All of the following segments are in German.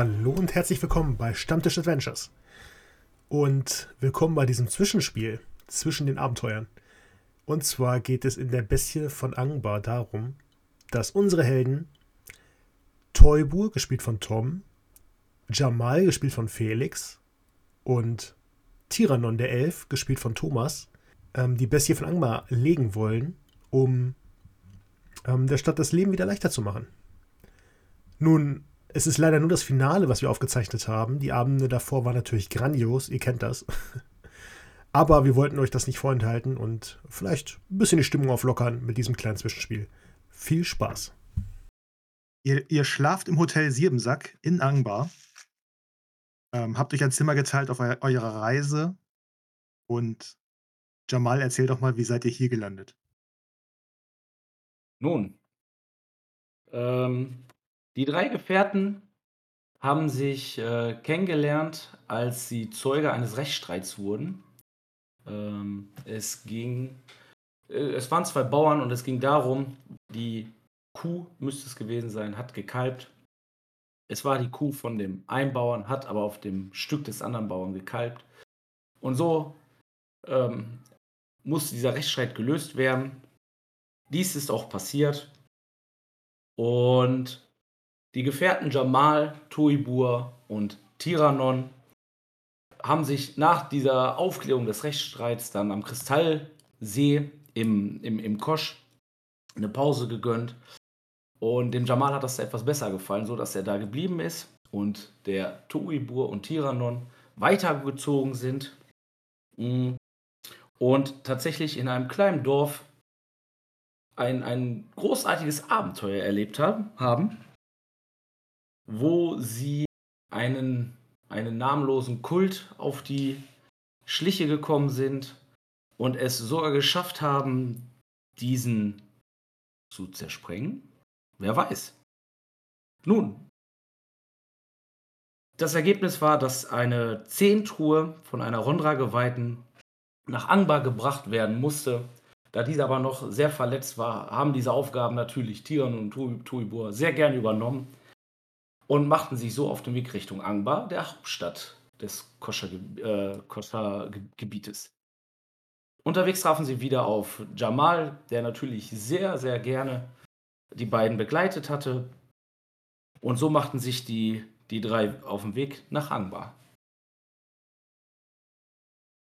Hallo und herzlich willkommen bei Stammtisch Adventures. Und willkommen bei diesem Zwischenspiel zwischen den Abenteuern. Und zwar geht es in der Bestie von Angbar darum, dass unsere Helden Toybur, gespielt von Tom, Jamal, gespielt von Felix, und Tyrannon, der Elf, gespielt von Thomas, ähm, die Bestie von Angbar legen wollen, um ähm, der Stadt das Leben wieder leichter zu machen. Nun, es ist leider nur das Finale, was wir aufgezeichnet haben. Die Abende davor waren natürlich grandios, ihr kennt das. Aber wir wollten euch das nicht vorenthalten und vielleicht ein bisschen die Stimmung auflockern mit diesem kleinen Zwischenspiel. Viel Spaß. Ihr, ihr schlaft im Hotel Siebensack in Angbar. Ähm, habt euch ein Zimmer geteilt auf eu eurer Reise. Und Jamal, erzähl doch mal, wie seid ihr hier gelandet? Nun, ähm, die drei Gefährten haben sich äh, kennengelernt, als sie Zeuge eines Rechtsstreits wurden. Ähm, es ging, äh, es waren zwei Bauern und es ging darum, die Kuh müsste es gewesen sein, hat gekalbt. Es war die Kuh von dem einen Bauern, hat aber auf dem Stück des anderen Bauern gekalbt. Und so ähm, musste dieser Rechtsstreit gelöst werden. Dies ist auch passiert. Und die Gefährten Jamal, Tuibur und Tiranon haben sich nach dieser Aufklärung des Rechtsstreits dann am Kristallsee im, im, im Kosch eine Pause gegönnt. Und dem Jamal hat das etwas besser gefallen, sodass er da geblieben ist und der Tuibur und Tiranon weitergezogen sind mm. und tatsächlich in einem kleinen Dorf ein, ein großartiges Abenteuer erlebt haben wo sie einen, einen namenlosen Kult auf die Schliche gekommen sind und es sogar geschafft haben, diesen zu zersprengen? Wer weiß. Nun, das Ergebnis war, dass eine Zehntruhe von einer Rondra-Geweihten nach Angbar gebracht werden musste. Da dieser aber noch sehr verletzt war, haben diese Aufgaben natürlich Tion und Tuibur sehr gern übernommen und machten sich so auf den Weg Richtung Angbar, der Hauptstadt des Koscha-Gebietes. Äh, Unterwegs trafen sie wieder auf Jamal, der natürlich sehr, sehr gerne die beiden begleitet hatte. Und so machten sich die, die drei auf den Weg nach Angbar.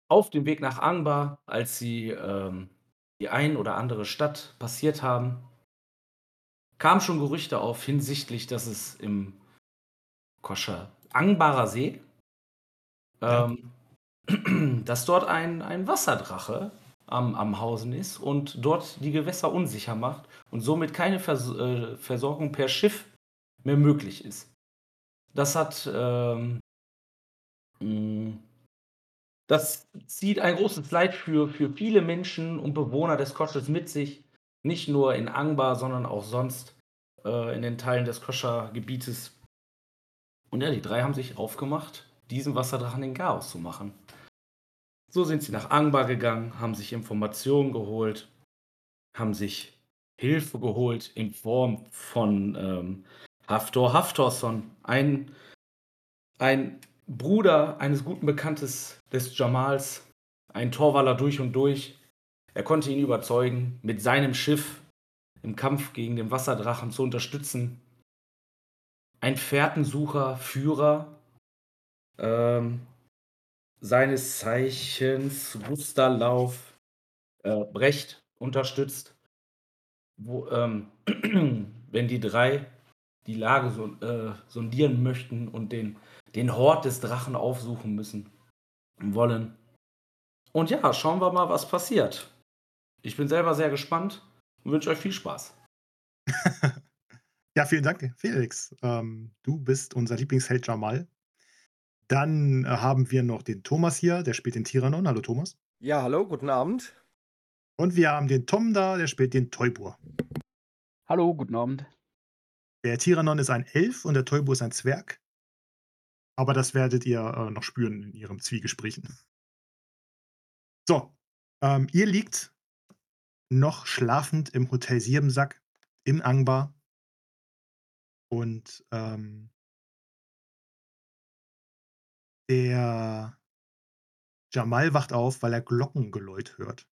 Auf dem Weg nach Angbar, als sie ähm, die ein oder andere Stadt passiert haben, kamen schon Gerüchte auf hinsichtlich, dass es im Koscher Angbarer See, ja. ähm, dass dort ein, ein Wasserdrache am, am Hausen ist und dort die Gewässer unsicher macht und somit keine Vers äh, Versorgung per Schiff mehr möglich ist. Das hat ähm, mm, das zieht ein großes Leid für, für viele Menschen und Bewohner des Kosches mit sich, nicht nur in Angbar, sondern auch sonst äh, in den Teilen des Koscher-Gebietes und ja, die drei haben sich aufgemacht, diesem Wasserdrachen den Chaos zu machen. So sind sie nach Angbar gegangen, haben sich Informationen geholt, haben sich Hilfe geholt in Form von ähm, Haftor Haftorson, ein, ein Bruder eines guten Bekanntes des Jamals, ein Torwaller durch und durch. Er konnte ihn überzeugen, mit seinem Schiff im Kampf gegen den Wasserdrachen zu unterstützen ein Fährtensucher, Führer, ähm, seines Zeichens Gusterlauf äh, Brecht unterstützt, wo, ähm, wenn die drei die Lage so, äh, sondieren möchten und den, den Hort des Drachen aufsuchen müssen wollen. Und ja, schauen wir mal, was passiert. Ich bin selber sehr gespannt und wünsche euch viel Spaß. Ja, vielen Dank, Felix. Ähm, du bist unser Lieblingsheld Jamal. Dann äh, haben wir noch den Thomas hier, der spielt den Tyrannon. Hallo Thomas. Ja, hallo, guten Abend. Und wir haben den Tom da, der spielt den Teubur. Hallo, guten Abend. Der Tyrannon ist ein Elf und der Teubur ist ein Zwerg. Aber das werdet ihr äh, noch spüren in ihren Zwiegesprächen. So, ähm, ihr liegt noch schlafend im Hotel Siebensack im Angbar und, ähm Der Jamal wacht auf, weil er Glockengeläut hört.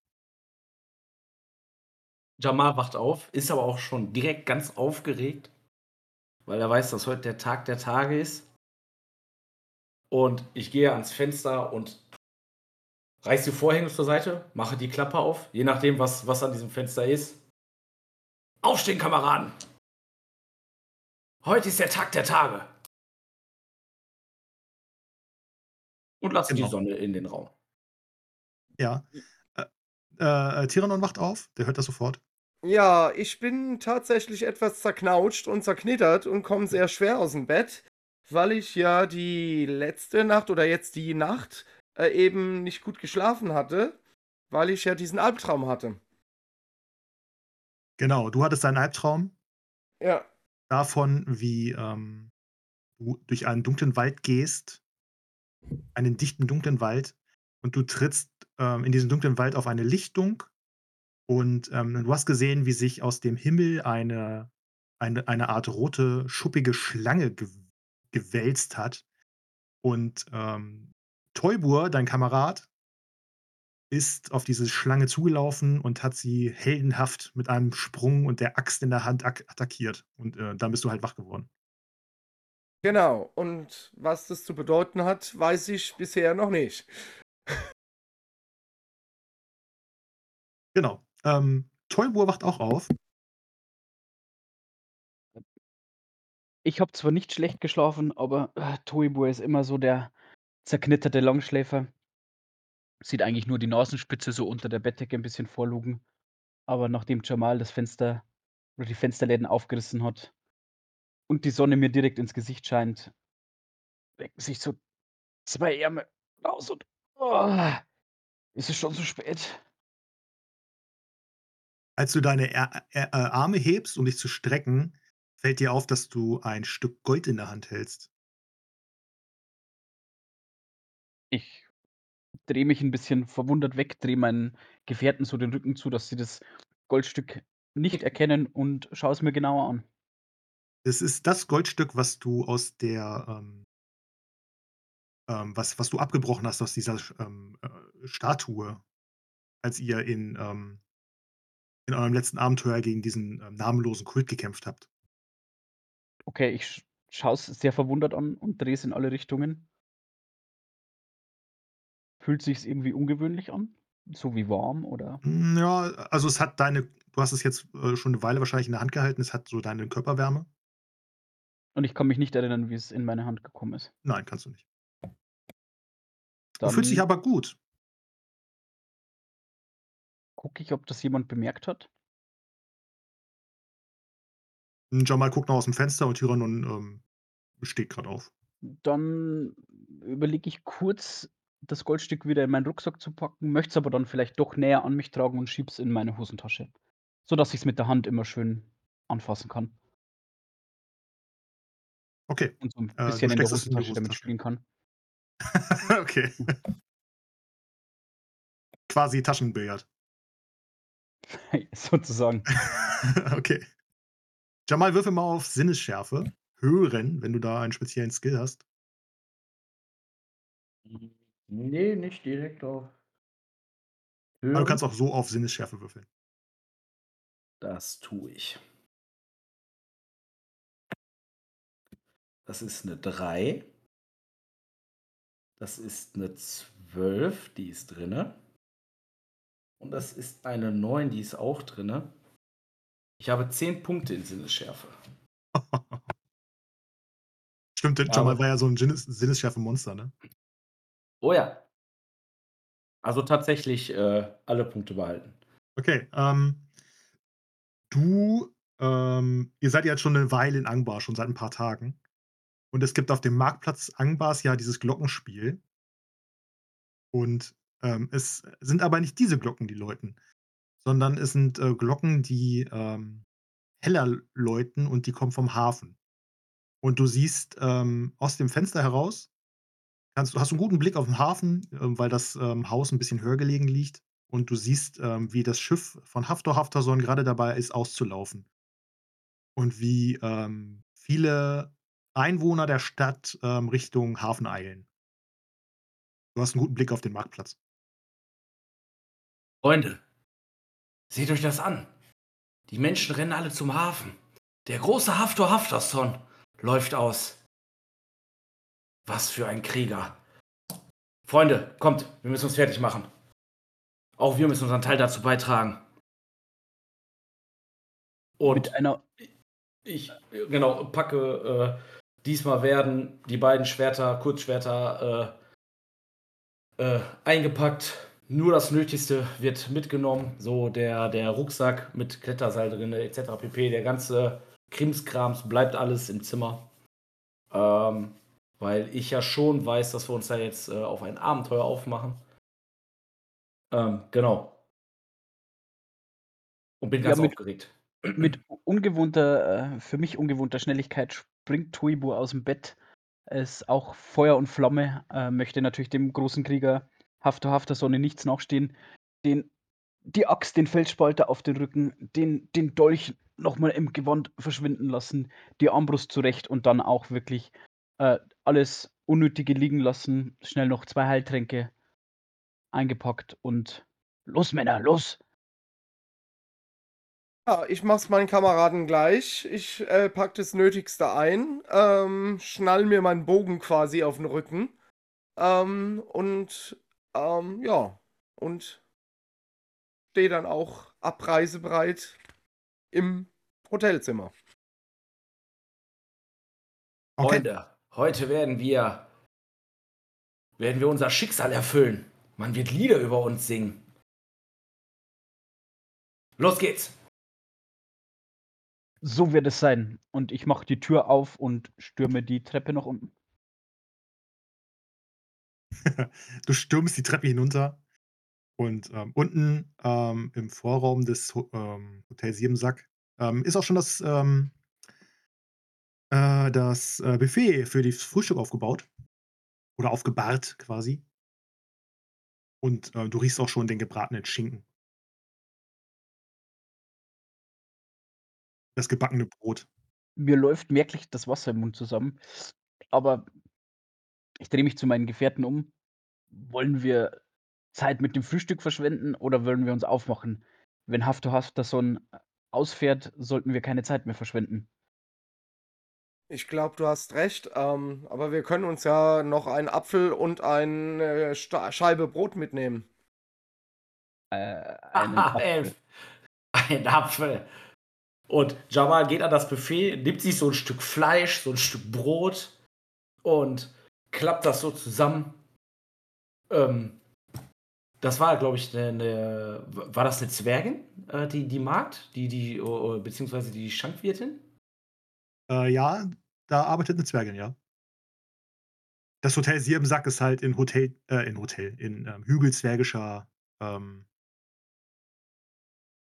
Jamal wacht auf, ist aber auch schon direkt ganz aufgeregt, weil er weiß, dass heute der Tag der Tage ist. Und ich gehe ans Fenster und reiß die Vorhänge zur Seite, mache die Klappe auf, je nachdem, was, was an diesem Fenster ist. Aufstehen, Kameraden! Heute ist der Tag der Tage. Und lasse Genau. die Sonne in den Raum. Ja. Äh, äh, Tyrannon wacht auf, der hört das sofort. Ja, ich bin tatsächlich etwas zerknautscht und zerknittert und komme sehr schwer aus dem Bett, weil ich ja die letzte Nacht oder jetzt die Nacht äh, eben nicht gut geschlafen hatte, weil ich ja diesen Albtraum hatte. Genau, du hattest einen Albtraum Ja, davon, wie ähm, du durch einen dunklen Wald gehst, einen dichten dunklen Wald, und du trittst ähm, in diesen dunklen Wald auf eine Lichtung und ähm, du hast gesehen, wie sich aus dem Himmel eine, eine, eine Art rote, schuppige Schlange ge gewälzt hat. Und ähm, Teubur, dein Kamerad, ist auf diese Schlange zugelaufen und hat sie heldenhaft mit einem Sprung und der Axt in der Hand attackiert. Und äh, dann bist du halt wach geworden. genau. Und was das zu bedeuten hat, weiß ich bisher noch nicht. Genau. Ähm, Teubur wacht auch auf. Ich habe zwar nicht schlecht geschlafen, aber äh, Toibo ist immer so der zerknitterte Langschläfer. Sieht eigentlich nur die Nasenspitze so unter der Bettdecke ein bisschen vorlugen. Aber nachdem Jamal das Fenster oder die Fensterläden aufgerissen hat und die Sonne mir direkt ins Gesicht scheint, wecken sich so zwei Ärmel raus und oh, ist es schon so spät? Als du deine Ä Ä äh, Arme hebst, um dich zu strecken, fällt dir auf, dass du ein Stück Gold in der Hand hältst. Ich drehe mich ein bisschen verwundert weg, drehe meinen Gefährten so den Rücken zu, dass sie das Goldstück nicht erkennen und schaue es mir genauer an. Es ist das Goldstück, was du aus der, ähm ähm, was was du abgebrochen hast aus dieser ähm, äh, Statue, als ihr in, ähm in eurem letzten Abenteuer gegen diesen, ähm, namenlosen Kult gekämpft habt. Okay, ich sch schaue es sehr verwundert an und drehe es in alle Richtungen. Fühlt sich's irgendwie ungewöhnlich an? So wie warm oder? Hm, ja, also es hat deine du hast es jetzt, äh, schon 'ne Weile wahrscheinlich in der Hand gehalten, es hat so deine Körperwärme. Und ich kann mich nicht erinnern, wie es in meine Hand gekommen ist. Nein, kannst du nicht. Du fühlst dich Dann aber gut. gucke ich, ob das jemand bemerkt hat. Hm, Jamal guckt noch aus'm Fenster und Tyrannon, ähm, steht grad auf. Dann überlege ich kurz, das Goldstück wieder in meinen Rucksack zu packen, möchte es aber dann vielleicht doch näher an mich tragen und schiebe es in meine Hosentasche, sodass ich's mit der Hand immer schön anfassen kann. Okay. Und so 'n Äh, bisschen in der es in Hosentasche damit Hosentasche. spielen kann. Okay. Quasi Taschenbillard. Sozusagen. Okay. Jamal, würfel mal auf Sinnesschärfe. Hören, wenn du da einen speziellen Skill hast. Hm, ne, nicht direkt auf Aber du Hören. kannst auch so auf Sinnesschärfe würfeln. Das tue ich. Das ist 'ne 3. Das ist 'ne 12, die ist drinne. Und das ist eine 9, die ist auch drinne. Ich habe 10 Punkte in Sinnesschärfe. Stimmt, der Jamal Aber war ja so 'n Sinnes Sinnesschärfe-Monster, ne? Oh ja. Also tatsächlich, äh, alle Punkte behalten. Okay, ähm du ähm, ihr seid ja jetzt schon 'ne Weile in Angbar, schon seit 'n paar Tagen. Und es gibt auf dem Marktplatz Angbars ja dieses Glockenspiel. Und, ähm, es sind aber nicht diese Glocken, die läuten, sondern es sind, äh, Glocken, die, ähm, heller läuten und die kommen vom Hafen. Und du siehst, ähm, aus dem Fenster heraus kannst du hast 'n guten Blick auf 'n Hafen, ähm, weil das, ähm, Haus 'n bisschen höher gelegen liegt. Und du siehst, ähm, wie das Schiff von Haftor Haftarson grade dabei ist, auszulaufen. Und wie, ähm, viele Einwohner der Stadt, ähm, Richtung Hafen eilen. Du hast einen guten Blick auf den Marktplatz. Freunde, seht euch das an. Die Menschen rennen alle zum Hafen. Der große Haftor Hafterson läuft aus. Was für ein Krieger. Freunde, kommt, wir müssen uns fertig machen. Auch wir müssen unseren Teil dazu beitragen. Und Mit einer ich, genau, packe, äh, diesmal werden die beiden Schwerter, Kurzschwerter, äh, äh, eingepackt. Nur das Nötigste wird mitgenommen. So der, der Rucksack mit Kletterseil drin, etc. pp. Der ganze Krimskrams bleibt alles im Zimmer. Ähm, weil ich ja schon weiß, dass wir uns da jetzt äh, auf ein Abenteuer aufmachen. Ähm, genau. Und bin Ja, ganz mit- aufgeregt. mit ungewohnter, äh, für mich ungewohnter Schnelligkeit springt Tuibu aus dem Bett. Ist auch Feuer und Flamme, äh, möchte natürlich dem großen Krieger Haftor Haftersonne nichts nachstehen. Den, die Axt, den Felsspalter auf den Rücken, den, den Dolch nochmal im Gewand verschwinden lassen, die Armbrust zurecht und dann auch wirklich äh, alles Unnötige liegen lassen, schnell noch zwei Heiltränke eingepackt und los Männer, los! Ja, ich mach's meinen Kameraden gleich. Ich äh, pack das Nötigste ein, ähm, schnall mir meinen Bogen quasi auf den Rücken. Ähm, und ähm, ja, und stehe dann auch abreisebereit im Hotelzimmer. Okay. Freunde, heute werden wir werden wir unser Schicksal erfüllen. Man wird Lieder über uns singen. Los geht's. So wird es sein. Und ich mache die Tür auf und stürme die Treppe nach unten. Du stürmst die Treppe hinunter und ähm, unten ähm, im Vorraum des ähm, Hotel Siebensack ähm, ist auch schon das, ähm, äh, das äh, Buffet für das Frühstück aufgebaut. Oder aufgebahrt quasi. Und äh, du riechst auch schon den gebratenen Schinken. Das gebackene Brot. Mir läuft merklich das Wasser im Mund zusammen. Aber ich drehe mich zu meinen Gefährten um. Wollen wir Zeit mit dem Frühstück verschwenden oder wollen wir uns aufmachen? Wenn Haftor Hafterson ausfährt, sollten wir keine Zeit mehr verschwenden. Ich glaube, du hast recht, ähm, aber wir können uns ja noch einen Apfel und eine Sta- Scheibe Brot mitnehmen. Äh, einen Haha, Apfel. elf. Ein Apfel. Und Jamal geht an das Buffet, nimmt sich so ein Stück Fleisch, so ein Stück Brot und klappt das so zusammen. Ähm, das war, glaube ich, eine, eine. War das eine Zwergin, äh, die, die Magd? Die, die, oh, beziehungsweise die Schankwirtin? Äh, ja, da arbeitet eine Zwergin, ja. Das Hotel Siebensack ist halt in Hotel, äh, in Hotel, in ähm, hügelzwergischer ähm,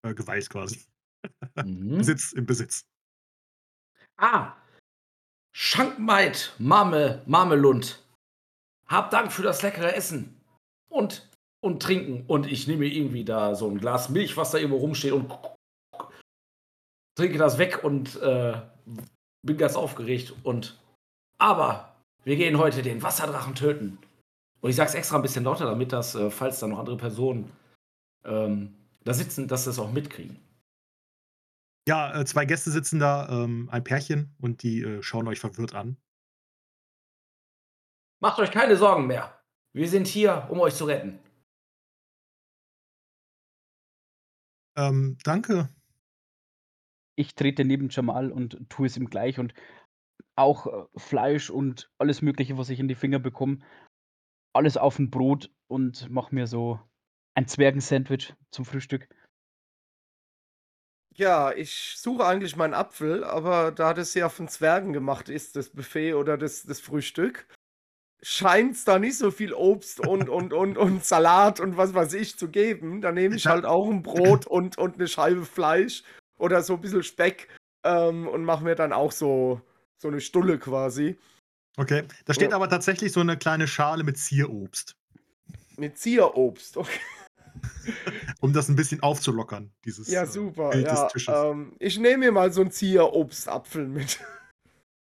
äh, Gewalt quasi. Mhm. Besitz, im Besitz. Ah! Schankmaid, Mame, Mamelund. Hab Dank für das leckere Essen. Und, und trinken. Und ich nehme irgendwie da so ein Glas Milch, was da irgendwo rumsteht und trinke das weg und äh, bin ganz aufgeregt. Und aber wir gehen heute den Wasserdrachen töten. Und ich sag's extra ein bisschen lauter, damit das, äh, falls da noch andere Personen ähm, da sitzen, dass sie das auch mitkriegen. Ja, äh, zwei Gäste sitzen da, ähm, ein Pärchen, und die äh, schauen euch verwirrt an. Macht euch keine Sorgen mehr. Wir sind hier, um euch zu retten. Ähm, danke. Ich trete neben Jamal und tue es ihm gleich und auch äh, Fleisch und alles Mögliche, was ich in die Finger bekomme, alles auf ein Brot und mache mir so ein Zwergensandwich zum Frühstück. Ja, ich suche eigentlich meinen Apfel, aber da das ja von Zwergen gemacht ist, das Buffet oder das, das Frühstück, scheint es da nicht so viel Obst und, und, und, und Salat und was weiß ich zu geben. Da nehme ich halt auch ein Brot und, und eine Scheibe Fleisch oder so ein bisschen Speck ähm, und mache mir dann auch so, so eine Stulle quasi. Okay. Da steht Ja. aber tatsächlich so eine kleine Schale mit Zierobst, Mit Zierobst. Okay. um das ein bisschen aufzulockern, dieses Ja, äh, super. Bild Ja, des Tisches. ähm, ich nehme mir mal so einen Zierobstapfel mit.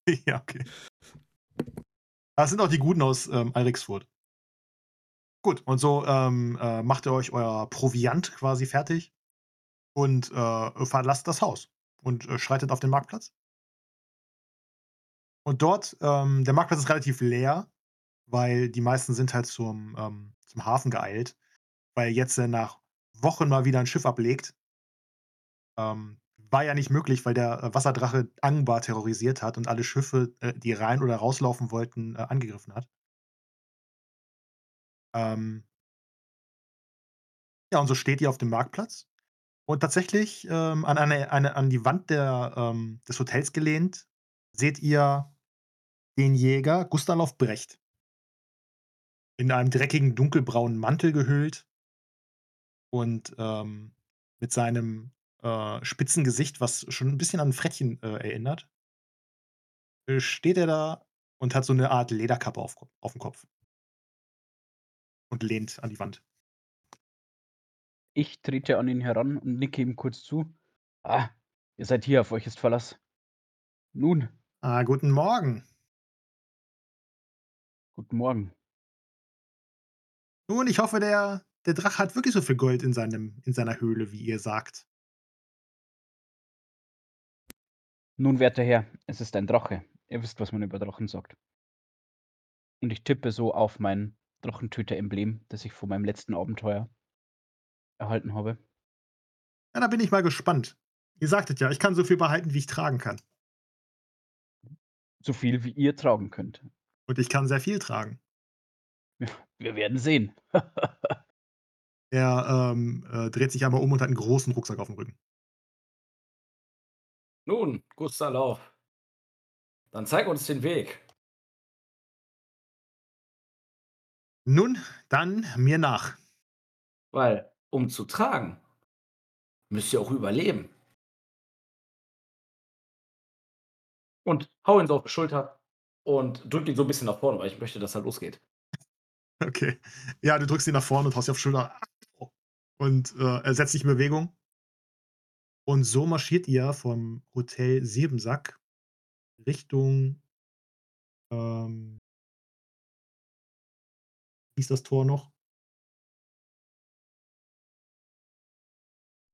ja, okay. Das sind auch die guten aus ähm, Alrixfurt. Gut, und so ähm, äh, macht ihr euch euer Proviant quasi fertig und äh, verlasst das Haus und äh, schreitet auf den Marktplatz. Und dort, ähm, der Marktplatz ist relativ leer, weil die meisten sind halt zum, ähm, zum Hafen geeilt, weil jetzt äh, nach Wochen mal wieder ein Schiff ablegt. Ähm, war ja nicht möglich, weil der äh, Wasserdrache Angbar terrorisiert hat und alle Schiffe, äh, die rein oder rauslaufen wollten, äh, angegriffen hat. Ähm, ja, und so steht ihr auf dem Marktplatz. Und tatsächlich ähm, an, eine, eine, an die Wand der, ähm, des Hotels gelehnt, seht ihr den Jäger Gustav Brecht. In einem dreckigen, dunkelbraunen Mantel gehüllt und ähm, mit seinem äh, spitzen Gesicht, was schon ein bisschen an ein Frettchen äh, erinnert, äh, steht er da und hat so eine Art Lederkappe auf, auf dem Kopf. Und lehnt an die Wand. Ich trete an ihn heran und nicke ihm kurz zu. Ah, ihr seid hier, auf euch ist Verlass. Nun, Ah, guten Morgen. guten Morgen. Nun, ich hoffe, der, der Drache hat wirklich so viel Gold in, seinem, in seiner Höhle, wie ihr sagt. Nun, werter Herr, es ist ein Drache. Ihr wisst, was man über Drachen sagt. Und ich tippe so auf mein Drachentöter-Emblem, das ich von meinem letzten Abenteuer erhalten habe. Ja, da bin ich mal gespannt. Ihr sagtet ja, ich kann so viel behalten, wie ich tragen kann. So viel, wie ihr tragen könnt. Und ich kann sehr viel tragen. Wir werden sehen. Er ähm, äh, dreht sich einmal um und hat einen großen Rucksack auf dem Rücken. Nun, Gustav Lauf. Dann zeig uns den Weg. Nun, dann mir nach. Weil, um zu tragen, müsst ihr auch überleben. Und hau ihn so auf die Schulter und drück ihn so ein bisschen nach vorne, weil ich möchte, dass er losgeht. Okay. Ja, du drückst ihn nach vorne und haust ihn auf die Schulter. Und äh, er setzt sich in Bewegung. Und so marschiert ihr vom Hotel Siebensack Richtung. Ähm, wie ist das Tor noch?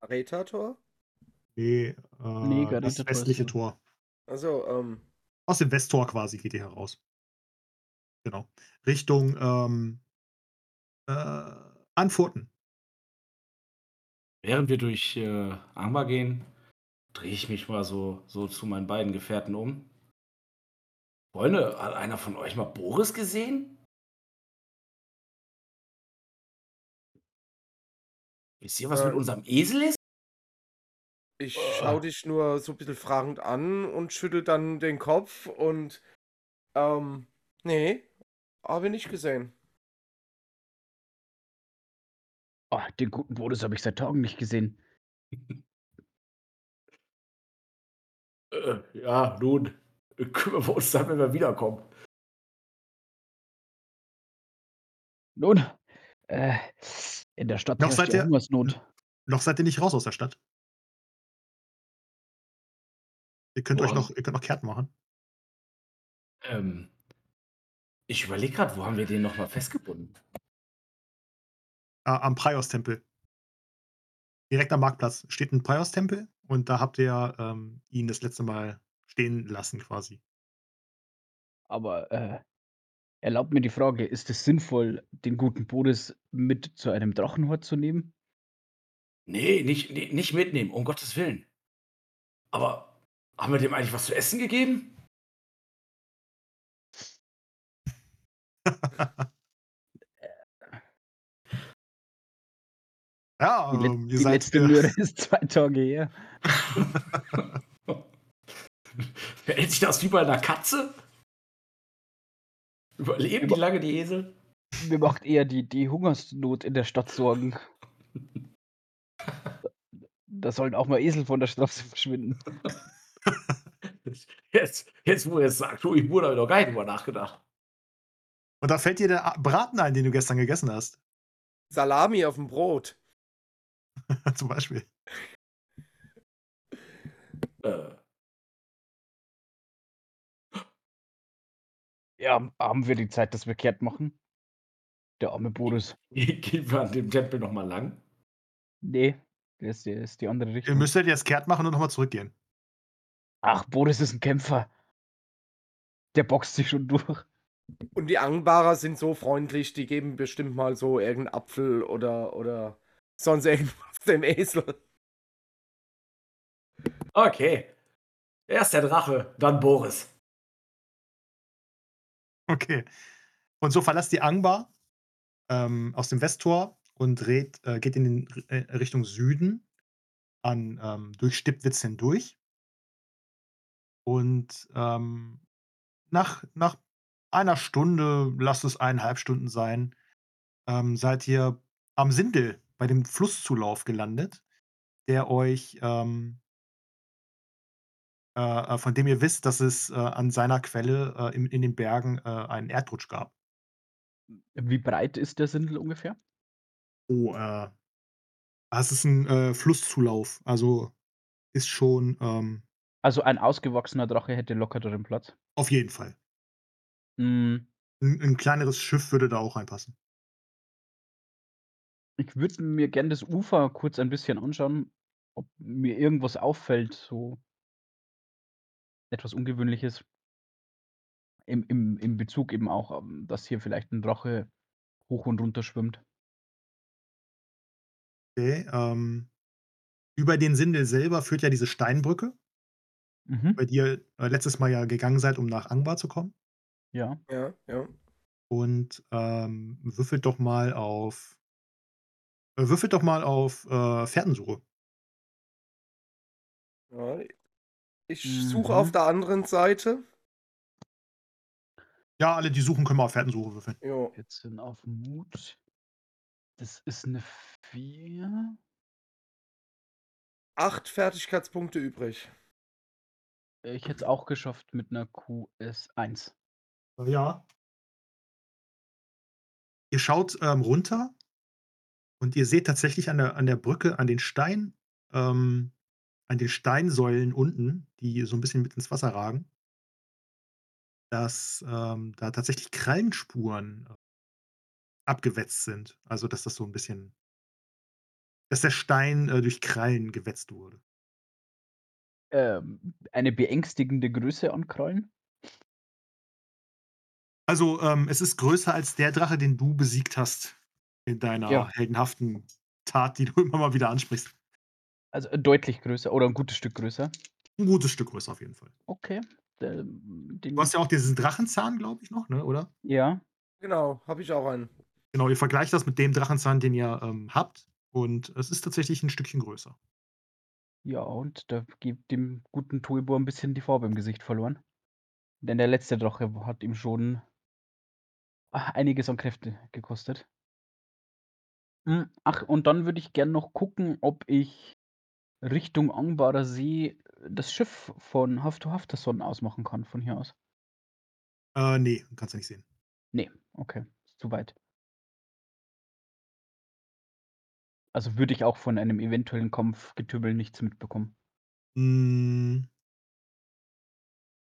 Aretator? Nee, äh, Nee, das westliche. Tor. Also, ähm, Aus dem Westtor quasi geht ihr heraus. Genau. Richtung ähm, äh, Anfurten. Während wir durch äh, Angmar gehen, drehe ich mich mal so, so zu meinen beiden Gefährten um. Freunde, hat einer von euch mal Boris gesehen? Wisst ihr, was Äh, mit unserem Esel ist? ich Oh. schau dich nur so ein bisschen fragend an und schüttel dann den Kopf und, ähm, nee, habe ich nicht gesehen. Oh, den guten Boris habe ich seit Tagen nicht gesehen. Äh, ja, nun, kümmern wir uns dann, wenn wir wiederkommen. Nun, äh, in der Stadt Noch seid ihr- Hungersnot. Noch seid ihr nicht raus aus der Stadt. Ihr könnt euch Boah. noch, ihr könnt noch kehrt machen. Ähm, ich überlege gerade, wo haben wir den nochmal festgebunden? Äh, am Praios-Tempel. Direkt am Marktplatz steht ein Praios-Tempel und da habt ihr ähm, ihn das letzte Mal stehen lassen quasi. Aber äh, erlaubt mir die Frage, ist es sinnvoll, den guten Boris mit zu einem Drachenhort zu nehmen? Nee, nicht, nee, nicht mitnehmen, um Gottes Willen. Aber haben wir dem eigentlich was zu essen gegeben? Ja, Die, ähm, ihr die seid. letzte äh, Möhre ist zwei Tage her. Verhält sich das wie bei einer Katze? Überleben die lange die Esel? Mir macht eher die, die Hungersnot in der Stadt Sorgen. Da sollen auch mal Esel von der Straße verschwinden. Jetzt, jetzt wo ihr es sagt, ich wurde aber noch gar nicht drüber nachgedacht. und da fällt dir der Braten ein, den du gestern gegessen hast. Salami auf dem Brot. Zum Beispiel. Ja, haben wir die Zeit, dass wir kehrt machen? Der arme Boris. Gehen wir an dem Tempel nochmal lang? Nee, das ist, die- ist die andere Ihr Richtung. müsst halt jetzt kehrt machen und nochmal zurückgehen. Ach, Boris ist ein Kämpfer. Der boxt sich schon durch. Und die Angbarer sind so freundlich, die geben bestimmt mal so irgendeinen Apfel oder, oder sonst irgendwas dem Esel. Okay. Erst der Drache, dann Boris. Okay. Und so verlasst die Angbar ähm, aus dem Westtor und dreht, äh, geht in den, äh, Richtung Süden an, ähm, durch Stippwitz hindurch. Und ähm, nach, nach einer Stunde, lasst es eineinhalb Stunden sein, ähm, seid ihr am Sindel bei dem Flusszulauf gelandet, der euch, ähm, äh, äh, von dem ihr wisst, dass es äh, an seiner Quelle äh, in, in den Bergen äh, einen Erdrutsch gab. Wie breit ist der Sindel ungefähr? Oh, äh, es ist ein Flusszulauf, also ist schon ähm, Also ein ausgewachsener Drache hätte locker darin Platz. auf jeden Fall. Hm, Ein, ein kleineres Schiff würde da auch reinpassen. ich würde mir gern das Ufer kurz ein bisschen anschauen, ob mir irgendwas auffällt, so etwas Ungewöhnliches. Im, im, Im Bezug eben auch, ähm, dass hier vielleicht ein Drache hoch und runter schwimmt. Okay, ähm, über den Sindel selber führt ja diese Steinbrücke, Mhm. bei die ihr äh, letztes Mal ja gegangen seid, um nach Angbar zu kommen. Ja. Ja, ja. Und ähm, würfelt doch mal auf. Äh, würfelt doch mal auf äh, Fährtensuche. ja. Ich suche Mhm. auf der anderen Seite. Ja, alle, die suchen, können mal auf Fährtensuche würfeln. Jo. 14 auf Mut. Das ist eine 4. Acht Fertigkeitspunkte übrig. Ich hätte es auch geschafft mit einer QS1. Äh, Ja. Ihr schaut ähm, runter und ihr seht tatsächlich an der, an der Brücke, an den Stein, ähm, an den Steinsäulen unten, die so ein bisschen mit ins Wasser ragen, dass ähm, da tatsächlich Krallenspuren äh, abgewetzt sind. Also dass das so ein bisschen, dass der Stein äh, durch Krallen gewetzt wurde. Ähm, eine beängstigende Größe an Krallen. Also ähm, es ist größer als der Drache, den du besiegt hast in deiner Ja. heldenhaften Tat, die du immer mal wieder ansprichst. Also äh, deutlich größer oder ein gutes Stück größer. Ein gutes Stück größer auf jeden Fall. Okay. Ähm, Den, Du hast ja auch diesen Drachenzahn, glaube ich, noch, ne? oder? ja. Genau, habe ich auch einen. Genau, ihr vergleicht das mit dem Drachenzahn, den ihr ähm, habt. Und es ist tatsächlich ein Stückchen größer. Ja, und da gibt dem guten Toibo ein bisschen die Farbe im Gesicht verloren. Denn der letzte Drache hat ihm schon einiges an Kräfte gekostet. Hm, Ach, und dann würde ich gern noch gucken, ob ich Richtung Angbarer See das Schiff von Hafto Hafterson ausmachen kann, von hier aus. Äh, nee, kannst du nicht sehen. Nee, okay, ist zu weit. Also würde ich auch von einem eventuellen Kampfgetümmel nichts mitbekommen. Mm.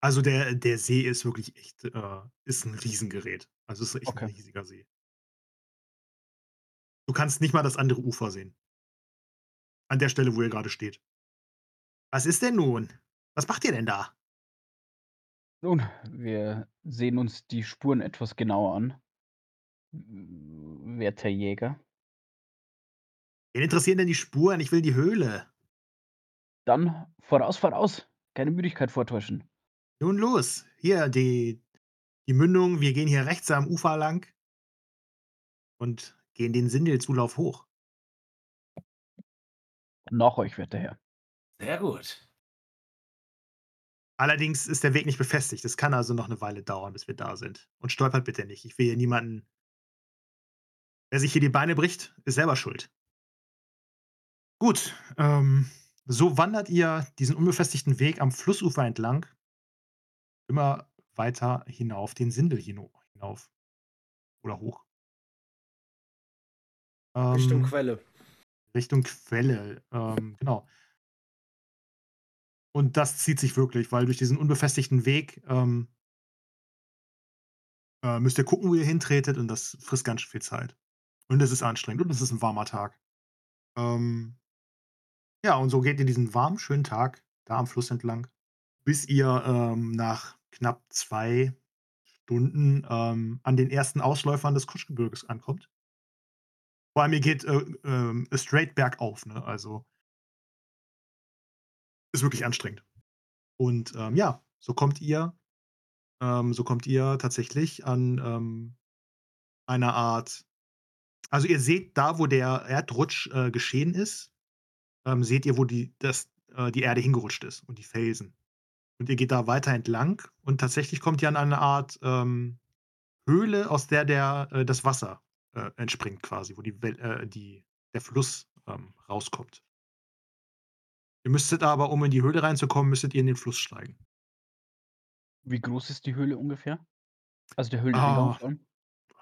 Also der, der See ist wirklich echt, äh, ist ein Riesengerät. Also es ist echt Okay. ein riesiger See. Du kannst nicht mal das andere Ufer sehen. An der Stelle, wo ihr gerade steht. Was ist denn nun? Was macht ihr denn da? Nun, wir sehen uns die Spuren etwas genauer an. Werter Jäger. Wen interessieren denn die Spuren? Ich will die Höhle. Dann voraus, voraus. Keine Müdigkeit vortäuschen. Nun los. Hier, die, die Mündung. Wir gehen hier rechts am Ufer lang und gehen den Sindelzulauf hoch. Nach euch, werter Herr. Sehr gut. Allerdings ist der Weg nicht befestigt. Es kann also noch eine Weile dauern, bis wir da sind. Und stolpert bitte nicht. Ich will hier niemanden. Wer sich hier die Beine bricht, ist selber schuld. Gut, ähm, so wandert ihr diesen unbefestigten Weg am Flussufer entlang, immer weiter hinauf, den Sindel hinauf. Oder hoch. Richtung Ähm, Quelle. Richtung Quelle, ähm, genau. Und das zieht sich wirklich, weil durch diesen unbefestigten Weg ähm, äh, müsst ihr gucken, wo ihr hintretet und das frisst ganz schön viel Zeit. Und es ist anstrengend und es ist ein warmer Tag. Ähm, ja, und so geht ihr diesen warmen, schönen Tag da am Fluss entlang, bis ihr ähm, nach knapp zwei Stunden ähm, an den ersten Ausläufern des Kutschgebirges ankommt. Vor allem, ihr geht äh, ähm, straight bergauf, ne? Also ist wirklich anstrengend. Und ähm, ja, so kommt ihr, ähm, so kommt ihr tatsächlich an ähm, einer Art. Also ihr seht da, wo der Erdrutsch äh, geschehen ist, ähm, seht ihr, wo die, das, äh, die Erde hingerutscht ist und die Felsen. Und ihr geht da weiter entlang und tatsächlich kommt ihr an eine Art ähm, Höhle, aus der der, äh, das Wasser äh, entspringt quasi, wo die, äh, die, der Fluss ähm, rauskommt. Ihr müsstet aber, um in die Höhle reinzukommen, müsstet ihr in den Fluss steigen. Wie groß ist die Höhle ungefähr? Also der Höhle Ah?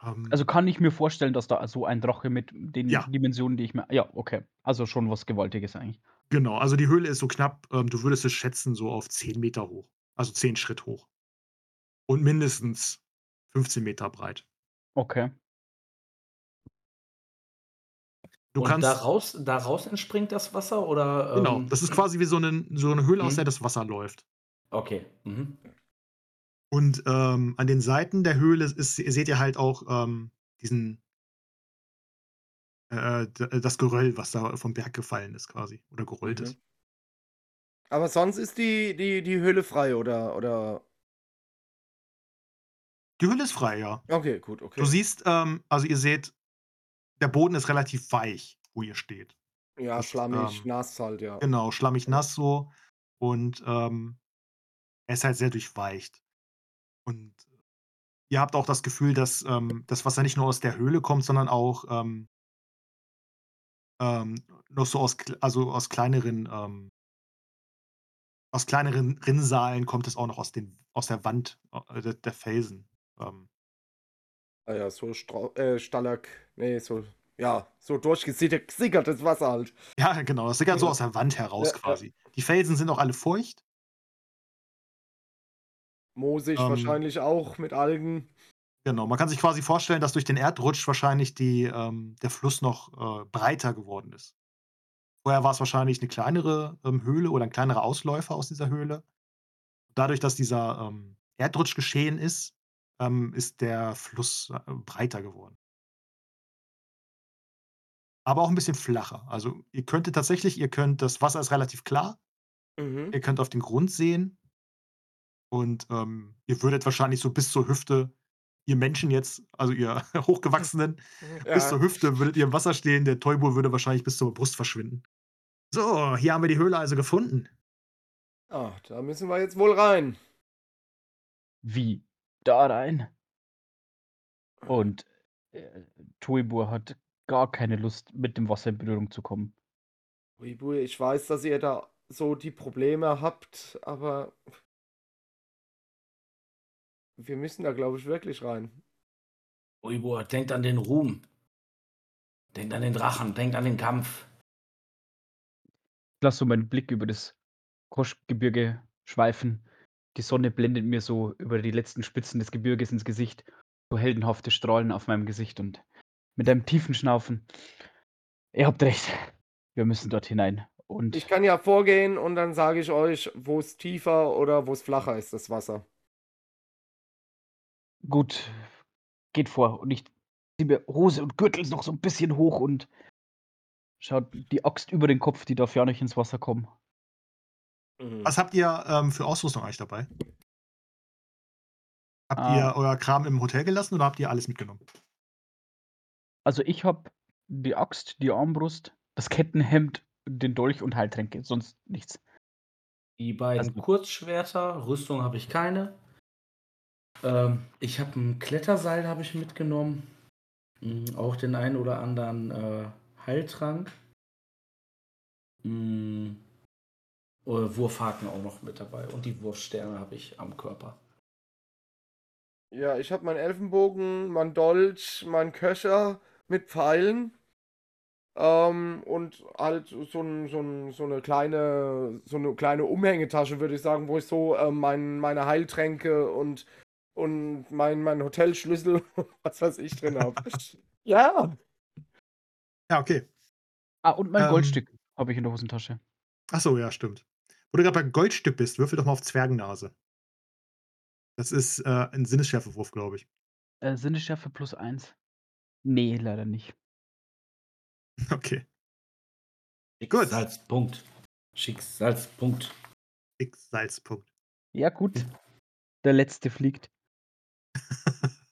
Ähm, Also kann ich mir vorstellen, dass da so ein Drache mit den Ja. Dimensionen, die ich mir. Ja, okay. Also schon was Gewaltiges eigentlich. genau, also die Höhle ist so knapp, ähm, du würdest es schätzen, so auf 10 Meter hoch. Also 10 Schritt hoch. Und mindestens 15 Meter breit. Okay. Du Und kannst. daraus, daraus entspringt das Wasser oder? Genau, ähm, das ist quasi wie so eine, so eine Höhle, aus Mhm. der das Wasser läuft. Okay. Mhm. Und ähm, an den Seiten der Höhle ist, seht ihr halt auch ähm, diesen äh, d- das Geröll, was da vom Berg gefallen ist, quasi. Oder gerollt Mhm. ist. Aber sonst ist die, die, die Höhle frei, oder, oder. Die Höhle ist frei, ja. Okay, gut, okay. Du siehst, ähm, also ihr seht, der Boden ist relativ weich, wo ihr steht. ja, das, schlammig, ähm, nass halt, ja. Genau, schlammig nass so. Und ähm, er ist halt sehr durchweicht. Und ihr habt auch das Gefühl, dass ähm, das Wasser nicht nur aus der Höhle kommt, sondern auch ähm, ähm, noch so aus, also aus kleineren, ähm, aus kleineren Rinnsalen kommt es auch noch aus, den, aus der Wand äh, der, der Felsen. Ähm, Ah ja, so Stra äh, Stalag. Nee, so. Ja, so durchgesickertes Wasser halt. ja, genau, das sickert so aus der Wand heraus Ja, ja. quasi. Die Felsen sind auch alle feucht. Moosig Ähm, wahrscheinlich auch mit Algen. Genau, man kann sich quasi vorstellen, dass durch den Erdrutsch wahrscheinlich die, ähm, der Fluss noch äh, breiter geworden ist. Vorher war es wahrscheinlich eine kleinere ähm, Höhle oder ein kleinerer Ausläufer aus dieser Höhle. Dadurch, dass dieser ähm, Erdrutsch geschehen ist, ähm, ist der Fluss äh, breiter geworden. Aber auch ein bisschen flacher. Also ihr könntet tatsächlich, ihr könnt, das Wasser ist relativ klar, Mhm. ihr könnt auf den Grund sehen und ähm, ihr würdet wahrscheinlich so bis zur Hüfte, ihr Menschen jetzt, also ihr Hochgewachsenen, bis zur Ja. Hüfte würdet ihr im Wasser stehen, der Tollbur würde wahrscheinlich bis zur Brust verschwinden. So, hier haben wir die Höhle also gefunden. Ah, da müssen wir jetzt wohl rein. Wie? Da rein? Und äh, Toibur hat gar keine Lust, mit dem Wasser in Berührung zu kommen. Uibu, ich weiß, dass ihr da so die Probleme habt, aber wir müssen da, glaube ich, wirklich rein. Uibur, denkt an den Ruhm. Denkt an den Drachen, denkt an den Kampf. Ich lasse so meinen Blick über das Koschgebirge schweifen. Die Sonne blendet mir so über die letzten Spitzen des Gebirges ins Gesicht. So heldenhafte Strahlen auf meinem Gesicht und mit einem tiefen Schnaufen. Ihr habt recht. Wir müssen dort hinein. Und Ich kann ja vorgehen und dann sage ich euch, wo es tiefer oder wo es flacher ist, das Wasser. gut, geht vor. Und ich ziehe mir Hose und Gürtel noch so ein bisschen hoch und schaut die Axt über den Kopf, die darf ja nicht ins Wasser kommen. Mhm. Was habt ihr ähm, für Ausrüstung eigentlich dabei? Habt Ah. ihr euer Kram im Hotel gelassen oder habt ihr alles mitgenommen? Also ich habe die Axt, die Armbrust, das Kettenhemd, den Dolch und Heiltränke, sonst nichts. Die beiden Also- Kurzschwerter, Rüstung habe ich keine. Ähm, ich habe ein Kletterseil habe ich mitgenommen. Mm, auch den einen oder anderen äh, Heiltrank. Äh, Wurfhaken auch noch mit dabei. Und die Wurfsterne habe ich am Körper. Ja, ich habe meinen Elfenbogen, mein Dolch, mein Köcher mit Pfeilen. Ähm, und halt so, ein, so, ein, so eine kleine, so eine kleine Umhängetasche, würde ich sagen, wo ich so ähm, mein, meine Heiltränke und und mein, mein Hotelschlüssel, was weiß ich drin habe. ja. Ja, okay. Ah, und mein Ähm. Goldstück habe ich in der Hosentasche. Ach so, ja, stimmt. Wo du gerade bei Goldstück bist, würfel doch mal auf Zwergennase. Das ist, äh, 'n Sinnesschärfewurf, glaube ich. Äh, Sinnesschärfe plus 1. Ne, leider nicht. Okay. Gut. Schicksalspunkt. Schicksalspunkt. Schicksalspunkt. Ja, gut. Der letzte fliegt.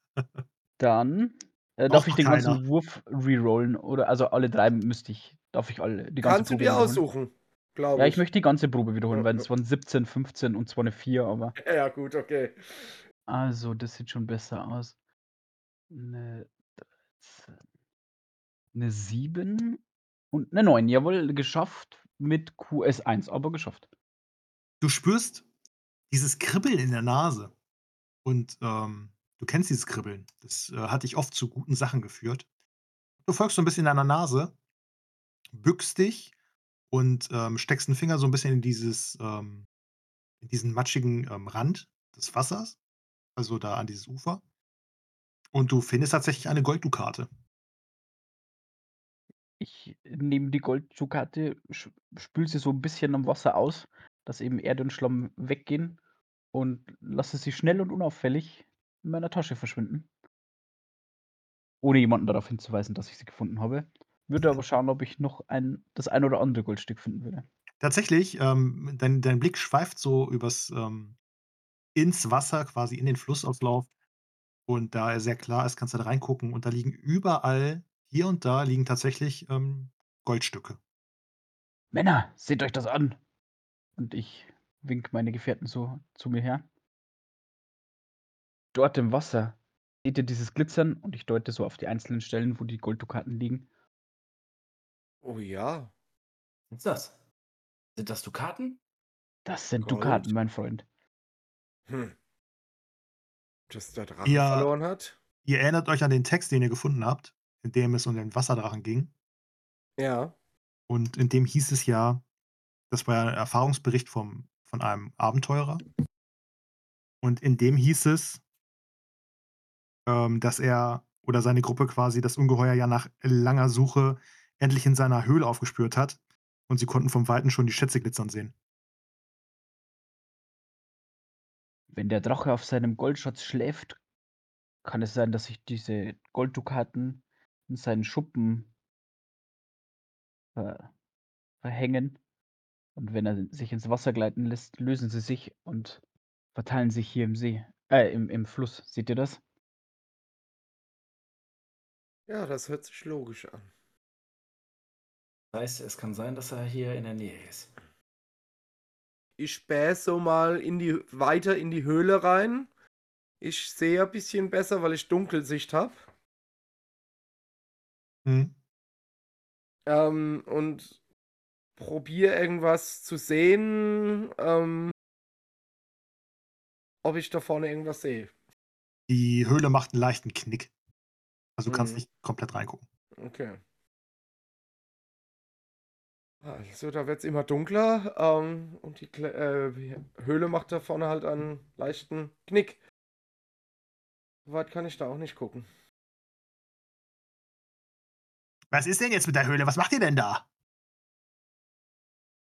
Dann, äh, darf ich den keiner. ganzen Wurf rerollen oder also alle 3 müsste ich darf ich alle die ganze Kannst du dir aussuchen, glaube Ja, ich. ich möchte die ganze Probe wiederholen, Ja, weil es waren 17, 15 und zwar 'ne 4, aber Ja, gut, okay. Also, das sieht schon besser aus. 'Ne 13 'Ne 7 und 'ne 9. Jawohl, geschafft mit QS1, aber geschafft. Du spürst dieses Kribbeln in der Nase und, ähm, du kennst dieses Kribbeln. Das, äh, hat dich oft zu guten Sachen geführt. Du folgst so 'n bisschen deiner Nase, bückst dich und, ähm, steckst 'n Finger so 'n bisschen in dieses, ähm in diesen matschigen, ähm, Rand des Wassers, also da an dieses Ufer. Und du findest tatsächlich eine Golddukate. Ich nehme die Golddukate, sch spüle sie so 'n bisschen am Wasser aus, dass eben Erde und Schlamm weggehen und lasse sie schnell und unauffällig in meiner Tasche verschwinden. Ohne jemanden darauf hinzuweisen, dass ich sie gefunden habe. Würde aber schauen, ob ich noch ein das ein oder andere Goldstück finden würde. Tatsächlich, ähm, dein dein Blick schweift so übers ähm, ins Wasser, quasi in den Flussauflauf. Und da er sehr klar ist, kannst du da reingucken und da liegen überall hier und da liegen tatsächlich, ähm, Goldstücke. „Männer, seht euch das an!“ Und ich winke meine Gefährten so zu mir her. Dort im Wasser seht ihr dieses Glitzern? Und ich deute so auf die einzelnen Stellen, wo die Golddukaten liegen. Oh ja. Was ist das? Sind das Dukaten? Das sind Gold. Dukaten, mein Freund. Hm. Dass der Drache Ja. verloren hat? Ihr erinnert euch an den Text, den ihr gefunden habt, in dem es um den Wasserdrachen ging. Ja. Und in dem hieß es ja, das war ja 'n Erfahrungsbericht vom von einem Abenteurer. Und in dem hieß es ähm, dass er oder seine Gruppe quasi das Ungeheuer ja nach langer Suche endlich in seiner Höhle aufgespürt hat und sie konnten vom Weiten schon die Schätze glitzern sehen. Wenn der Drache auf seinem Goldschatz schläft, kann es sein, dass sich diese Golddukaten in seinen Schuppen ver verhängen. Und wenn er sich ins Wasser gleiten lässt, lösen sie sich und verteilen sich hier im See äh, im im Fluss. Seht ihr das? Ja, das hört sich logisch an. Das heißt, es kann sein, dass er hier in der Nähe ist. Ich spähe so mal in die weiter in die Höhle rein. Ich sehe ein bisschen besser, weil ich Dunkelsicht habe. Mhm. Ähm, und probiere irgendwas zu sehen, ähm ob ich da vorne irgendwas sehe. Die Höhle macht 'n leichten Knick. Also, du kannst Mhm. nicht komplett reingucken. Okay. Also, da wird's immer dunkler, ähm, und die Kle äh, Höhle macht da vorne halt einen leichten Knick. So weit kann ich da auch nicht gucken. Was ist denn jetzt mit der Höhle? Was macht ihr denn da?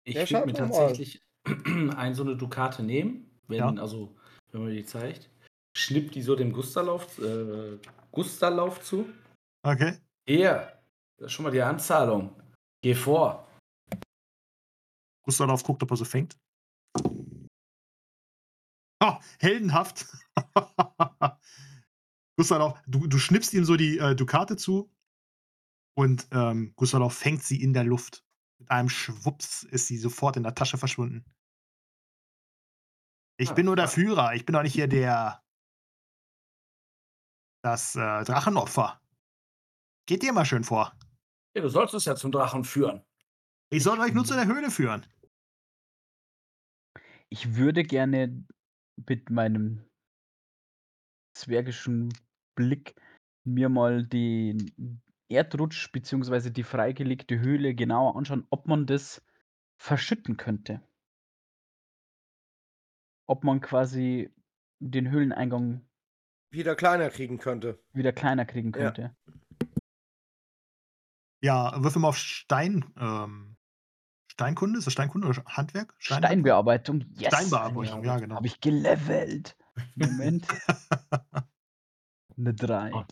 Ich Ja, würde mir tatsächlich ein so 'ne Dukate nehmen, wenn Ja. also, wenn man mir die zeigt. Schnipp die so dem Gusterlauf äh, Gusterlauf zu. Okay. Hier, das ist schon mal die Anzahlung. Geh vor. Gustav guckt, ob er so fängt. Oh, heldenhaft. Gustav, du du schnippst ihm so die, äh, Dukate zu und, ähm, Gustav fängt sie in der Luft. Mit einem Schwups ist sie sofort in der Tasche verschwunden. Ich Ah, bin nur der stark. Führer. Ich bin doch nicht hier der das, äh, Drachenopfer. Geht ihr mal schön vor. Ja, du sollst uns ja zum Drachen führen. Ich soll euch nur zu der Höhle führen. Ich würde gerne mit meinem zwergischen Blick mir mal den Erdrutsch beziehungsweise die freigelegte Höhle genauer anschauen, ob man das verschütten könnte. Ob man quasi den Höhleneingang wieder kleiner kriegen könnte. wieder kleiner kriegen Ja. könnte. Ja, würfel mal auf Stein. Ähm, Steinkunde? Ist das Steinkunde oder Handwerk? Steinbearbeitung, yes! Steinbearbeitung, ja, genau. Habe ich gelevelt. Moment. Eine 3. Oh,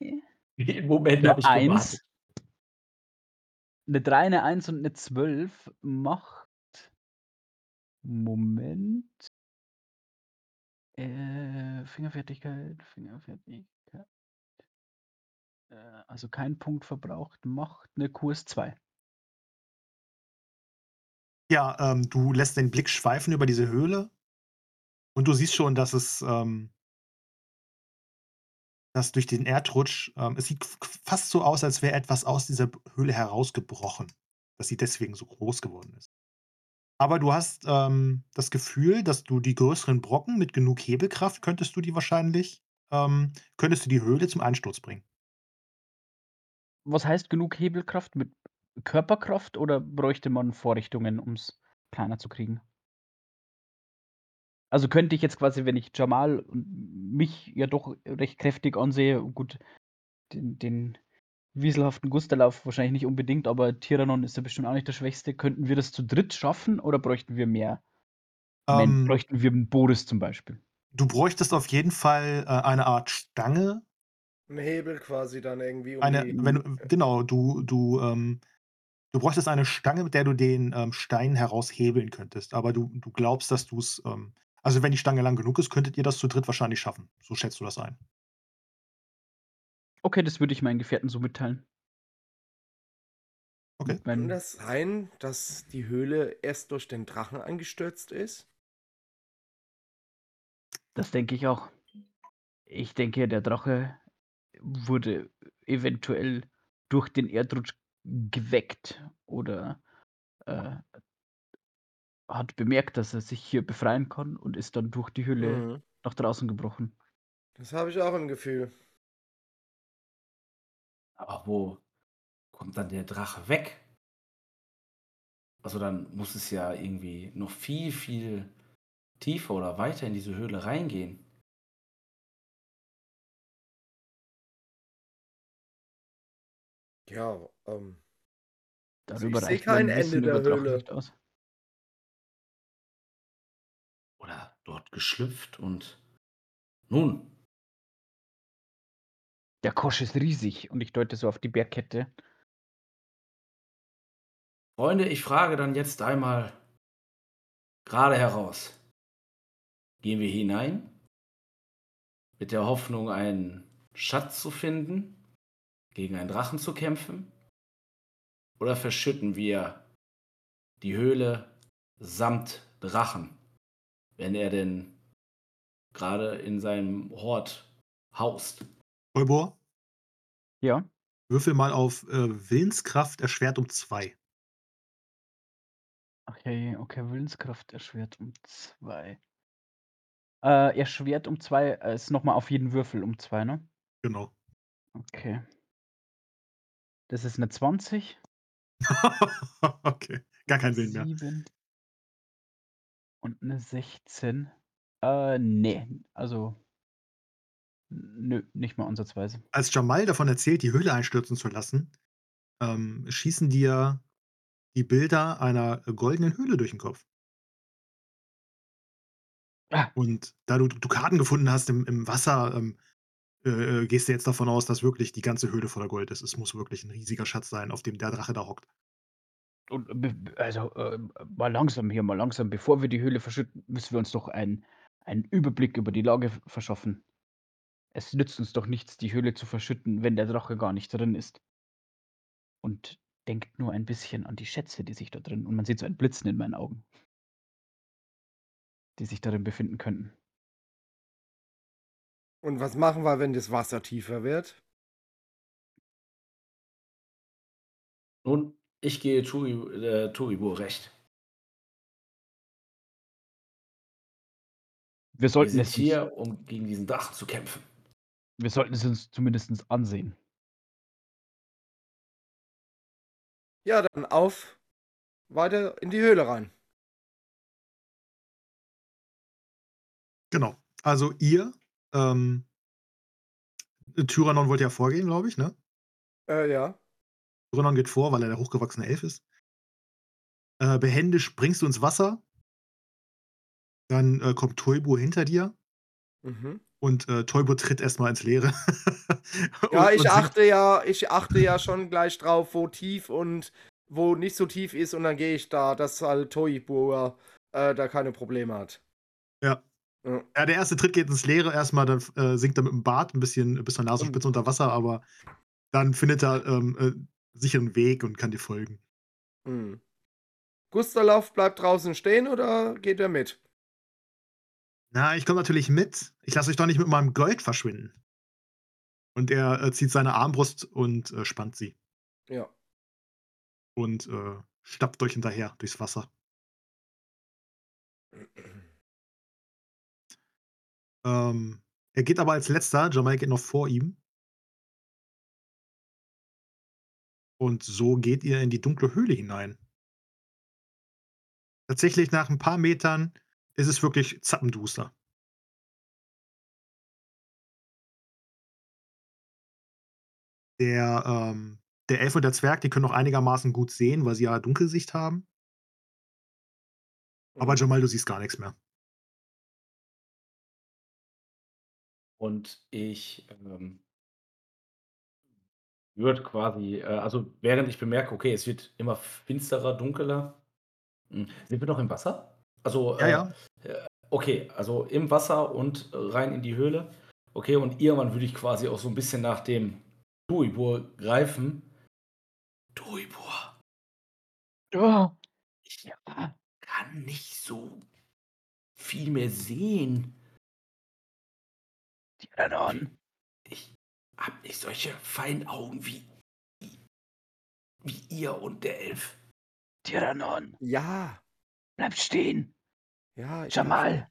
Den Moment Eine habe ich 1. gewartet. Eine 3, eine 1 und eine 12 macht. Moment. Äh, Fingerfertigkeit, Fingerfertigkeit. Äh, also kein Punkt verbraucht, macht eine Kurs 2. Ja, ähm, du lässt den Blick schweifen über diese Höhle und du siehst schon, dass es, ähm, dass durch den Erdrutsch, ähm, es sieht fast so aus, als wäre etwas aus dieser Höhle herausgebrochen, dass sie deswegen so groß geworden ist. Aber du hast ähm, das Gefühl, dass du die größeren Brocken mit genug Hebelkraft könntest du die wahrscheinlich, ähm, könntest du die Höhle zum Einsturz bringen. Was heißt genug Hebelkraft? Mit Körperkraft oder bräuchte man Vorrichtungen, um es kleiner zu kriegen? Also könnte ich jetzt quasi, wenn ich Jamal und mich ja doch recht kräftig ansehe, gut, den, den wieselhaften Gusterlauf wahrscheinlich nicht unbedingt, aber Tyrannon ist ja bestimmt auch nicht der Schwächste. Könnten wir das zu dritt schaffen oder bräuchten wir mehr? Ähm, bräuchten wir einen Boris zum Beispiel? du bräuchtest auf jeden Fall äh, eine Art Stange, Ein Hebel quasi dann irgendwie um Eine, die. wenn genau, du, du, ähm, du bräuchtest eine Stange, mit der du den ähm, Stein heraushebeln könntest. Aber du, du glaubst, dass du es, ähm, also wenn die Stange lang genug ist, könntet ihr das zu dritt wahrscheinlich schaffen. So schätzt du das ein. Okay, das würde ich meinen Gefährten so mitteilen. Okay. Kann Wenn, das sein, dass die Höhle erst durch den Drachen eingestürzt ist? das denke ich auch. Ich denke, der Drache wurde eventuell durch den Erdrutsch geweckt oder äh, hat bemerkt, dass er sich hier befreien kann und ist dann durch die Höhle Mhm. nach draußen gebrochen. Das habe ich auch im Gefühl. Aber wo kommt dann der Drache weg? Also dann muss es ja irgendwie noch viel, viel tiefer oder weiter in diese Höhle reingehen. Ja, ähm. Also Darüber ich sehe reicht kein Ende der Höhle. aus. Oder dort geschlüpft und nun, Der Kosch ist riesig und ich deute so auf die Bergkette. Freunde, ich frage dann jetzt einmal gerade heraus. Gehen wir hinein mit der Hoffnung, einen Schatz zu finden, gegen einen Drachen zu kämpfen? Oder verschütten wir die Höhle samt Drachen, wenn er denn gerade in seinem Hort haust? Eubor, Ja, würfel mal auf äh, Willenskraft erschwert um zwei. okay, okay, Willenskraft erschwert um zwei. Äh, erschwert um zwei, äh, ist nochmal auf jeden Würfel um zwei, ne? Genau. Okay. Das ist eine 20. okay. Gar keinen Willen mehr. 7 und eine 16. Äh, nee, also nö, nicht mal ansatzweise. Als Jamal davon erzählt, die Höhle einstürzen zu lassen, ähm, schießen dir die Bilder einer goldenen Höhle durch den Kopf. Ah, Und da du Dukaten gefunden hast im, im Wasser, ähm, äh, äh, gehst du jetzt davon aus, dass wirklich die ganze Höhle voller Gold ist. Es muss wirklich ein riesiger Schatz sein, auf dem der Drache da hockt. und be- also äh, mal langsam hier, mal langsam. Bevor wir die Höhle verschütten, müssen wir uns doch ein, einen Überblick über die Lage verschaffen. Es nützt uns doch nichts, die Höhle zu verschütten, wenn der Drache gar nicht drin ist. Und denkt nur ein bisschen an die Schätze, die sich da drin, und man sieht so ein Blitzen in meinen Augen, die sich darin befinden könnten. Und was machen wir, wenn das Wasser tiefer wird? Nun, ich gehe Turi, äh, Turibur recht. Wir Wir sollten sind es uns hier, um gegen diesen Drachen zu kämpfen. Wir sollten es uns zumindest ansehen. Ja, dann auf. Weiter in die Höhle rein. Genau. Also ihr ähm, äh, Tyrannon wollte ja vorgehen, glaube ich, ne? Äh, ja. Tyrannon geht vor, weil er der hochgewachsene Elf ist. Äh, behende springst du ins Wasser. Dann äh, kommt Toibo hinter dir Mhm. und äh, Toibo tritt erstmal ins Leere. Ja, und, ich und achte ja, ich achte ja schon gleich drauf, wo tief und wo nicht so tief ist und dann gehe ich da, dass halt Toiboa äh, da keine Probleme hat. Ja. Ja. Der erste Tritt geht ins Leere erstmal, dann äh, sinkt er mit dem Bart ein bisschen bis zur Nasenspitze unter Wasser, aber dann findet er ähm, äh, sicheren Weg und kann dir folgen. Hm. Gustav bleibt draußen stehen oder geht er mit? Na, ich komme natürlich mit. Ich lasse euch doch nicht mit meinem Gold verschwinden. Und er äh, zieht seine Armbrust und äh, spannt sie Ja. und äh, stappt euch hinterher durchs Wasser. Ähm, er geht aber als letzter, Jamal geht noch vor ihm. Und so geht ihr in die dunkle Höhle hinein. Tatsächlich nach ein paar Metern ist es wirklich zappenduster. Der, ähm, der Elf und der Zwerg, die können noch einigermaßen gut sehen, weil sie ja Dunkelsicht haben. Aber Mhm. Jamal, du siehst gar nichts mehr. Und ich ähm, würde quasi, äh, also während ich bemerke, okay, es wird immer finsterer, dunkler. Hm, Sind wir noch im Wasser? Also, Ja, äh, ja. äh, okay, also im Wasser und äh, rein in die Höhle. Okay, und irgendwann würde ich quasi auch so ein bisschen nach dem Tuibur greifen. Tuibur, Oh, ich kann nicht so viel mehr sehen. Tyrannon. Ich hab nicht solche feinen Augen wie, wie ihr und der Elf. Tyrannon. Ja, Bleibt stehen. ja. ich Jamal.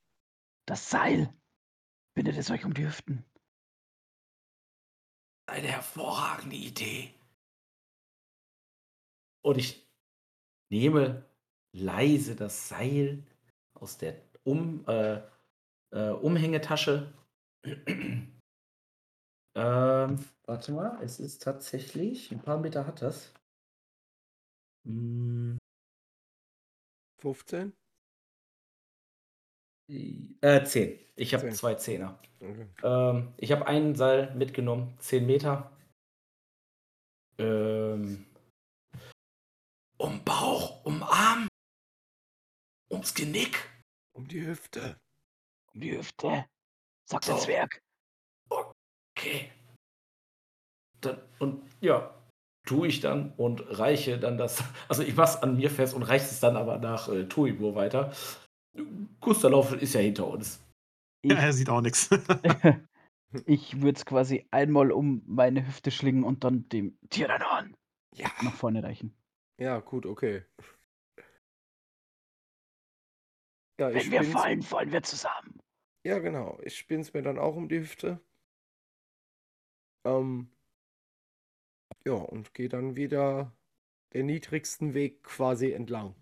Das Seil. Bindet es euch um die Hüften. Eine hervorragende Idee. Und ich nehme leise das Seil aus der um, äh, äh, Umhängetasche. Ähm, warte mal, es ist tatsächlich, ein paar Meter hat das. Hm, 15? äh, 10. Ich habe zwei Zehner. Okay. Ähm, ich habe ein Seil mitgenommen, 10 Meter. Ähm, um Bauch, um Arm, ums Genick. Um die Hüfte. Um die Hüfte. Sagt der So. Zwerg. Okay. Dann, und ja, tue ich dann und reiche dann das. Also ich mach's an mir fest und reiche es dann aber nach äh, Tuibur weiter. Gustav ist ja hinter uns. Ja, er sieht auch nichts. ich würde es quasi einmal um meine Hüfte schlingen und dann dem Tyrannon Ja. nach vorne reichen. Ja, gut, okay. Ja, ich Wenn wir fallen, fallen wir zusammen. Ja, genau. Ich spinn's mir dann auch um die Hüfte. Ähm, ja, und gehe dann wieder den niedrigsten Weg quasi entlang.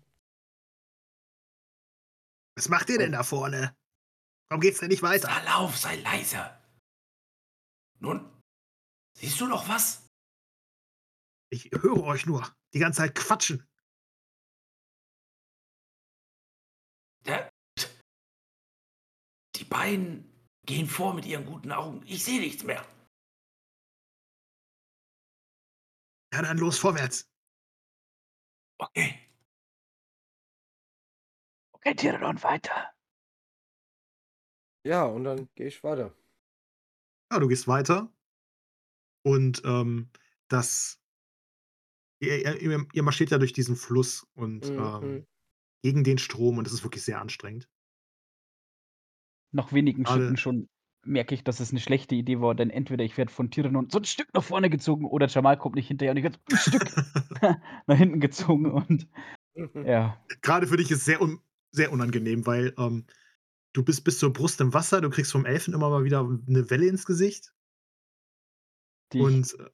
Was macht ihr denn da vorne? Warum geht's denn nicht weiter? Lauf, sei leise. Nun, siehst du noch was? Ich höre euch nur. Die ganze Zeit quatschen. Der, die beiden gehen vor mit ihren guten Augen. Ich sehe nichts mehr. Ja, dann los vorwärts. Okay. Okay, Tyrannon, weiter. Ja, und dann gehe ich weiter. Ja, du gehst weiter. Und ähm, das. Ihr, ihr, ihr marschiert ja durch diesen Fluss und Mhm. ähm, gegen den Strom und es ist wirklich sehr anstrengend. Nach wenigen Alle- Schritten schon merke ich, dass es eine schlechte Idee war, denn entweder ich werde von Tyrannon so ein Stück nach vorne gezogen oder Jamal kommt nicht hinterher und ich werde ein Stück nach hinten gezogen und ja, Gerade für dich ist es sehr, un sehr unangenehm, weil ähm, du bist bis zur Brust im Wasser, du kriegst vom Elfen immer mal wieder eine Welle ins Gesicht. Die und äh,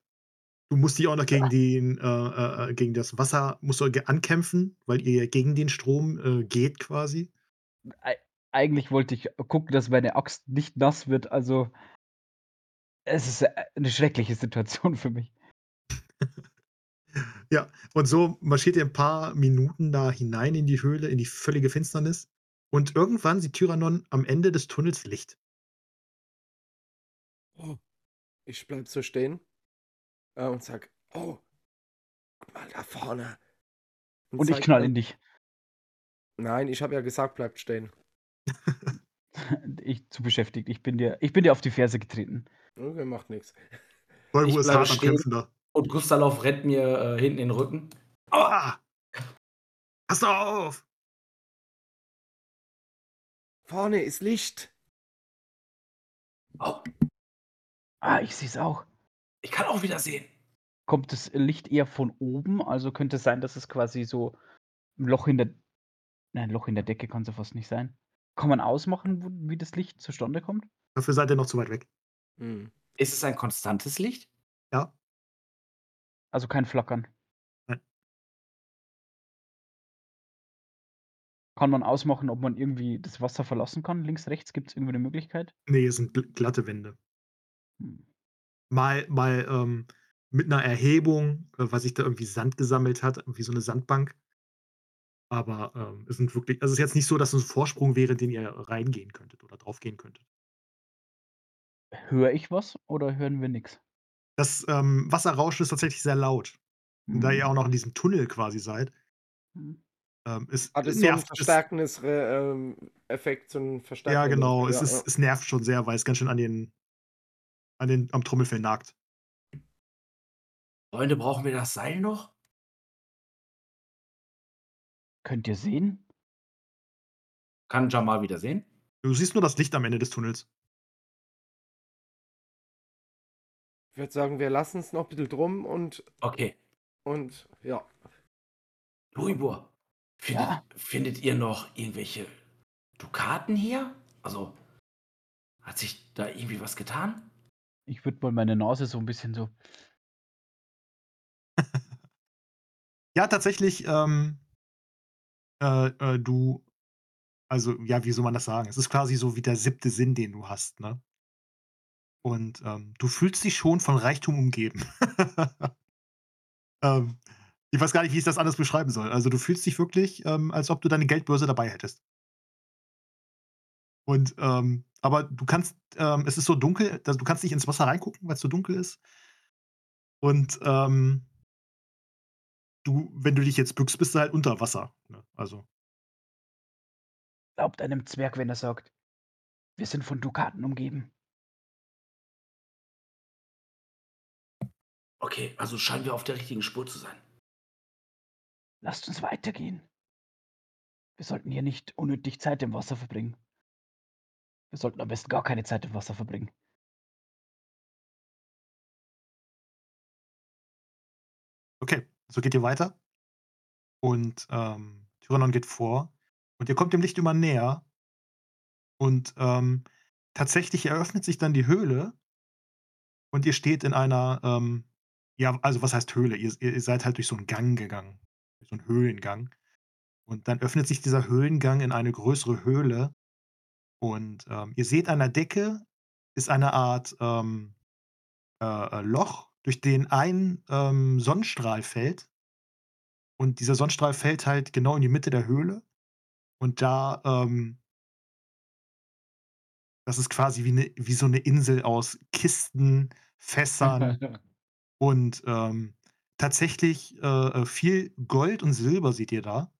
du musst dich auch noch gegen, den, äh, äh, gegen das Wasser musst du ankämpfen, weil ihr gegen den Strom äh, geht quasi. Ei eigentlich wollte ich gucken, dass meine Axt nicht nass wird, also Es ist, äh, 'ne schreckliche Situation für mich. Ja, und so marschiert ihr ein paar Minuten da hinein in die Höhle, in die völlige Finsternis. Und irgendwann sieht Tyrannon am Ende des Tunnels Licht. Oh, ich bleib so stehen äh, und sag: „Oh, guck mal da vorne.“ Und ich zeig knall in dich. Nein, ich habe ja gesagt: „Bleibt stehen.“ Ich zu beschäftigt. Ich bin dir ich bin dir auf die Ferse getreten. Okay, macht. Volvo Ich ist bleibe hart am stehen. Kämpfen da. Und Gustavov rennt mir äh, hinten in den Rücken. Aua! Pass doch auf! Vorne ist Licht. Oh, Ah, ich sehe es auch. ich kann auch wieder sehen. Kommt das Licht eher von oben? Also, könnte es sein, dass es quasi so 'n Loch in der nein, Loch in der Decke kann's ja fast nicht sein. Kann man ausmachen, wo wie das Licht zustande kommt? Dafür seid ihr noch zu weit weg. Mhm. Ist es ein konstantes Licht? Ja. Also, kein Flackern? Nein. Kann man ausmachen, ob man irgendwie das Wasser verlassen kann, links, rechts? Gibt's irgendwie 'ne Möglichkeit? Ne, es sind gl glatte Wände. Hm. Mal mal, ähm, mit 'ner Erhebung, äh, weil sich da irgendwie Sand gesammelt hat, wie so 'ne Sandbank. Aber, ähm, es sind wirklich also, es ist jetzt nicht so, dass es 'n Vorsprung wäre, den ihr reingehen könntet oder draufgehen könntet. Höre ich was oder hören wir nix? Das, ähm, Wasserrauschen ist tatsächlich sehr laut. Und da ihr Mhm. auch noch in diesem Tunnel quasi seid Mhm. ähm, es Hat es so 'n nervt es verstärkendes Re ähm, Effekt, so 'n Ja, verstärkenden genau. Effekt, Es ja, ist ja. es nervt schon sehr, weil es ganz schön an den an den am Trommelfell nagt. Freunde, brauchen wir das Seil noch? Könnt ihr sehen? Kann Jamal wieder sehen? Du siehst nur das Licht am Ende des Tunnels. Ich würde sagen, wir lassen's noch bisschen drum und Okay. und ja. Louisbourg, findet Ja? findet ihr noch irgendwelche Dukaten hier? Also, hat sich da irgendwie was getan? Ich würde mal meine Nase so 'n bisschen so Ja, tatsächlich, ähm äh, äh, du also, ja, wie soll man das sagen? Es ist quasi so wie der 7. Sinn, den du hast, ne? Und, ähm, du fühlst dich schon von Reichtum umgeben. Ähm, ich weiß gar nicht, wie ich das anders beschreiben soll. Also, du fühlst dich wirklich, ähm, als ob du deine Geldbörse dabei hättest. Und, ähm aber du kannst ähm, es ist so dunkel, dass du kannst nicht ins Wasser reingucken, weil's so dunkel ist. Und, ähm du wenn du dich jetzt bückst, bist du halt unter Wasser, ne? Also Glaubt einem Zwerg, wenn er sagt: „Wir sind von Dukaten umgeben.“ Okay, also scheinen wir auf der richtigen Spur zu sein. Lasst uns weitergehen. Wir sollten hier nicht unnötig Zeit im Wasser verbringen. Wir sollten am besten gar keine Zeit im Wasser verbringen. Okay, so geht ihr weiter. Und, ähm, Tyrannon geht vor und ihr kommt dem Licht immer näher. Und, ähm, tatsächlich eröffnet sich dann die Höhle und ihr steht in einer, ähm ja, also, was heißt Höhle? Ihr ihr seid halt durch so 'n Gang gegangen, so 'n Höhlengang. Und dann öffnet sich dieser Höhlengang in eine größere Höhle. Und, ähm, ihr seht an der Decke ist eine Art, ähm, äh, äh, Loch, durch den ein, ähm, Sonnenstrahl fällt. Und dieser Sonnenstrahl fällt halt genau in die Mitte der Höhle. Und da, ähm das ist quasi wie 'ne wie so 'ne Insel aus Kisten, Fässern und, ähm, tatsächlich, äh, äh, viel Gold und Silber seht ihr da.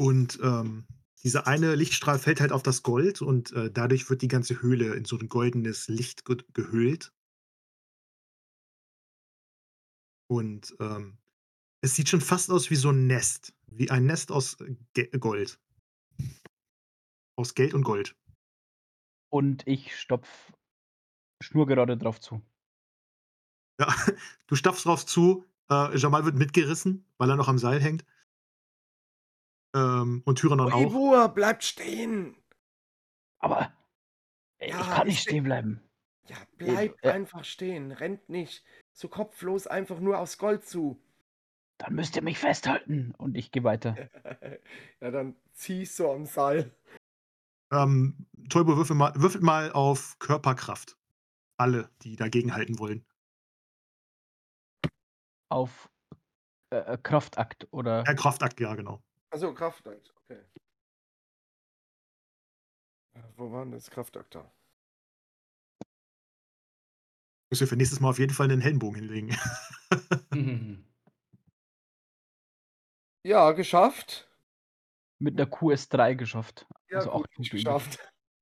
Und, ähm, dieser eine Lichtstrahl fällt halt auf das Gold und, äh, dadurch wird die ganze Höhle in so 'n goldenes Licht ged gehüllt. Und, ähm, es sieht schon fast aus wie so 'n Nest, wie ein Nest aus Ge Gold. Aus Geld und Gold. Und ich stopfe schnurgerade drauf zu. Ja, du stapfst drauf zu, äh, Jamal wird mitgerissen, weil er noch am Seil hängt. Ähm, und Tyrannon auch. Louisbourg, bleibt stehen! Aber, äh, ich Ja, kann ich nicht se stehen bleiben. Ja, bleibt äh einfach stehen, rennt nicht so kopflos einfach nur aufs Gold zu. Dann müsst ihr mich festhalten und ich gehe weiter. Ja, dann zieh ich so am Seil. Ähm, Tolbo, würfel mal würfelt mal auf Körperkraft. Alle, die dagegenhalten wollen. Auf, äh, äh, Kraftakt oder Ja, Kraftakt, ja, genau. Also Kraftakt, okay. Äh, Wo war denn das Kraftakt da? Müsst ihr für nächstes Mal auf jeden Fall 'nen Helmbogen hinlegen. Ja, geschafft. mit 'ner QS3 geschafft. Ja, Also gut, 8 Punkte übrig. geschafft.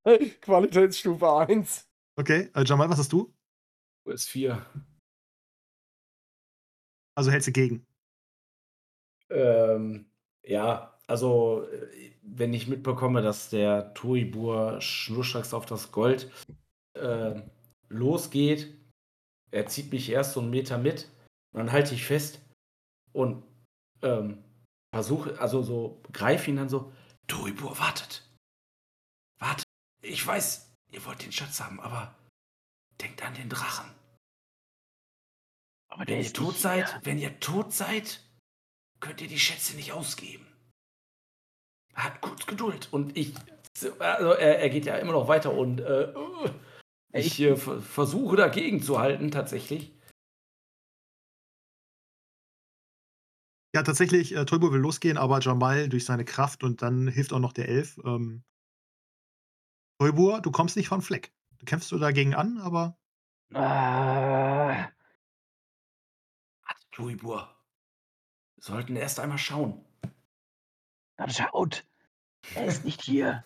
Qualitätsstufe 1. Okay, äh, Jamal, was hast du? US4. Also hältst du gegen. Ähm, ja, also, äh, wenn ich mitbekomme, dass der Toibur schnurstracks auf das Gold, äh, losgeht, er zieht mich erst so 'n Meter mit und dann halte ich fest und, ähm, versuche also so greife ihn dann so: „Toibur, wartet. Wartet. Ich weiß, ihr wollt den Schatz haben, aber denkt an den Drachen. Aber Wenn ihr tot seid hier. wenn ihr tot seid, könnt ihr die Schätze nicht ausgeben. Habt kurz Geduld.“ Und ich also er er geht ja immer noch weiter und, äh, ich, äh, ver versuche dagegen zu halten tatsächlich. Ja, tatsächlich, äh, Tolbo will losgehen, aber Jamal durch seine Kraft und dann hilft auch noch der Elf, ähm Tolbur, du kommst nicht vom Fleck. Du kämpfst so dagegen an, aber Ah. Toibur. Wir sollten erst einmal schauen. Dann schaut. Er ist nicht hier.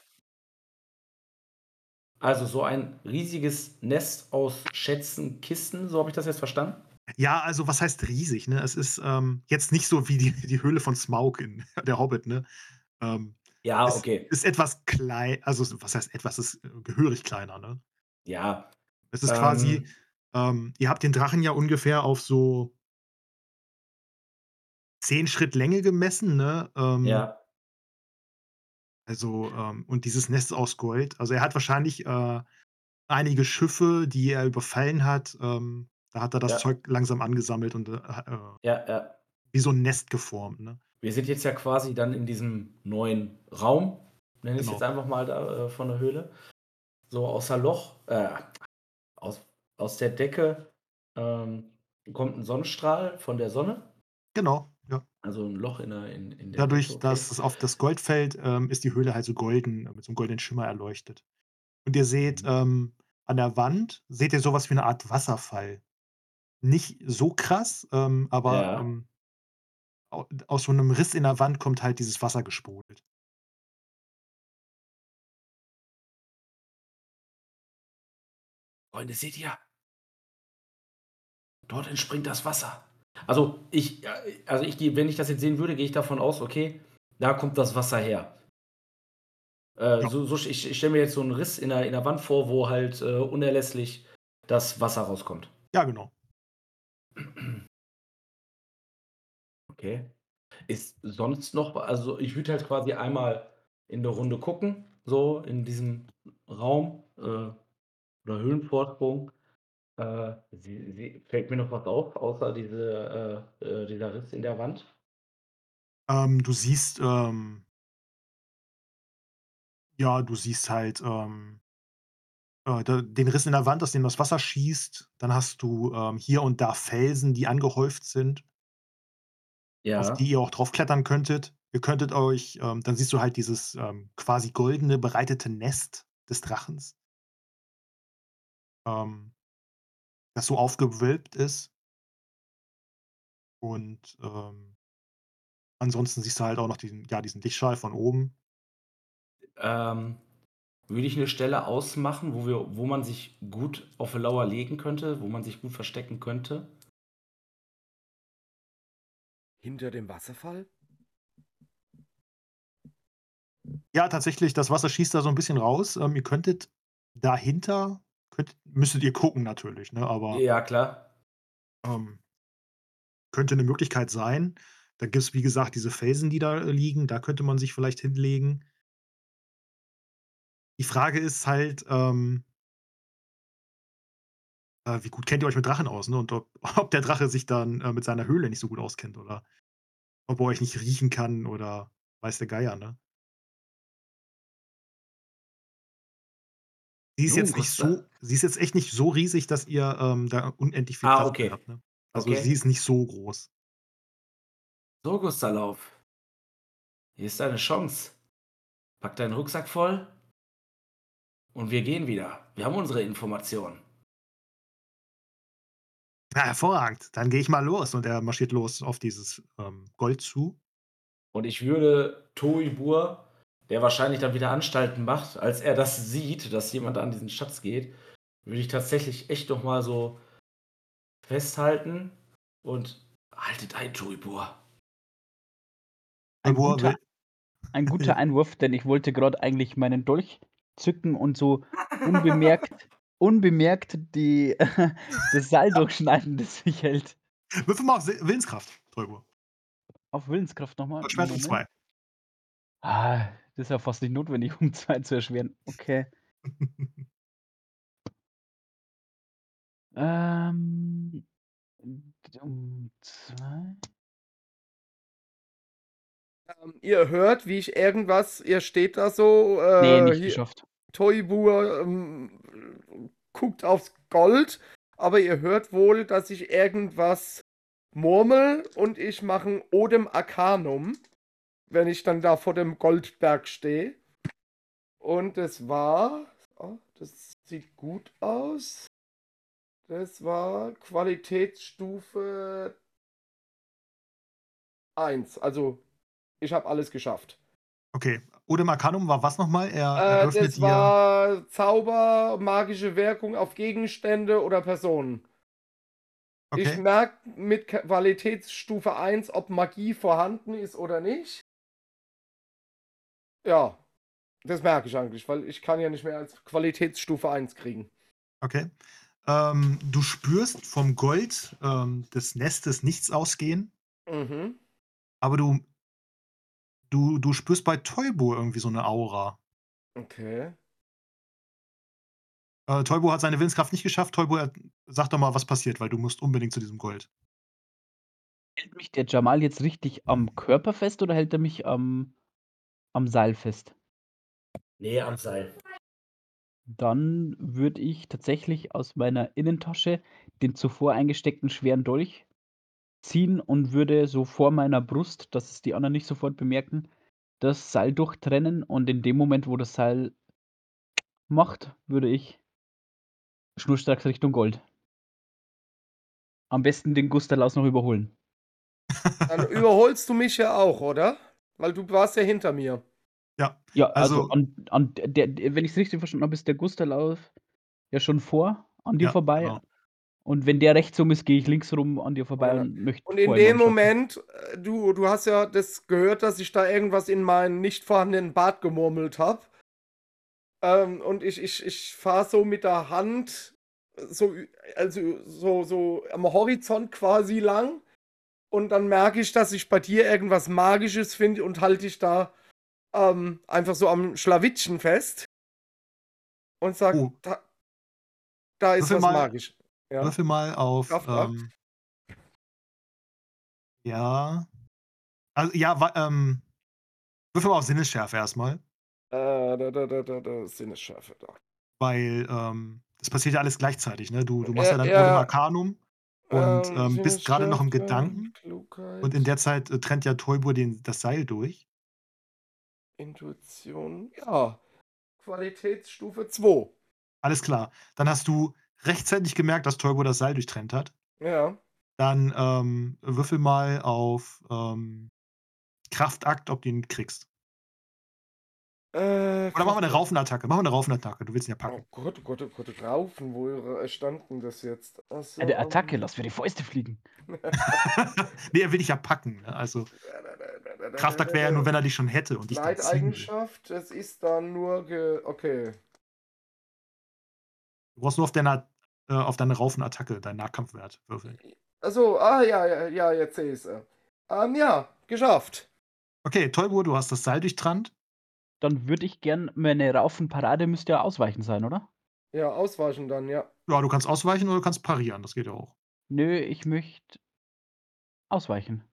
Also, so ein riesiges Nest aus Schätzen, Kisten, so habe ich das jetzt verstanden? Ja, also was heißt riesig, ne? Es ist, ähm, jetzt nicht so wie die die Höhle von Smaug in der Hobbit, ne? Ähm, Ja, es okay. ist etwas klei also was heißt etwas, es ist äh, gehörig kleiner, ne? Ja. Es ist quasi Ähm ähm, ihr habt den Drachen ja ungefähr auf so 10 Schritt Länge gemessen, ne? Ähm Ja. Also, ähm und dieses Nest aus Gold also er hat wahrscheinlich, äh, einige Schiffe, die er überfallen hat, ähm, da hat er das Ja. Zeug langsam angesammelt und, äh, äh Ja, ja. wie so 'n Nest geformt, ne? Wir sind jetzt ja quasi dann in diesem neuen Raum, nenne ich's Genau. jetzt einfach mal da, äh, von der Höhle. So außer Loch äh, aus aus der Decke, ähm, kommt 'n Sonnenstrahl von der Sonne. Genau. Also 'n Loch in der in in der Dadurch, okay. dass es auf das Gold fällt, ähm, ist die Höhle halt so golden mit so 'nem goldenen Schimmer erleuchtet. Und ihr seht, Mhm. ähm, an der Wand seht ihr so was wie 'ne Art Wasserfall. Nicht so krass, ähm, aber, Ja. ähm au aus so 'nem Riss in der Wand kommt halt dieses Wasser gesprudelt. Freunde, seht ihr? Dort entspringt das Wasser. Also, ich also ich gehe wenn ich das jetzt sehen würde, gehe ich davon aus, okay, da kommt das Wasser her. Äh, Ja. so so ich ich stelle mir jetzt so 'n Riss in der in der Wand vor, wo halt, äh, unerlässlich das Wasser rauskommt. Ja, genau. Okay. Ist sonst noch also, ich würde halt quasi einmal in der Runde gucken, so in diesem Raum, äh, oder Höhlenvorsprung. Äh, sie sie fällt mir noch was auf, außer diese äh, äh, dieser Riss in der Wand? Ähm, du siehst, ähm ja, du siehst halt, ähm äh, den Riss in der Wand, aus dem das Wasser schießt. Dann hast du, ähm, hier und da Felsen, die angehäuft sind auf die Ja. ihr auch draufklettern könntet. Ihr könntet euch ähm, dann siehst du halt dieses, ähm, quasi goldene, bereitete Nest des Drachens. Ähm das so aufgewölbt ist. Und, ähm ansonsten siehst du halt auch noch diesen ja, diesen Lichtstrahl von oben. Ähm, würde ich 'ne Stelle ausmachen, wo wir wo man sich gut auf die Lauer legen könnte, wo man sich gut verstecken könnte? Hinter dem Wasserfall? Ja, tatsächlich, das Wasser schießt da so 'n bisschen raus. Ähm, ihr könntet dahinter könnt müsstet ihr gucken natürlich, ne, aber Ja, klar. ähm könnte 'ne Möglichkeit sein. Da gibt's, wie gesagt, diese Felsen, die da, äh, liegen. Da könnte man sich vielleicht hinlegen. Die Frage ist halt, ähm äh, wie gut kennt ihr euch mit Drachen aus, ne? Und ob ob der Drache sich dann, äh, mit seiner Höhle nicht so gut auskennt oder ob er euch nicht riechen kann oder weiß der Geier, ne? Sie ist jetzt nicht so sie ist jetzt echt nicht so riesig, dass ihr, ähm, da unendlich viel Ah, Platz okay. habt, ne? Also, Okay. sie ist nicht so groß. So, Gusterlauf. Hier ist deine Chance. Pack deinen Rucksack voll und wir gehen wieder. Wir haben unsere Informationen. Na, hervorragend. Dann gehe ich mal los und er marschiert los auf dieses, ähm, Gold zu. Und ich würde Toibur, der wahrscheinlich dann wieder Anstalten macht, als er das sieht, dass jemand an diesen Schatz geht, würde ich tatsächlich echt noch mal so festhalten und haltet ein, Toibur. Ein Toibur guter, ein guter Einwurf, denn ich wollte gerade eigentlich meinen Dolch zücken und so unbemerkt, unbemerkt die, das Seil durchschneiden, das mich hält. Würfel mal auf Willenskraft, Toibur. Auf Willenskraft nochmal. Schwert um 2. Ah, das ist ja fast nicht notwendig, um 2 zu erschweren. Okay. Ähm, um 2. Ähm, ihr hört, wie ich irgendwas, ihr steht da so, Nee, äh, nicht hier, geschafft. Toibur ähm, guckt aufs Gold, aber ihr hört wohl, dass ich irgendwas murmel und ich mache ein Odem Arcanum, wenn ich dann da vor dem Goldberg stehe. Und das war, oh, das sieht gut aus. Das war Qualitätsstufe 1. Also, ich habe alles geschafft. Okay. Odem Arcanum war was nochmal? Er Äh, das ihr war Zauber, magische Wirkung auf Gegenstände oder Personen. Ich okay. merke mit Qualitätsstufe 1, ob Magie vorhanden ist oder nicht. Ja, das merke ich eigentlich, weil ich kann ja nicht mehr als Qualitätsstufe 1 kriegen. Okay. Ähm, du spürst vom Gold ähm, des Nestes nichts ausgehen, Mhm. aber du, du, du spürst bei Toibo irgendwie so eine Aura. Okay. Äh, Toibo hat seine Willenskraft nicht geschafft. Toibo, er- sag doch mal, was passiert, weil du musst unbedingt zu diesem Gold. Hält mich der Jamal jetzt richtig am Körper fest oder hält er mich am, am Seil fest? Nee, am Seil. Dann würde ich tatsächlich aus meiner Innentasche den zuvor eingesteckten schweren Dolch ziehen und würde so vor meiner Brust, dass es die anderen nicht sofort bemerken, das Seil durchtrennen und in dem Moment, wo das Seil macht, würde ich schnurstracks Richtung Gold. Am besten den Gustalaus noch überholen. Dann überholst du mich ja auch, oder? Weil du warst ja hinter mir. Ja, Ja, also, Also- an, an der, der, wenn ich es richtig verstanden habe, ist der Gustalaus ja schon vor an dir Ja, vorbei. genau. Und wenn der rechts rum ist, gehe ich links rum an dir vorbei Ja. und möchte Und in dem. Moment, äh, du, du hast ja das gehört, dass ich da irgendwas in meinen nicht vorhandenen Bart gemurmelt habe. Ähm, und ich, ich, ich fahre so mit der Hand so, ü- also so, so am Horizont quasi lang. Und dann merke ich, dass ich bei dir irgendwas Magisches finde und halte dich da ähm, einfach so am Schlawittchen fest. Und sag, Oh. da, da ist was mal- magisch. Ja. Würfel mal auf. Ähm, ja. Also, ja, ähm, würfel mal auf Sinnesschärfe erstmal, Äh, da, da, da, da, da, Sinnesschärfe da. weil ähm, das passiert ja alles gleichzeitig. Ne? Du, du machst Ja, ja dann ja. Arcanum und Ähm, ähm, bist gerade noch im Gedanken. Klugheit, Und in der Zeit äh, trennt ja Toibur den, das Seil durch. Intuition, ja. Qualitätsstufe 2. Alles klar. Dann hast du rechtzeitig gemerkt, dass Toibur das Seil durchtrennt hat. Ja. Dann ähm, würfel mal auf ähm, Kraftakt, ob du ihn kriegst. Äh, Oder machen wir eine Raufenattacke. Machen wir eine Raufenattacke. Du willst ihn ja Oh packen. Gott, oh Gott, oh Gott, Raufen, wo äh, stand denn das jetzt? Achso, Eine Attacke, lass mir die Fäuste fliegen. nee, er will dich ja packen. Ne? Also Kraftakt wäre ja nur, wenn er dich schon hätte und dich. Leiteigenschaft, es ist dann nur ge. Okay. Du brauchst nur auf, deiner, äh, auf deine Raufenattacke, deinen Nahkampfwert würfeln. Achso, ah ja, ja, ja, jetzt sehe ich es. Ähm, ja, geschafft. Okay, Toibur, du hast das Seil durchtrennt. Dann würde ich gern, meine Raufenparade müsste ja ausweichen sein, oder? Ja, ausweichen dann, ja. Ja, du kannst ausweichen oder du kannst parieren. Das geht ja auch. Nö, ich möchte ausweichen.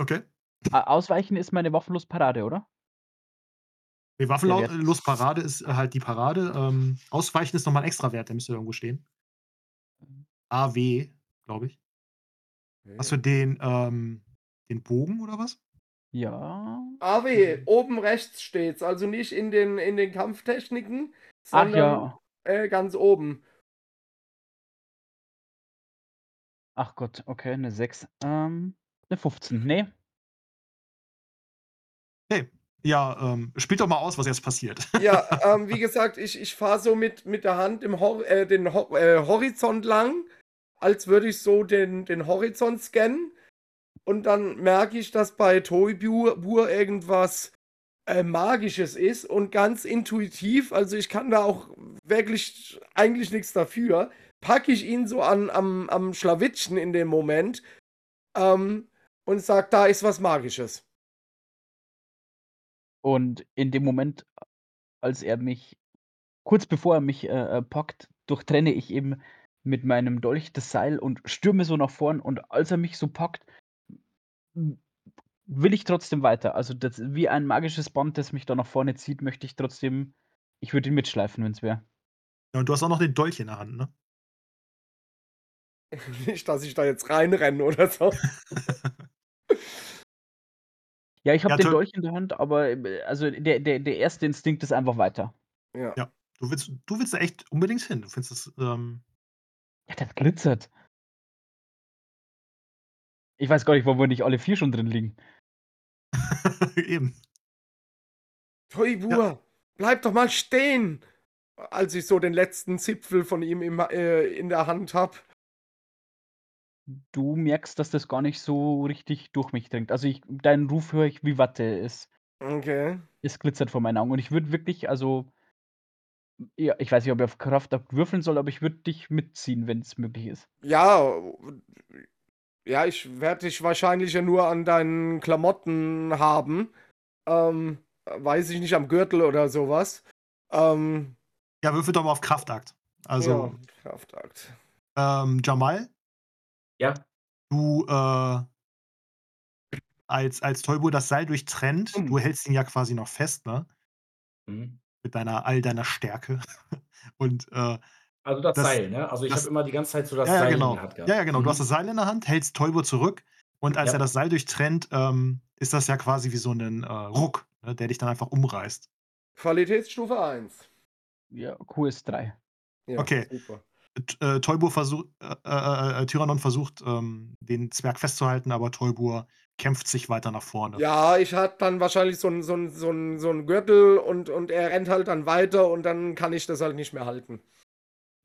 Okay. Ausweichen ist meine waffenlos Parade, oder? Ne, Der Waffenlaut Wert äh, ist äh, halt die Parade. Ähm, Ausweichen ist noch mal 'n Extrawert, der müsste irgendwo stehen. AW, glaube ich. Hast du Okay. den, ähm den Bogen oder was? Ja. AW, oben rechts steht's, also nicht in den in den Kampftechniken, Ach sondern, ja. äh, ganz oben. Ach Gott, okay, 'ne 6. Ähm, 'ne 15. Ne. Okay. Ja, ähm, spielt doch mal aus, was jetzt passiert. Ja, ähm, wie gesagt, ich ich fahre so mit mit der Hand im Hor äh, den Ho äh, Horizont lang, als würde ich so den den Horizont scannen. Und dann merke ich, dass bei Toibur Bur irgendwas, äh, Magisches ist und ganz intuitiv, also ich kann da auch wirklich eigentlich nix dafür, packe ich ihn so an am am Schlawittchen in dem Moment, ähm, und sage: „Da ist was Magisches.“ Und in dem Moment, als er mich kurz bevor er mich, äh, äh, packt, durchtrenne ich eben mit meinem Dolch das Seil und stürme so nach vorn und als er mich so packt will ich trotzdem weiter. Also, das wie ein magisches Band, das mich da nach vorne zieht, möchte ich trotzdem ich würde ihn mitschleifen, wenn's wäre. Ja, und du hast auch noch den Dolch in der Hand, ne? Nicht, dass ich da jetzt reinrenne oder so. Ja, ich habe Ja, den Dolch in der Hand, aber, also der der der erste Instinkt ist einfach weiter. Ja. Ja, du willst du willst da echt unbedingt hin. Du findest das, ähm Ja, das glitzert. Ich weiß gar nicht, warum wir nicht alle 4 schon drin liegen. Eben. Toibur, Ja. bleib doch mal stehen, als ich so den letzten Zipfel von ihm im äh, in der Hand habe. Du merkst, dass das gar nicht so richtig durch mich dringt. Also, ich deinen Ruf höre ich wie Watte. Es Okay. es glitzert vor meinen Augen und ich würde wirklich also ja, ich weiß nicht, ob ich auf Kraftakt würfeln soll, aber ich würde dich mitziehen, wenn's möglich ist. Ja, ja, ich werde dich wahrscheinlich ja nur an deinen Klamotten haben. Ähm, weiß ich nicht, am Gürtel oder so was. Ähm Ja, würfel doch mal auf Kraftakt. Also Ja, Kraftakt. ähm, Jamal? Ja. Du, äh als als Toibur das Seil durchtrennt, Mhm. du hältst ihn ja quasi noch fest, ne? Mhm. Mit deiner all deiner Stärke. Und, äh, Also das das Seil, ne? Also, ich habe immer die ganze Zeit so das ja, ja, Seil in genau. der Hand gehabt. Ja, ja, genau. Du hast Mhm. das Seil in der Hand, hältst Toibur zurück und als er Ja. das Seil durchtrennt, ähm, ist das ja quasi wie so 'nen, äh, Ruck, ne, der dich dann einfach umreißt. Qualitätsstufe 1. Ja, QS 3. Ja, Okay. super. Äh, Toibur versucht äh, äh, äh, Tyrannon versucht, ähm, den Zwerg festzuhalten, aber Toibur kämpft sich weiter nach vorne. Ja, ich hatte dann wahrscheinlich so 'n so 'n so 'n so 'n Gürtel und und er rennt halt dann weiter und dann kann ich das halt nicht mehr halten.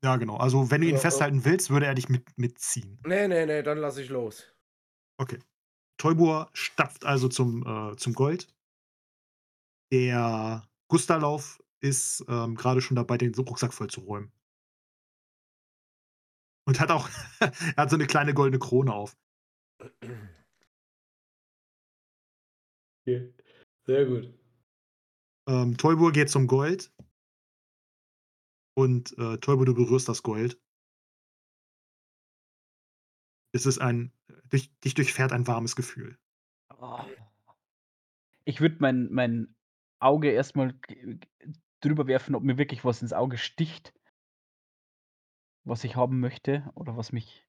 Ja, genau. Also, wenn du ihn Ja, festhalten willst, würde er dich mit mitziehen. Ne, ne, ne, dann lasse ich los. Okay. Toibur stapft also zum, äh zum Gold. Der Gustalauf ist, ähm, grade schon dabei, den Rucksack vollzuräumen. Und hat auch er hat so 'ne kleine goldene Krone auf. Okay, sehr gut. Ähm, Toibur geht zum Gold. Und, äh, Toibur, du berührst das Gold. Es ist ein dich dich durchfährt ein warmes Gefühl. Oh. Ich würde mein mein Auge erst mal g g drüber werfen, ob mir wirklich was ins Auge sticht was ich haben möchte oder was mich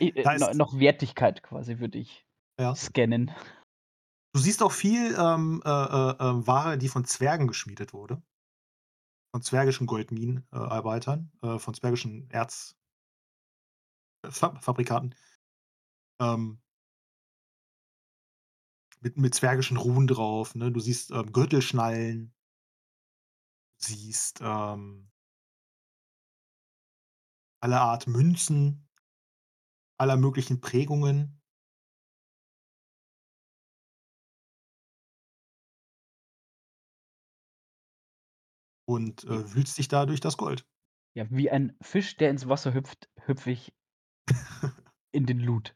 äh, Da no ist noch Wertigkeit quasi würde ich Ja. scannen. Du siehst auch viel, ähm, äh, äh, ähm, Ware, die von Zwergen geschmiedet wurde. Von zwergischen Goldminen äh, äh, von zwergischen Erz äh. Ähm mit mit zwergischen Runen drauf, ne? Du siehst, ähm, Gürtelschnallen. Siehst, ähm aller Art Münzen aller möglichen Prägungen. Und, äh, wühlst dich da durch das Gold. Ja, wie ein Fisch, der ins Wasser hüpft, hüpfe ich in den Loot.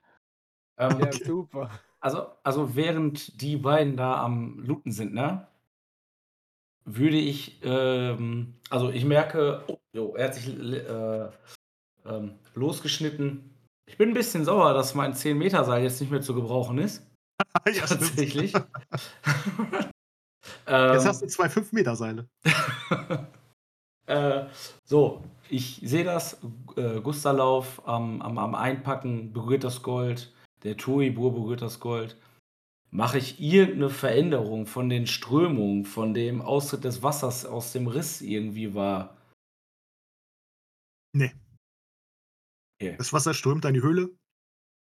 Ähm, Ja, Okay. super. also also, während die beiden da am Looten sind, ne würde ich, ähm also, ich merke, oh, jo, er hat sich äh, ähm, losgeschnitten. Ich bin 'n bisschen sauer, dass mein 10 Meter Seil jetzt nicht mehr zu gebrauchen ist. ja, stimmt. tatsächlich. Jetzt hast ähm, du zwei 5-Meter-Seile. äh, so, ich sehe das. Äh, Gusterlauf am, am, am Einpacken berührt das Gold. Der Tuibur berührt das Gold. Mache ich irgendeine Veränderung von den Strömungen, von dem Austritt des Wassers aus dem Riss irgendwie war? Nee. Okay. Das Wasser strömt in die Höhle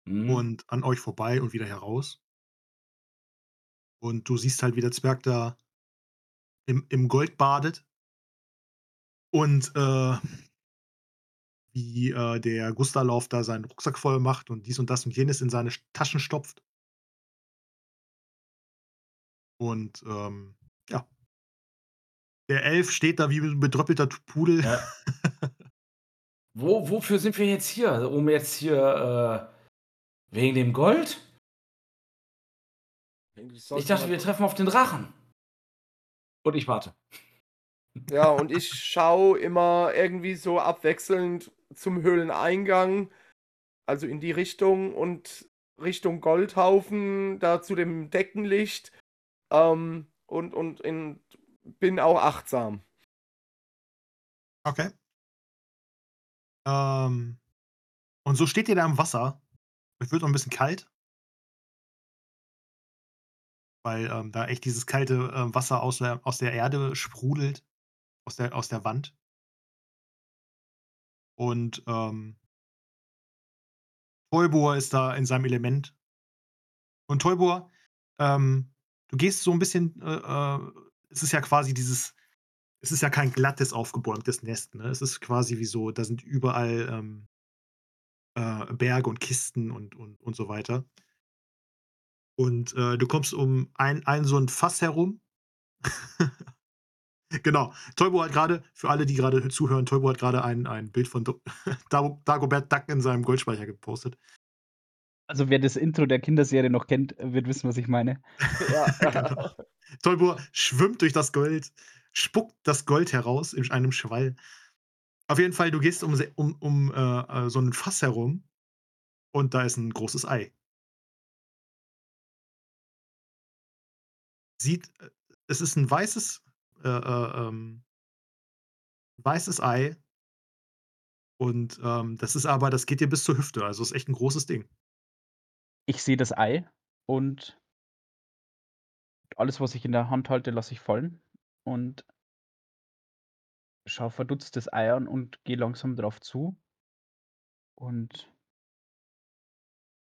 Hm. und an euch vorbei und wieder heraus. Und du siehst halt, wie der Zwerg da im, im Gold badet. Und äh, wie äh, der Gusterlauf da seinen Rucksack voll macht und dies und das und jenes in seine Sch- Taschen stopft. Und ähm, ja. Der Elf steht da wie ein bedröppelter Pudel. Ja. Wo, wofür sind wir jetzt hier? Um jetzt hier äh, wegen dem Gold? Ich dachte, wir treffen auf den Drachen. Und ich warte. Ja, und ich schaue immer irgendwie so abwechselnd zum Höhleneingang, also in die Richtung und Richtung Goldhaufen, da zu dem Deckenlicht. Ähm, und und in, bin auch achtsam. Okay. Ähm, und so steht ihr da im Wasser. Es wird noch ein bisschen kalt. Weil ähm, da echt dieses kalte ähm, Wasser aus der, aus der Erde sprudelt. Aus der, aus der Wand. Und ähm, Tolbor ist da in seinem Element. Und Tolbor, ähm, du gehst so ein bisschen, äh, äh, es ist ja quasi dieses, es ist ja kein glattes, aufgebäumtes Nest. Ne? Es ist quasi wie so, da sind überall ähm, äh, Berge und Kisten und, und, und so weiter. Und äh, du kommst um ein, ein so ein Fass herum. genau. Tolbo hat gerade, für alle, die gerade zuhören, Tolbo hat gerade ein, ein Bild von Do Dago- Dagobert Duck in seinem Goldspeicher gepostet. Also wer das Intro der Kinderserie noch kennt, wird wissen, was ich meine. Ja, Genau. Tolbo schwimmt durch das Gold, spuckt das Gold heraus in einem Schwall. Auf jeden Fall, du gehst um, um, um äh, äh, so ein Fass herum und da ist ein großes Ei. Sieht, äh, es ist ein weißes, äh, äh, ähm, weißes Ei und ähm, das ist aber, das geht dir bis zur Hüfte, also ist echt ein großes Ding. Ich sehe das Ei und alles, was ich in der Hand halte, lasse ich fallen und schaue verdutzt das Ei an und gehe langsam drauf zu. Und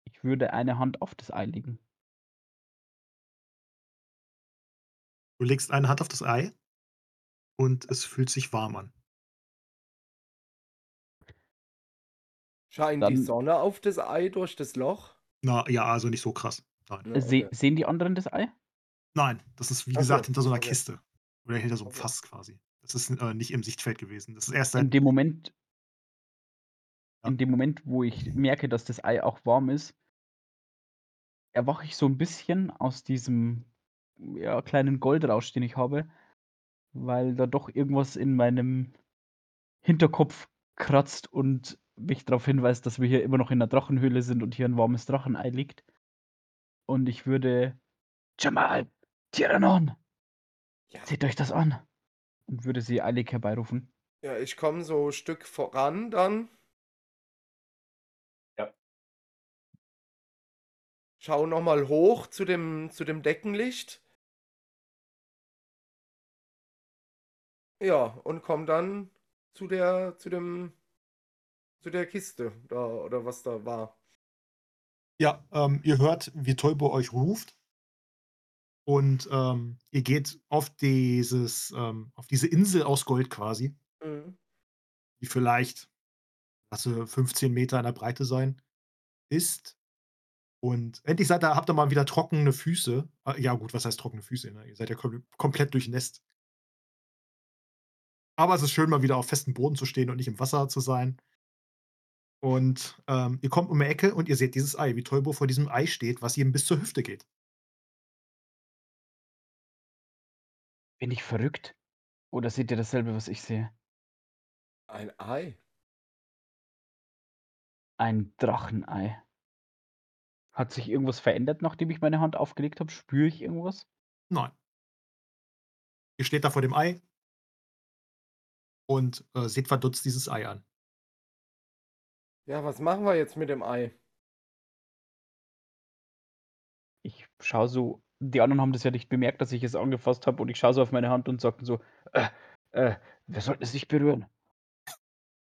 ich würde eine Hand auf das Ei legen. Du legst eine Hand auf das Ei und es fühlt sich warm an. Scheint die Dann- Sonne auf das Ei durch das Loch? Na ja, also nicht so krass. Nein. Ja, Se okay. Sehen die anderen das Ei? Nein, das ist wie Ach so, gesagt hinter so einer okay. Kiste. Oder hinter so einem Okay. Fass quasi. Das ist äh, nicht im Sichtfeld gewesen. Das ist erst In seit. dem Moment, Ja. in dem Moment, wo ich merke, dass das Ei auch warm ist, erwache ich so ein bisschen aus diesem ja, kleinen Goldrausch, den ich habe, weil da doch irgendwas in meinem Hinterkopf kratzt und mich darauf hinweist, dass wir hier immer noch in der Drachenhöhle sind und hier ein warmes Drachenei liegt. Und ich würde Jamal, Tiranon, Ja. seht euch das an. Und würde sie eilig herbeirufen. Ja, ich komme so ein Stück voran dann. Ja. Schau nochmal hoch zu dem, zu dem Deckenlicht. Ja, und komm dann zu der, zu dem, zu der Kiste da, oder was da war. Ja, ähm, ihr hört, wie Tolbo euch ruft. Und ähm, ihr geht auf dieses, ähm, auf diese Insel aus Gold quasi, Mhm. die vielleicht, lasse 15 Meter in der Breite sein, ist. Und endlich seid ihr, habt ihr mal wieder trockene Füße. Äh, Ja, gut, was heißt trockene Füße? Ne? Ihr seid ja kom komplett durchnässt. Aber es ist schön, mal wieder auf festem Boden zu stehen und nicht im Wasser zu sein. Und ähm, ihr kommt um die Ecke und ihr seht dieses Ei, wie Tolbo vor diesem Ei steht, was ihm bis zur Hüfte geht. Bin ich verrückt? Oder seht ihr dasselbe, was ich sehe? Ein Ei. Ein Drachenei. Hat sich irgendwas verändert, nachdem ich meine Hand aufgelegt habe? Spüre ich irgendwas? Nein. Ihr steht da vor dem Ei und, äh, seht verdutzt dieses Ei an. Ja, was machen wir jetzt mit dem Ei? Ich schaue so die anderen haben das ja nicht bemerkt, dass ich es angefasst habe und ich schaue so auf meine Hand und sage so: „Äh, äh, wir sollten es nicht berühren.“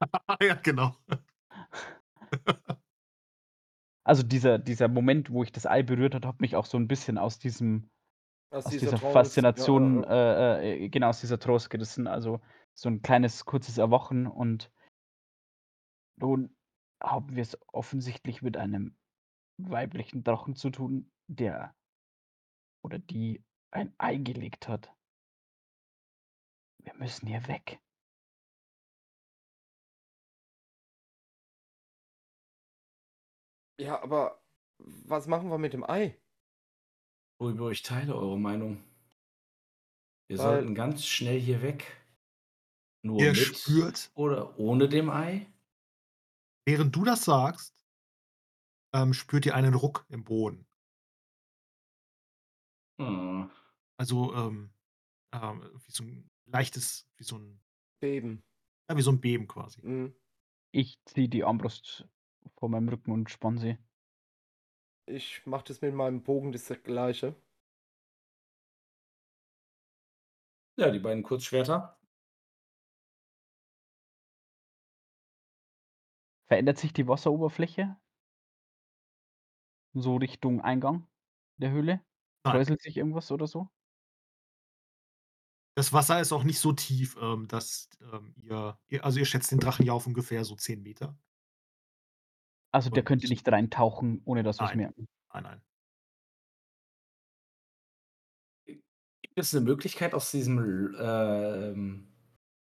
Ja, genau. Also, dieser dieser Moment, wo ich das Ei berührt habe, hat mich auch so 'n bisschen aus diesem Aus aus dieser dieser Faszination, ja, ja. äh, äh, genau, aus dieser Trance gerissen. Also, so 'n kleines kurzes Erwachen und nun haben wir's offensichtlich mit einem weiblichen Drachen zu tun, der oder die ein Ei gelegt hat. Wir müssen hier weg. Ja, aber was machen wir mit dem Ei? Uibo, ich teile eure Meinung. Wir Weil sollten ganz schnell hier weg. Nur Ihr mit spürt oder ohne dem Ei? während du das sagst, ähm, spürt ihr einen Ruck im Boden. Hm. Also, ähm, ähm, wie so 'n leichtes wie so 'n Beben. ja, wie so 'n Beben quasi. Mhm. Ich ziehe die Armbrust vor meinem Rücken und spanne sie. Ich mache das mit meinem Bogen das Gleiche. Ja, die beiden Kurzschwerter. Verändert sich die Wasseroberfläche? So Richtung Eingang der Höhle? Nein. Kräuselt sich irgendwas oder so? Das Wasser ist auch nicht so tief, ähm, dass, ähm, ihr ihr also, ihr schätzt den Drachen ja auf ungefähr so 10 Meter. Also, der könnte Und nicht reintauchen, ohne dass wir's Nein. merken? Nein, nein. Gibt es 'ne Möglichkeit, aus diesem L ähm,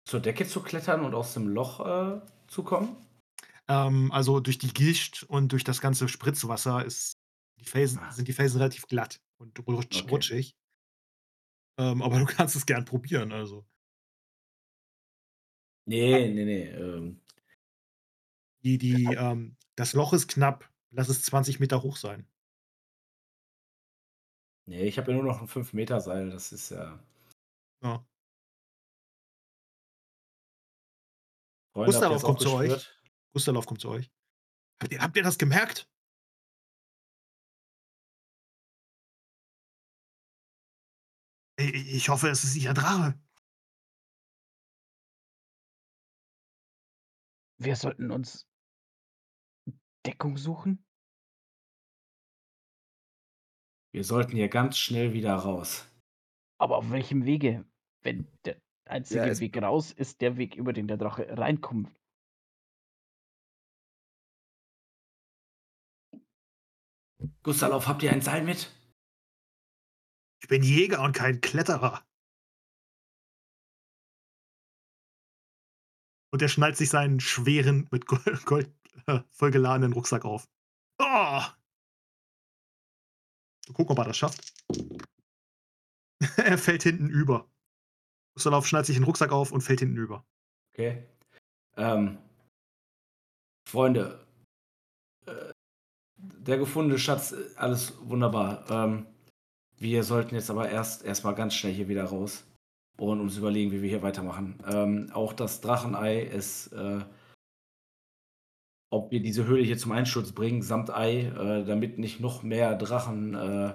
zur Decke zu klettern und aus dem Loch, äh, zu kommen? Ähm, also, durch die Gischt und durch das ganze Spritzwasser ist die Felsen Ah. sind die Felsen relativ glatt und rutsch Okay. rutschig. Ähm, aber du kannst es gern probieren, also. Ne, ne, ne, ähm Die die, ähm das Loch ist knapp, lass es 20 Meter hoch sein. Ne, ich habe ja nur noch 'n 5 Meter Seil, das ist ja Ja. Freunde, auch kommt zu euch. Gustaloff kommt zu euch. Habt ihr habt ihr das gemerkt? Ich hoffe, es ist nicht ein Drache. Wir sollten uns Deckung suchen? Wir sollten hier ganz schnell wieder raus. Aber auf welchem Wege? Wenn der einzige Ja, Weg raus ist der Weg, über den der Drache reinkommt. Gustaloff, habt ihr ein Seil mit? Ich bin Jäger und kein Kletterer. Und er schnallt sich seinen schweren, mit Gol Gold, äh, vollgeladenen Rucksack auf. Oh! Mal gucken, ob er das schafft. Er fällt hinten über. Gustaloff schnallt sich den Rucksack auf und fällt hinten über. Okay. Ähm Freunde, äh, der gefundene Schatz, äh, alles wunderbar. Ähm, wir sollten jetzt aber erst erst mal ganz schnell hier wieder raus und uns überlegen, wie wir hier weitermachen. Ähm, auch das Drachenei ist, äh ob wir diese Höhle hier zum Einsturz bringen, samt Ei, äh, damit nicht noch mehr Drachen, äh,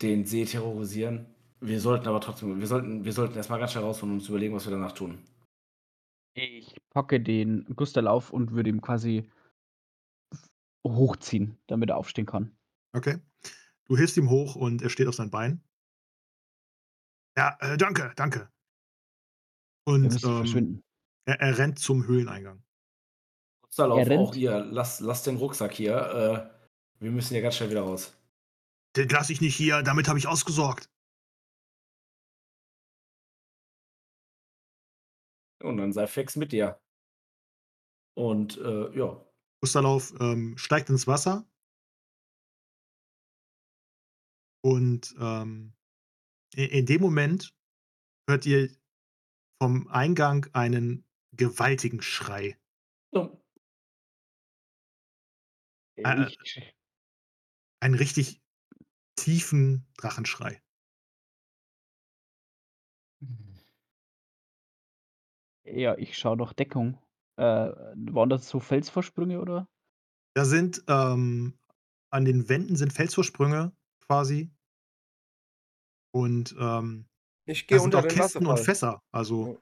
den See terrorisieren. Wir sollten aber trotzdem wir sollten wir sollten erst mal ganz schnell raus und uns überlegen, was wir danach tun. Ich packe den Gustalauf und würde ihn quasi hochziehen, damit er aufstehen kann. Okay. Du hilfst ihm hoch und er steht auf seinen Beinen. Ja, äh, danke, danke. Und, ähm, er er rennt zum Höhleneingang. Gustaloff, Er rennt auch ihr, lass lass den Rucksack hier. Äh, wir müssen hier ganz schnell wieder raus. Den lasse ich nicht hier, damit habe ich ausgesorgt. Und dann sei fix mit dir. Und, äh, ja. Gustalauf, ähm, steigt ins Wasser. Und, ähm, i in dem Moment hört ihr vom Eingang einen gewaltigen Schrei. Oh. Äh, äh einen richtig tiefen Drachenschrei. Ja, ich schaue nach Deckung. Äh, waren das so Felsvorsprünge, oder? Da sind, ähm an den Wänden sind Felsvorsprünge quasi. Und, ähm, Ich da gehe sind unter auch den Kisten und Wasserfall. Fässer. Also Ja.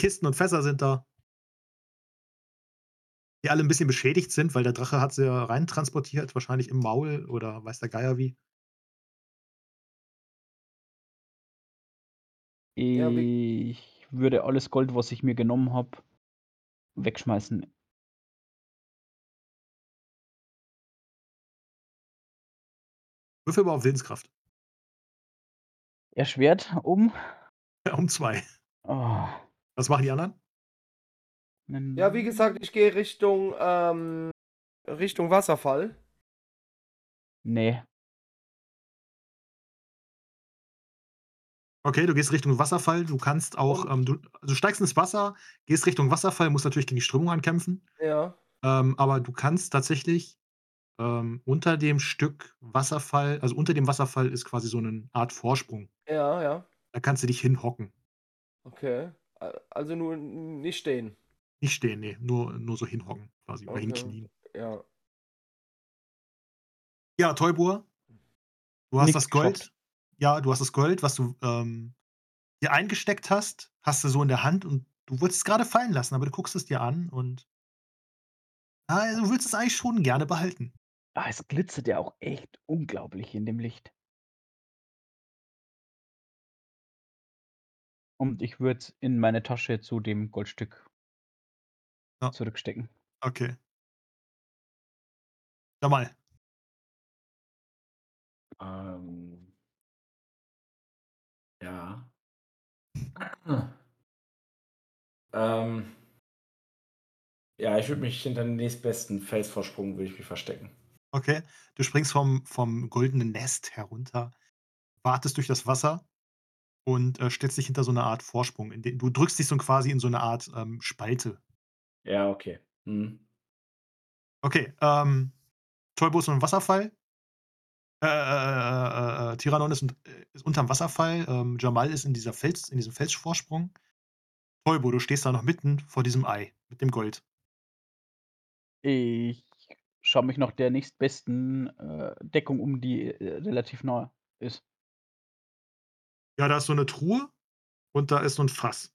Kisten und Fässer sind da. Die alle 'n bisschen beschädigt sind, weil der Drache hat sie ja reintransportiert, wahrscheinlich im Maul oder weiß der Geier wie. Ja, wie Ich würde alles Gold, was ich mir genommen habe, wegschmeißen. Würfel mal auf Willenskraft. Erschwert um? Um 2. Oh. Was machen die anderen? Ja, wie gesagt, ich gehe Richtung, ähm Richtung Wasserfall. Ne. Okay, du gehst Richtung Wasserfall. Du kannst auch, ähm du du steigst ins Wasser, gehst Richtung Wasserfall, musst natürlich gegen die Strömung ankämpfen. Ja. Ähm, aber du kannst tatsächlich, ähm, unter dem Stück Wasserfall also unter dem Wasserfall ist quasi so 'nen Art Vorsprung. Ja, ja. Da kannst du dich hinhocken. Okay. Also nur nicht stehen. Nicht stehen, ne, nur nur so hinhocken quasi oder Okay, hinknien. ja. Ja, Teubour, du hast Nix das Gold geschafft. Ja, du hast das Gold, was du, ähm, dir eingesteckt hast, hast du so in der Hand und du wolltest es grade fallen lassen, aber du guckst es dir an und ah, du willst es eigentlich schon gerne behalten. Ah, es glitzert ja auch echt unglaublich in dem Licht. Und ich würde es in meine Tasche zu dem Goldstück Ja. zurückstecken. Okay. Jamal. Ähm. Ja. Ähm. Ja, ich würde mich hinter den nächstbesten Felsvorsprung würde ich mich verstecken. Okay. Du springst vom vom goldenen Nest herunter, watest durch das Wasser und, äh, stellst dich hinter so 'ne Art Vorsprung, in den du drückst dich so quasi in so 'ne Art, ähm, Spalte. Ja, okay. Mhm. Okay, ähm, Teubour ist so 'n Wasserfall. Äh, äh, äh, äh, äh, Tyrannon ist äh, ist unterm Wasserfall. Ähm, Jamal ist in dieser Fels in diesem Felsvorsprung. Teubour, du stehst da noch mitten vor diesem Ei mit dem Gold. Ich schaue mich nach der nächstbesten, Deckung um, die, relativ nah ist. Ja, da ist so 'ne Truhe und da ist so 'n Fass.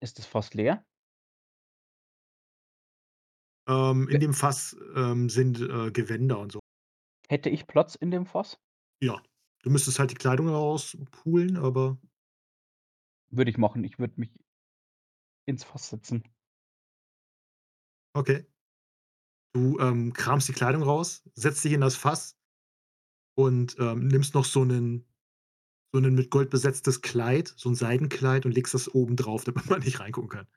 Ist das Fass leer? Ähm, in dem Fass, ähm, sind, äh, Gewänder und so. Hätte ich Platz in dem Fass? Ja, du müsstest halt die Kleidung rauspulen, aber Würde ich machen. Ich würde mich ins Fass setzen. Okay. Du, ähm, kramst die Kleidung raus, setzt dich in das Fass und, ähm, nimmst noch so 'nen so 'nen mit Gold besetztes Kleid, so 'n Seidenkleid und legst das oben drauf, damit man nicht reingucken kann.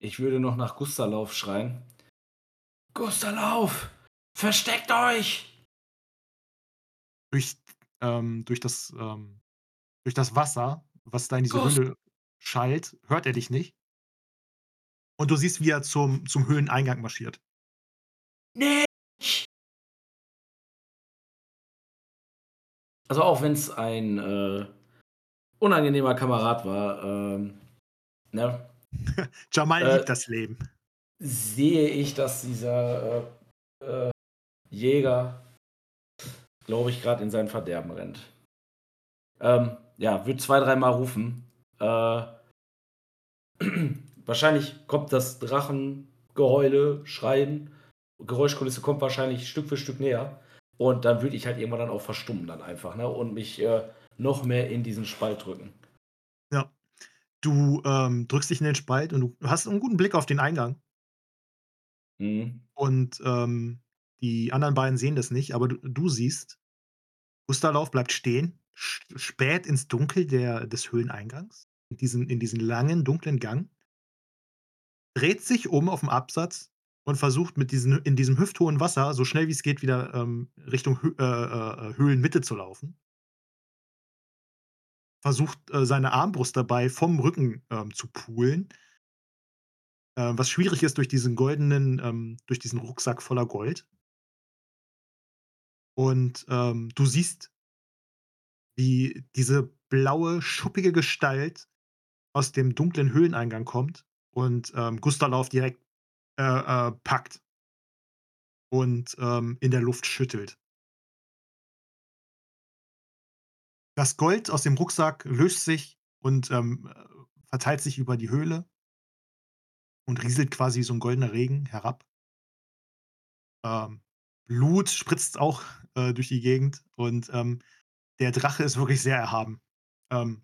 Ich würde noch nach Gustalauf schreien. Gustalauf! Versteckt euch! Durch ähm, durch das ähm, durch das Wasser, was da in diese Gust Höhle schallt, hört er dich nicht. Und du siehst, wie er zum zum Höhleneingang marschiert. Nicht! Also, auch wenn's ein, äh, unangenehmer Kamerad war, ähm, ne? Jamal Äh liebt das Leben. sehe ich, dass dieser, äh, äh, Jäger, glaube ich, grad in sein Verderben rennt. Ähm, ja, würde zwei, dreimal rufen. Äh wahrscheinlich kommt das Drachengeheule, Schreien Geräuschkulisse kommt wahrscheinlich Stück für Stück näher. Und dann würde ich halt irgendwann dann auch verstummen dann einfach, ne, und mich, äh, noch mehr in diesen Spalt drücken. Du, ähm, drückst dich in den Spalt und du hast 'n guten Blick auf den Eingang. Mhm. Und, ähm, die anderen beiden sehen das nicht, aber du du siehst, Gustalauf bleibt stehen, sch späht ins Dunkel der des Höhleneingangs, in diesen in diesen langen, dunklen Gang dreht sich um auf'm Absatz und versucht mit diesen in diesem hüfthohen Wasser so schnell wie's geht wieder, ähm, Richtung Hö äh, äh, äh, Höhlenmitte zu laufen. Versucht, äh, seine Armbrust dabei vom Rücken, ähm, zu poolen. Äh, was schwierig ist durch diesen goldenen ähm, durch diesen Rucksack voller Gold. Und, ähm, du siehst wie diese blaue, schuppige Gestalt aus dem dunklen Höhleneingang kommt und, ähm, Gustalauf direkt, äh, äh, packt und, ähm, in der Luft schüttelt. Das Gold aus dem Rucksack löst sich und, ähm, äh, verteilt sich über die Höhle und rieselt quasi so 'n goldener Regen herab. Ähm, Blut spritzt auch, äh, durch die Gegend und, ähm, der Drache ist wirklich sehr erhaben. Ähm,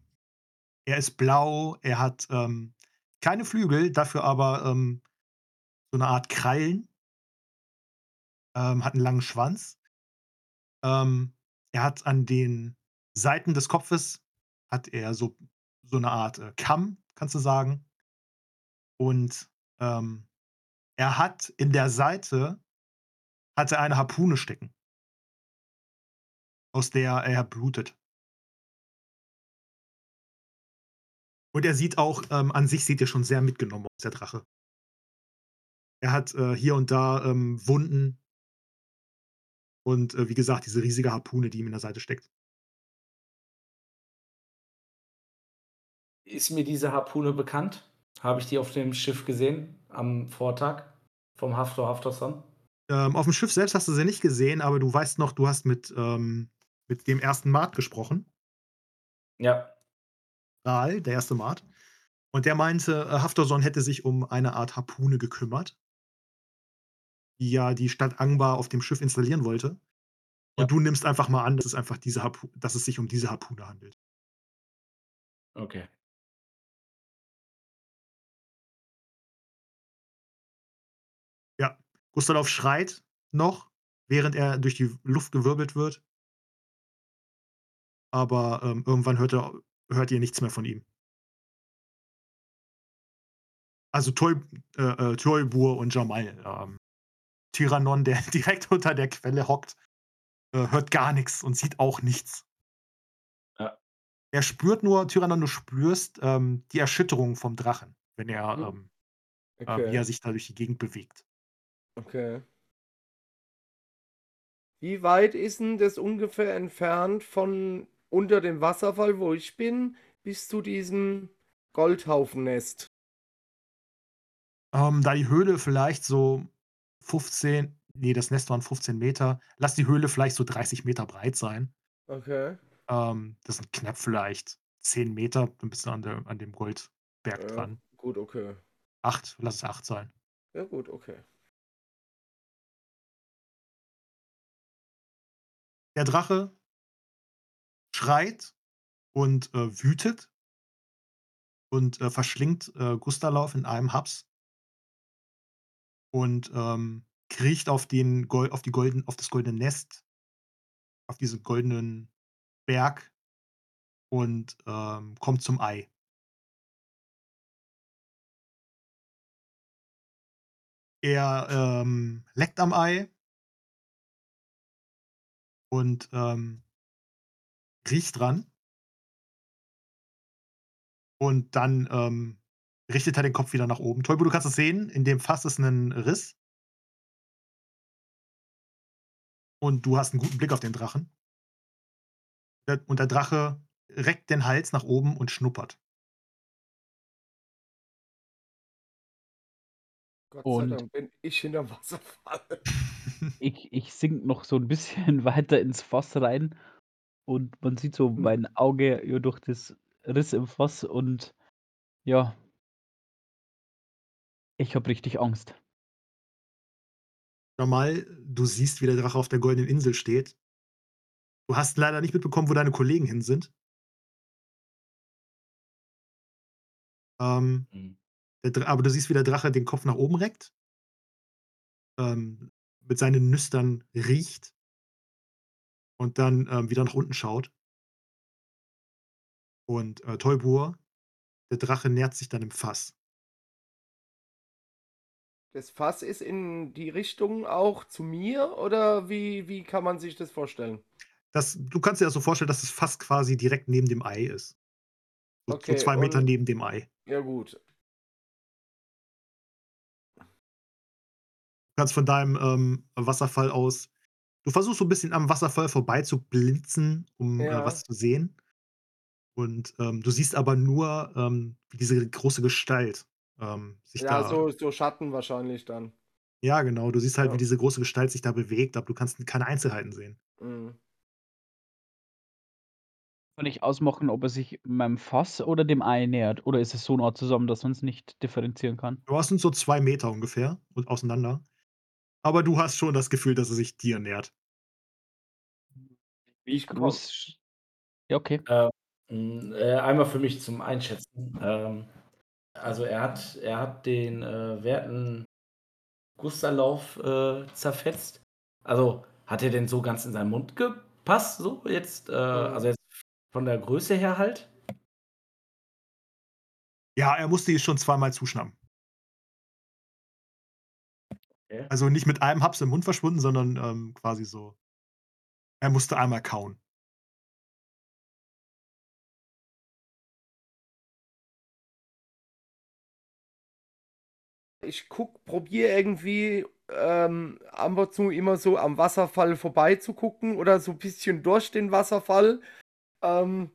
er ist blau, er hat, ähm, keine Flügel, dafür aber, ähm, so 'ne Art Krallen. Ähm, hat 'n langen Schwanz. Er hat an den Seiten des Kopfes hat er so so 'ne Art, äh, Kamm, kannst du sagen. Und, ähm, er hat in der Seite hat er eine Harpune stecken. Aus der er blutet. Und er sieht auch ähm, an sich sieht er schon sehr mitgenommen aus, der Drache. Er hat, äh, hier und da, ähm, Wunden. Und, äh, wie gesagt, diese riesige Harpune, die ihm in der Seite steckt. Ist mir diese Harpune bekannt? Habe ich die auf dem Schiff gesehen am Vortag vom Haftor Haftorson? Ähm, auf'm Schiff selbst hast du sie nicht gesehen, aber du weißt noch, du hast mit, ähm mit dem 1. Mat gesprochen. Ja. Ral, der 1. Mat. Und der meinte, äh, Haftorson hätte sich um eine Art Harpune gekümmert die ja die Stadt Angbar auf dem Schiff installieren wollte. Und Ja. du nimmst einfach mal an, dass es einfach diese Harpu dass es sich um diese Harpune handelt. Okay. Gustalauf schreit noch, während er durch die Luft gewirbelt wird. Aber, ähm, irgendwann hört er hört ihr nichts mehr von ihm. Also Toy äh, äh, Toybur und Jamal, ähm, Tyrannon, der direkt unter der Quelle hockt, äh, hört gar nix und sieht auch nichts. Ja. Er spürt nur Tyrannon, du spürst, ähm, die Erschütterung vom Drachen, wenn er, Mhm. ähm äh, wie Okay. er sich da durch die Gegend bewegt. Okay. Wie weit ist 'n das ungefähr entfernt von unter dem Wasserfall, wo ich bin, bis zu diesem Goldhaufennest? Ähm, da die Höhle vielleicht so 15 ne, das Nest waren 15 Meter. Lass die Höhle vielleicht so 30 Meter breit sein. Okay. Ähm, das sind knapp vielleicht 10 Meter, dann bist du an der an dem Goldberg Ja, dran. gut, okay. 8, lass es 8 sein. Ja gut, okay. Der Drache schreit und, äh, wütet und, äh, verschlingt, äh, Gustalauf in einem Haps. Und, ähm, kriecht auf den Gol auf die golden auf das goldene Nest auf diesen goldenen Berg und, ähm, kommt zum Ei. Er, ähm, leckt am Ei und, ähm riecht dran. Und dann, ähm, richtet er den Kopf wieder nach oben. Toybo, du kannst es sehen, in dem Fass ist 'nen Riss. Und du hast 'n guten Blick auf den Drachen. Und der Drache reckt den Hals nach oben und schnuppert. Gott sei Und Dank bin ich hinterm Wasserfall. ich ich sinke noch so 'n bisschen weiter ins Fass rein und man sieht so Mhm. mein Auge ja durch das Riss im Fass und ja. Ich habe richtig Angst. Jamal, du siehst, wie der Drache auf der goldenen Insel steht. Du hast leider nicht mitbekommen, wo deine Kollegen hin sind. Ähm, Mhm. Aber du siehst, wie der Drache den Kopf nach oben reckt. Ähm, mit seinen Nüstern riecht. Und dann, ähm, wieder nach unten schaut. Und, äh, Toybur, der Drache nähert sich dann im Fass. Das Fass ist in die Richtung auch zu mir oder wie wie kann man sich das vorstellen? Das du kannst dir das so vorstellen, dass das Fass quasi direkt neben dem Ei ist. So so Okay, 2 Meter und neben dem Ei. ja gut. Kannst von deinem, ähm, Wasserfall aus du versuchst so 'n bisschen am Wasserfall vorbei zu blinzen, um, äh, was Ja. zu sehen. Und, ähm, du siehst aber nur, ähm, wie diese große Gestalt, ähm, sich Ja, da so so Schatten wahrscheinlich dann. Ja, genau, du siehst halt, wie Ja. diese große Gestalt sich da bewegt, aber du kannst keine Einzelheiten sehen. Mhm. Kann ich ausmachen, ob er sich meinem Fass oder dem Ei nähert? Oder ist es so nah zusammen, dass man's nicht differenzieren kann? Ja, es sind so 2 Meter ungefähr und auseinander. Aber du hast schon das Gefühl, dass er sich dir nähert. Wie Ich groß ja, okay. Äh, äh, einmal für mich zum Einschätzen. Ähm, also er hat er hat den, äh, werten Gusterlauf, äh, zerfetzt. Also, hat er denn so ganz in seinen Mund gepasst so jetzt, äh, Mhm. also jetzt von der Größe her halt? Ja, er musste dir schon zweimal zuschnappen. Okay. Also, nicht mit einem Haps im Mund verschwunden, sondern, ähm, quasi so er musste einmal kauen. Ich gucke probiere irgendwie, ähm, ab und zu immer so am Wasserfall vorbeizugucken oder so bisschen durch den Wasserfall. Ähm,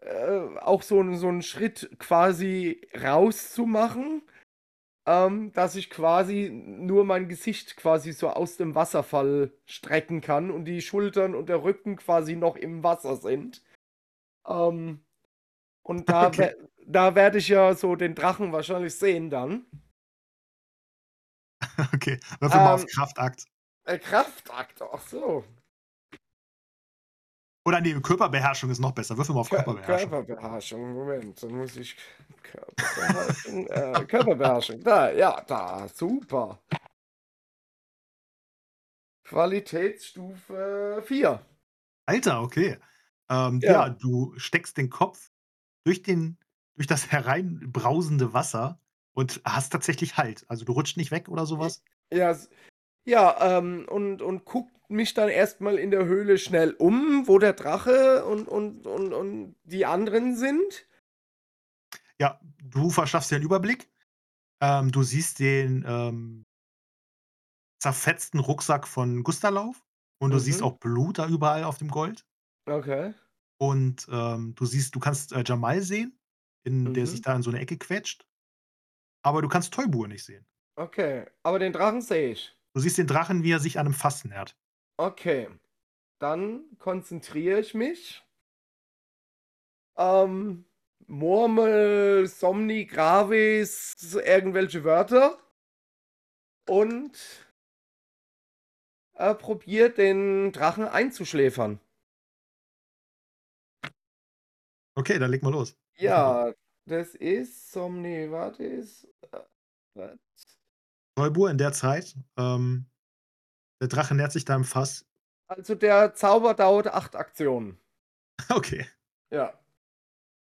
äh, auch so so 'n Schritt quasi rauszumachen, ähm, dass ich quasi nur mein Gesicht quasi so aus dem Wasserfall strecken kann und die Schultern und der Rücken quasi noch im Wasser sind. Ähm, und da Okay. da werde ich ja so den Drachen wahrscheinlich sehen dann. Okay, würfel mal auf Ähm. Kraftakt. Äh, Kraftakt, ach so. Oder ne, Körperbeherrschung ist noch besser. Würfel mal auf Kö Körperbeherrschung. Körperbeherrschung, Moment, dann muss ich Körperbeherrschung, äh, Körperbeherrschung, da, ja, da, super. Qualitätsstufe 4. Alter, okay. Ähm, ja, Ja. du steckst den Kopf durch den durch das hereinbrausende Wasser und hast tatsächlich Halt. Also, du rutscht nicht weg oder so J was? ja, ja, ähm, und und gucke mich dann erst mal in der Höhle schnell um, wo der Drache und und und und die anderen sind. Ja, du verschaffst dir 'n Überblick. Ähm, du siehst den, ähm zerfetzten Rucksack von Gusterlauf und du siehst Mhm. auch Blut da überall auf dem Gold. Okay. Und, ähm, du siehst du kannst, äh, Jamal sehen, in der sich Mhm. da in so 'ne Ecke quetscht. Aber du kannst Toybour nicht sehen. Okay, aber den Drachen sehe ich. Du siehst den Drachen, wie er sich einem Fass nähert. Okay, dann konzentriere ich mich. Ähm, Murmel, Somni, Gravis, irgendwelche Wörter. Und äh, probiere den Drachen einzuschläfern. Okay, dann leg mal los. Ja, das ist Somni, warte ist äh, Toybour in der Zeit, ähm der Drache nähert sich deinem Fass. Also, der Zauber dauert 8 Aktionen. Okay. Ja.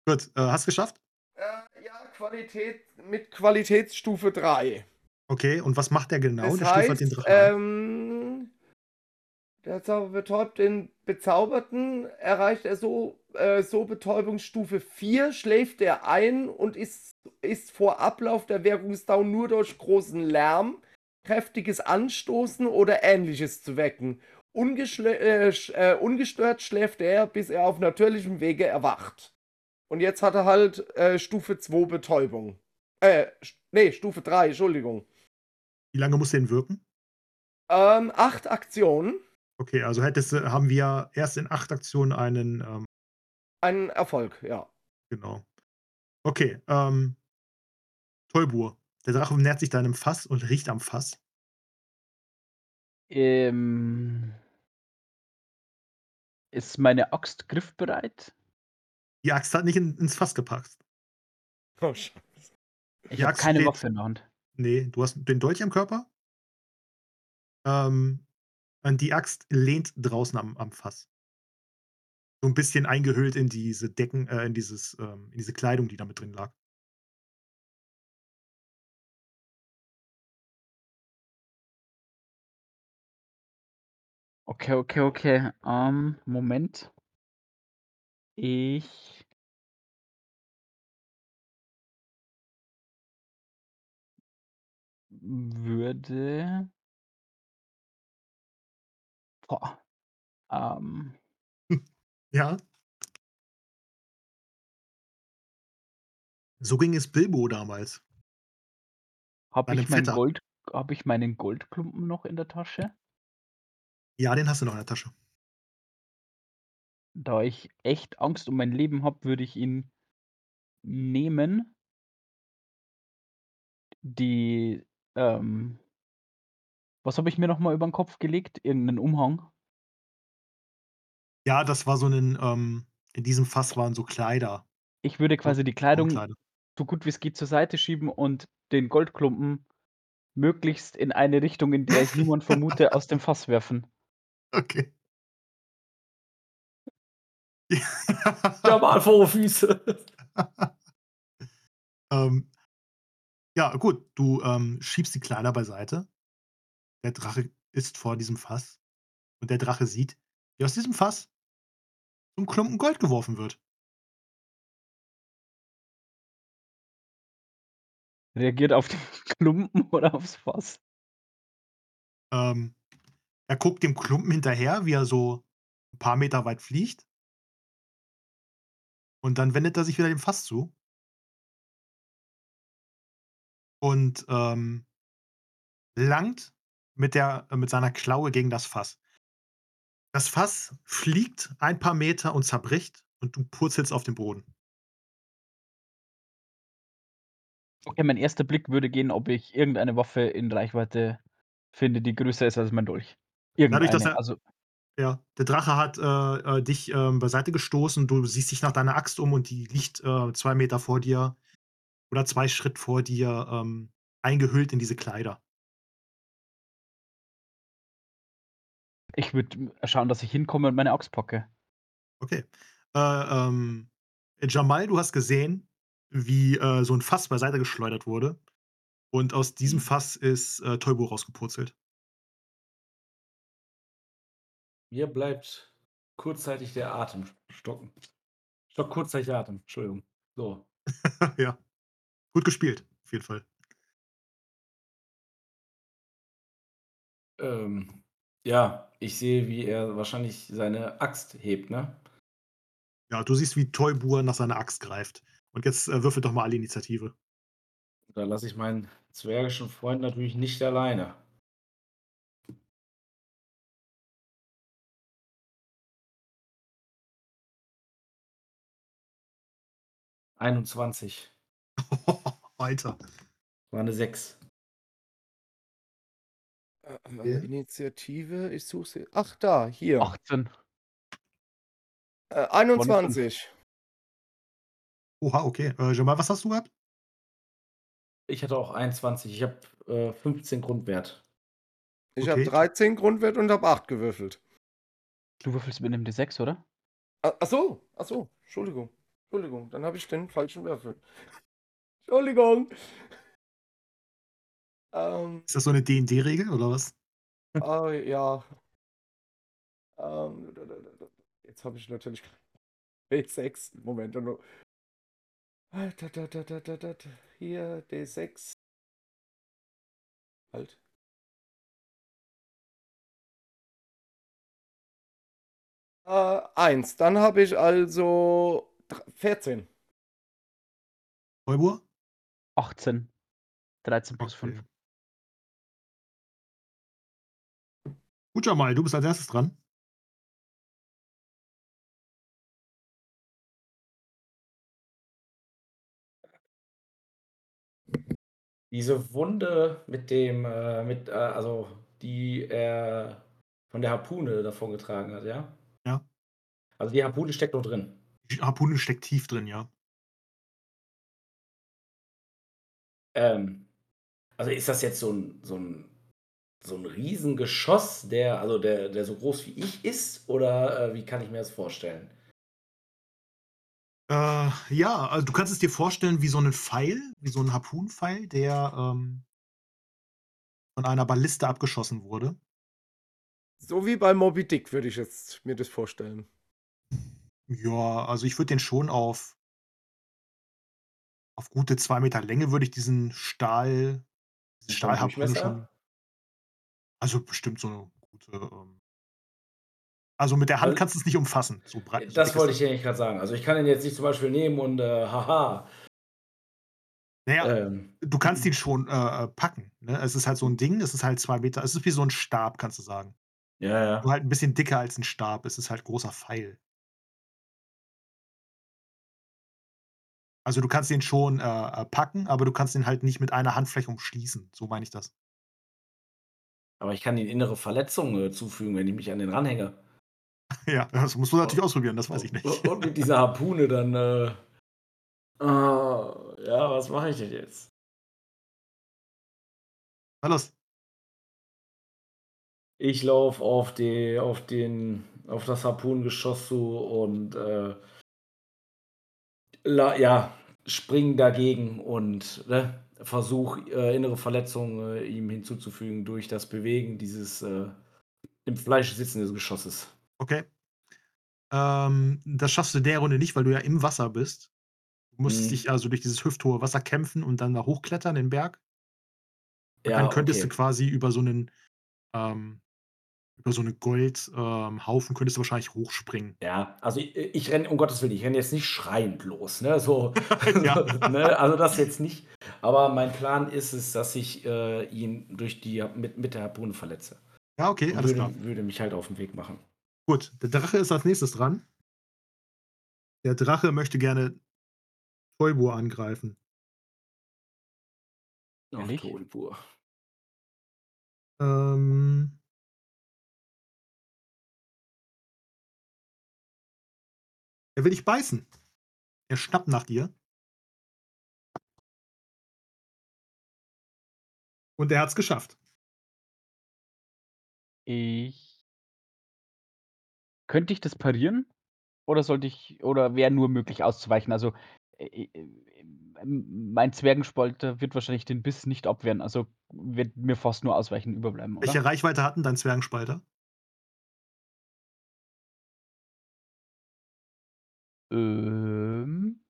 Gut, äh, hast geschafft? Äh, ja, Qualität mit Qualitätsstufe 3. Okay, und was macht der genau? Das Der schläfert den heißt, Drachen ähm, der Zauber betäubt den Bezauberten, erreicht er so äh, so Betäubungsstufe 4, schläft er ein und ist ist vor Ablauf der Wirkungsdauer nur durch großen Lärm, kräftiges Anstoßen oder Ähnliches zu wecken. Äh, äh, ungestört schläft er, bis er auf natürlichem Wege erwacht. Und jetzt hat er halt, äh, Stufe 2 Betäubung. Äh, st ne, Stufe 3, Entschuldigung. Wie lange muss der denn wirken? Ähm, 8 Aktionen. Okay, also hättest du haben wir erst in 8 Aktionen einen, ähm Ein Erfolg, ja. Genau. Okay, ähm Toybour, der Drache nähert sich deinem Fass und riecht am Fass. Ähm ist meine Axt griffbereit? Die Axt hat nicht in ins Fass gepasst. Oh, Scheiße. Ich habe keine steht Waffe in der Hand. Ne, du hast den Dolch am Körper. Ähm, die Axt lehnt draußen am am Fass. So 'n bisschen eingehüllt in diese Decken äh, in dieses ähm, in diese Kleidung, die da mit drin lag. Okay, okay, okay. Ähm, Moment. Ich würde Boah. Ähm. Ja. So ging es Bilbo damals. Habe ich mein. Gold habe ich meinen Goldklumpen noch in der Tasche? Ja, den hast du noch in der Tasche. Da ich echt Angst um mein Leben habe, würde ich ihn nehmen. Die, ähm was habe ich mir noch mal über 'n Kopf gelegt? Irgend 'nen Umhang? Ja, das war so 'nen ähm, in diesem Fass waren so Kleider. Ich würde quasi die Kleidung so gut wie's geht zur Seite schieben und den Goldklumpen möglichst in eine Richtung, in der ich niemand vermute, aus dem Fass werfen. Okay. Jamal vor Füße. Ähm. Ja, gut, du, ähm, schiebst die Kleider beiseite. Der Drache ist vor diesem Fass und der Drache sieht, wie aus diesem Fass so 'n Klumpen Gold geworfen wird. Reagiert auf den Klumpen oder aufs Fass? Ähm, er guckt dem Klumpen hinterher, wie er so 'n paar Meter weit fliegt. Und dann wendet er sich wieder dem Fass zu. Und, ähm langt mit der äh, mit seiner Klaue gegen das Fass. Das Fass fliegt ein paar Meter und zerbricht und du purzelst auf den Boden. Okay, mein erster Blick würde gehen, ob ich irgendeine Waffe in Reichweite finde, die größer ist als mein Dolch. Dadurch, dass Irgendeine, er also ja, der Drache hat, äh, äh, dich, ähm, beiseite gestoßen. Du siehst dich nach deiner Axt um und die liegt, äh, 2 Meter vor dir oder 2 Schritt vor dir, ähm, eingehüllt in diese Kleider. Ich würde schauen, dass ich hinkomme und meine Axt packe. Okay. Äh, ähm, Jamal, du hast gesehen, wie, äh, so 'n Fass beiseite geschleudert wurde und aus diesem Mhm. Fass ist, äh, Toybo rausgepurzelt. Mir bleibt kurzzeitig der Atem stocken. Stockt kurzzeitig der Atem, Entschuldigung. So. Ja. Gut gespielt, auf jeden Fall. Ähm, ja, ich sehe, wie er wahrscheinlich seine Axt hebt, ne? Ja, du siehst, wie Toybour nach seiner Axt greift. Und jetzt, äh, würfelt doch mal alle Initiative. Da lasse ich meinen zwergischen Freund natürlich nicht alleine. Einundzwanzig. Alter. War 'ne 6. Äh, äh, Initiative, ich suche sie. Ach, da, hier. 18. Äh, 21. Oha, okay. Äh, Jamal, was hast du gehabt? Ich hatte auch 21. Ich habe, äh, 15 Grundwert. Ich Okay. habe 13 Grundwert und habe 8 gewürfelt. Du würfelst mit 'nem D6, oder? A ach so, ach so, Entschuldigung. Entschuldigung, dann habe ich den falschen Würfel. Entschuldigung. Ähm, Ist das so 'ne D&D-Regel oder was? ah, ja. Ähm, jetzt habe ich natürlich D6. Moment, nur. Ah, hier D6. Halt. Äh, 1. Dann habe ich also dr 14. Toybour? 18. 13 plus 5. Gut, Jamal, du bist als Erstes dran. Diese Wunde mit dem, äh mit, äh also, die er von der Harpune davongetragen hat, ja? Ja. Also, die Harpune steckt noch drin? Die Harpune steckt tief drin, ja. Ähm, also, ist das jetzt so 'n so 'n so 'n Riesengeschoss, der also, der der so groß wie ich ist oder, äh, wie kann ich mir das vorstellen? Äh, ja, also, du kannst es dir vorstellen wie so 'nen Pfeil, wie so 'n Harpunenpfeil, der, ähm von einer Balliste abgeschossen wurde. So wie bei Moby Dick würde ich jetzt mir das vorstellen. Ja, also, ich würde den schon auf auf gute 2 Meter Länge würde ich diesen Stahl diese Und vom Stahlharpune schon also, bestimmt so 'ne gute, ähm Also mit der Hand kannst du es nicht umfassen. So breit. Das wollte ich ja nicht gerade sagen. Also ich kann ihn jetzt nicht zum Beispiel nehmen und äh, haha. Naja, Ähm, du kannst ihn schon äh, äh, packen. Ne? Es ist halt so ein Ding, es ist halt zwei Meter, es ist wie so ein Stab, kannst du sagen. ja, ja. Nur halt ein bisschen dicker als ein Stab, es ist halt großer Pfeil. Also du kannst ihn schon äh, äh, packen, aber du kannst ihn halt nicht mit einer Handfläche umschließen. So meine ich das. Aber ich kann ihn innere Verletzungen äh, zufügen, wenn ich mich an den ranhänge. Ja, das musst du natürlich ausprobieren, das weiß ich nicht. Und mit dieser Harpune dann. Äh, ah, ja, was mache ich denn jetzt? Na los. Ich laufe auf, die, auf, den, auf das Harpunengeschoss zu und äh, la, ja, spring dagegen und ne, versuche äh, innere Verletzungen äh, ihm hinzuzufügen durch das Bewegen dieses äh, im Fleisch sitzenden Geschosses. Okay. Ähm, das schaffst du in der Runde nicht, weil du ja im Wasser bist. Du musst Mhm. dich also durch dieses hüfthohe Wasser kämpfen und dann da hochklettern, den Berg. Und Ja, dann könntest okay. du quasi über so einen ähm, über so eine Goldhaufen ähm, könntest du wahrscheinlich hochspringen. Ja, also ich, ich renne, um Gottes Willen, ich renne jetzt nicht schreiend los, ne? So, ne? Also das jetzt nicht. Aber mein Plan ist es, dass ich äh, ihn durch die mit, mit der Harpune verletze. Ja, okay, Und alles klar. würde, würde mich halt auf den Weg machen. Gut, der Drache ist als nächstes dran. Der Drache möchte gerne Tollbur angreifen. Ach? Tollbur. Ähm, er will dich beißen. Er schnappt nach dir. Und er hat's geschafft. Ich. Könnte ich das parieren? Oder sollte ich. Oder wäre nur möglich auszuweichen? Also, äh, äh, mein Zwergenspalter wird wahrscheinlich den Biss nicht abwehren. Also wird mir fast nur ausweichen überbleiben, oder? Welche Reichweite hat denn dein Zwergenspalter? Ähm,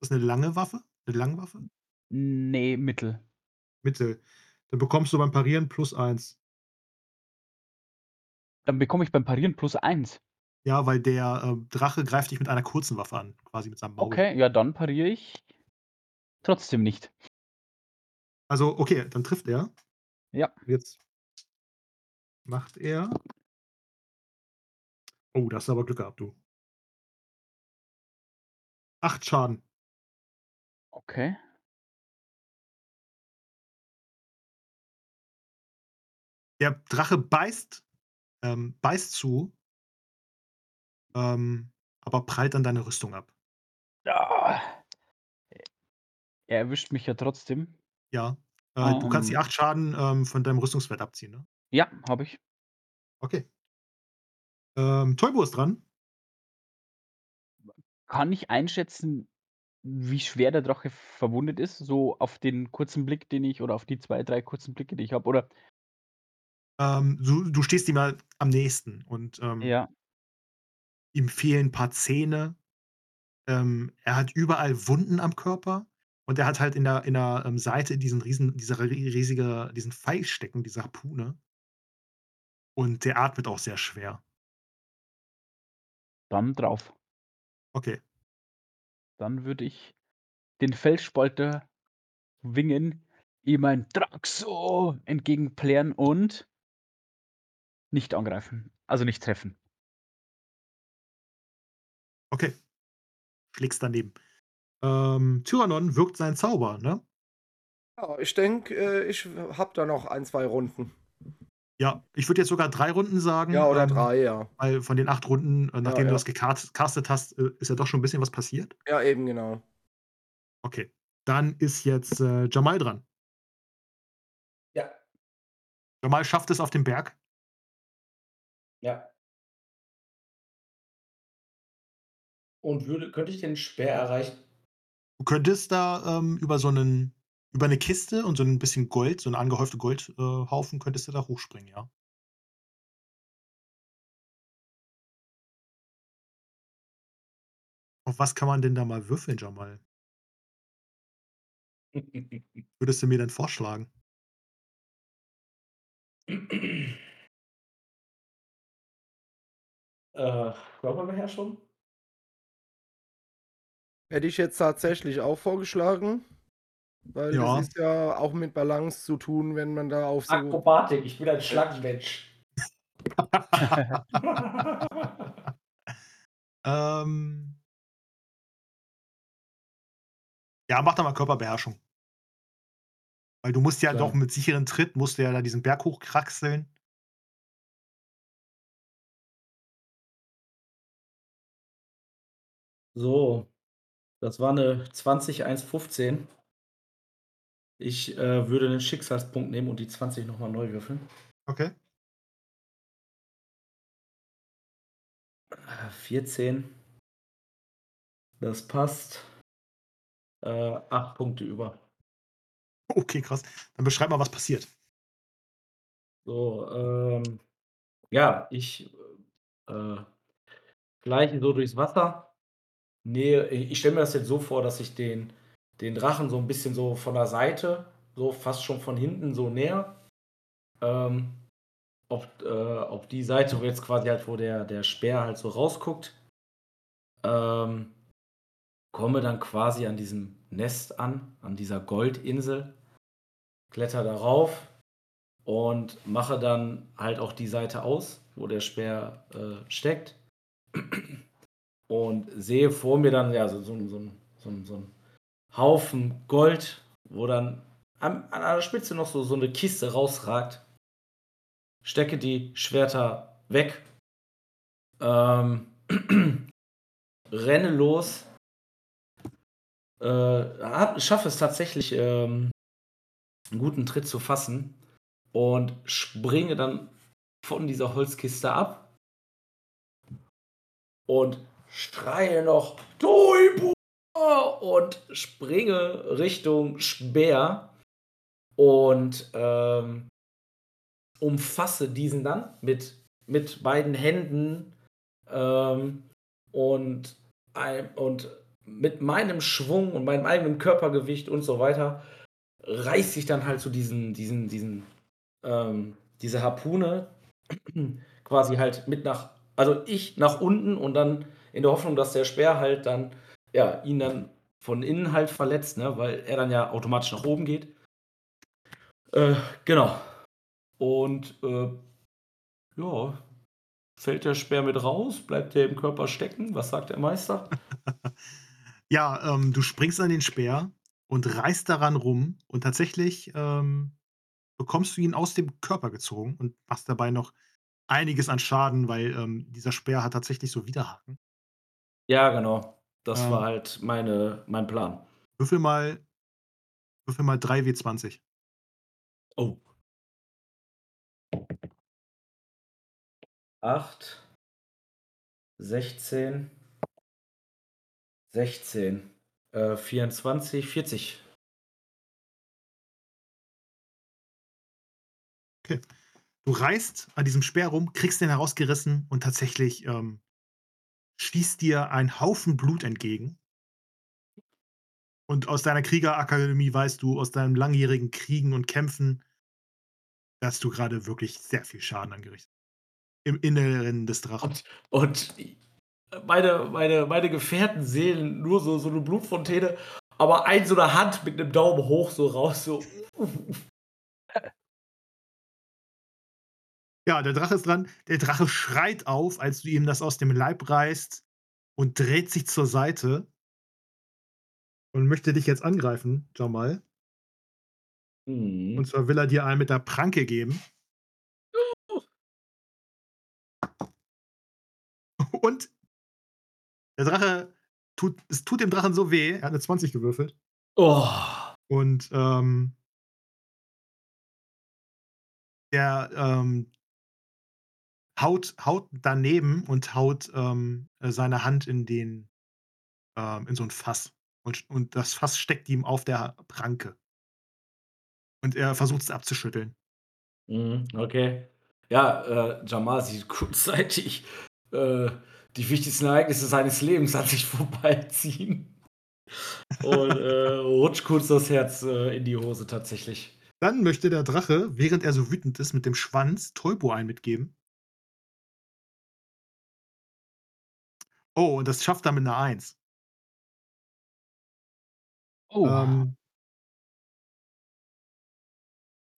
Ist das eine lange Waffe? Eine Langwaffe? nee, Mittel. Mittel. Dann bekommst du beim Parieren plus eins. Dann bekomme ich beim Parieren plus eins. Ja, weil der äh, Drache greift dich mit einer kurzen Waffe an, quasi mit seinem Maul. Okay, ja, dann pariere ich trotzdem nicht. Also, okay, dann trifft er. Ja. Jetzt macht er. Oh, da hast du aber Glück gehabt, du. Acht Schaden. Okay. Der Drache beißt, ähm, beißt zu, ähm, aber prallt dann deine Rüstung ab. Ah. Er erwischt mich ja trotzdem. Ja. Äh, du kannst die Ähm. acht Schaden ähm, von deinem Rüstungswert abziehen, ne? Ja, habe ich. Okay. Ähm, Toibo ist dran. Kann ich einschätzen, wie schwer der Drache verwundet ist? So auf den kurzen Blick, den ich oder auf die 2, 3 kurzen Blicke, die ich habe, oder? Ähm, du, du stehst ihm halt am nächsten und ähm, Ja. ihm fehlen ein paar Zähne. Ähm, er hat überall Wunden am Körper und er hat halt in der, in der ähm, Seite diesen riesen, dieser ri- riesige, diesen Pfeil stecken, diese Harpune. Und der atmet auch sehr schwer. Dann drauf. Okay. Dann würde ich den Felsspalter wingen, ihm ein Draxo entgegenplären und nicht angreifen. Also nicht treffen. Okay. Schlägst daneben. Ähm, Tyrannon wirkt seinen Zauber, ne? Ja, ich denke, äh, ich habe da noch ein, zwei Runden. Ja, ich würde jetzt sogar drei Runden sagen. Ja, oder ähm, drei, ja. Weil von den acht Runden, äh, nachdem ja. du das gecastet hast, äh, ist ja doch schon ein bisschen was passiert. Ja, eben genau. Okay. Dann ist jetzt äh, Jamal dran. Ja, Jamal schafft es auf den Berg. ja. Und würde, könnte ich den Speer erreichen? Du könntest da ähm, über so einen, über eine Kiste und so ein bisschen Gold, so einen angehäufte Goldhaufen, äh, könntest du da hochspringen, ja. Auf was kann man denn da mal würfeln, Jamal? Würdest du mir denn vorschlagen? Äh, Körperbeherrschung? Hätte ich jetzt tatsächlich auch vorgeschlagen. Weil Ja. das ist ja auch mit Balance zu tun, wenn man da auf so. Akrobatik, ich bin ein Schlangenmensch. Ähm. Ja, mach doch mal Körperbeherrschung. Weil du musst ja Ja. doch mit sicheren Tritt musst du ja da diesen Berg hochkraxeln. So, das war eine 20, 1, 15. Ich äh, würde einen Schicksalspunkt nehmen und die 20 nochmal neu würfeln. Okay. Äh, 14. Das passt. Äh, 8 Punkte über. Okay, krass. Dann beschreib mal, was passiert. So, ähm, ja, ich äh, gleiche so durchs Wasser. Nee, ich stelle mir das jetzt so vor, dass ich den, den Drachen so ein bisschen so von der Seite, so fast schon von hinten so näher. Ähm, auf, äh, auf die Seite, jetzt quasi halt, wo der, der Speer halt so rausguckt. Ähm, komme dann quasi an diesem Nest an, an dieser Goldinsel, kletter darauf und mache dann halt auch die Seite aus, wo der Speer äh, steckt. Und sehe vor mir dann ja so, so, so, so, so einen Haufen Gold, wo dann an, an der Spitze noch so, so eine Kiste rausragt. Stecke die Schwerter weg. Ähm, renne los. Äh, schaffe es tatsächlich, ähm, einen guten Tritt zu fassen und springe dann von dieser Holzkiste ab und schreie noch Toibu und springe Richtung Speer und ähm, umfasse diesen dann mit, mit beiden Händen ähm, und, und mit meinem Schwung und meinem eigenen Körpergewicht und so weiter reiße ich dann halt so diesen, diesen, diesen, ähm, diese Harpune quasi halt mit nach, also ich nach unten und dann in der Hoffnung, dass der Speer halt dann, ja, ihn dann von innen halt verletzt, ne, weil er dann ja automatisch nach oben geht. Äh, genau. Und, äh, ja, fällt der Speer mit raus? Bleibt der im Körper stecken? Was sagt der Meister? Ja, ähm, du springst an den Speer und reißt daran rum und tatsächlich ähm, bekommst du ihn aus dem Körper gezogen und machst dabei noch einiges an Schaden, weil ähm, dieser Speer hat tatsächlich so Widerhaken. Ja, genau. Das Ähm. war halt meine, mein Plan. Würfel mal, würfel mal 3W20. Oh. 8, 16, 16, äh, 24, 40. Du reißt an diesem Speer rum, kriegst den herausgerissen und tatsächlich ähm, schießt dir ein Haufen Blut entgegen. Und aus deiner Kriegerakademie weißt du, aus deinem langjährigen Kriegen und Kämpfen, dass du gerade wirklich sehr viel Schaden angerichtet hast. Im Inneren des Drachen. Und, und meine, meine, meine Gefährten sehen nur so, so eine Blutfontäne, aber ein so eine Hand mit einem Daumen hoch so raus, so. Ja, der Drache ist dran. Der Drache schreit auf, als du ihm das aus dem Leib reißt und dreht sich zur Seite und möchte dich jetzt angreifen, Jamal. Mhm. Und zwar will er dir einen mit der Pranke geben. Und der Drache tut, es tut dem Drachen so weh, er hat eine 20 gewürfelt. Oh. Und ähm, der ähm, haut, haut daneben und haut ähm, äh, seine Hand in den ähm, in so ein Fass. Und, und das Fass steckt ihm auf der Pranke. Und er versucht es abzuschütteln. Mhm, okay. Ja, äh, Jamal sieht kurzzeitig äh, die wichtigsten Ereignisse seines Lebens an sich vorbeiziehen. Und äh, rutscht kurz das Herz äh, in die Hose tatsächlich. Dann möchte der Drache, während er so wütend ist, mit dem Schwanz Tolbo ein mitgeben. Oh, und das schafft er mit 'ner 1. Oh. Ähm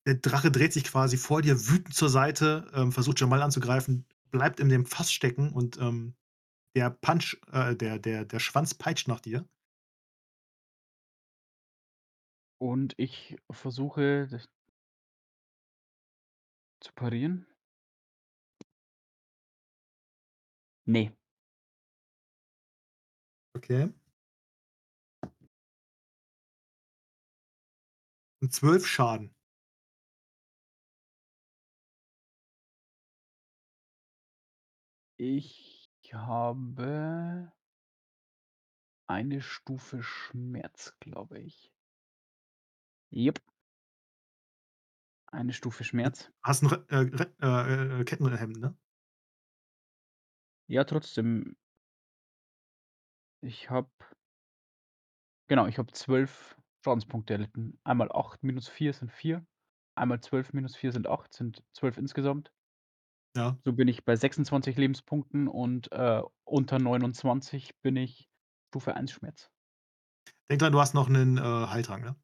der Drache dreht sich quasi vor dir wütend zur Seite, ähm, versucht Jamal anzugreifen, bleibt in dem Fass stecken und, ähm, der Punch äh, der der der Schwanz peitscht nach dir. Und ich versuche das zu parieren. Ne. Okay. Und 12 Schaden. Ich habe eine Stufe Schmerz, glaube ich. Jep. Eine Stufe Schmerz. Hast Re äh, Re äh, äh, Kettenhemd, ne? Ja, trotzdem. Ich habe genau, ich habe 12 Schadenspunkte erlitten. Einmal 8 minus 4 sind 4. Einmal 12 minus 4 sind 8, sind 12 insgesamt. Ja. So bin ich bei 26 Lebenspunkten und, äh, unter 29 bin ich Stufe 1 Schmerz. Denk dran, du hast noch 'nen, äh, Heiltrank, ne?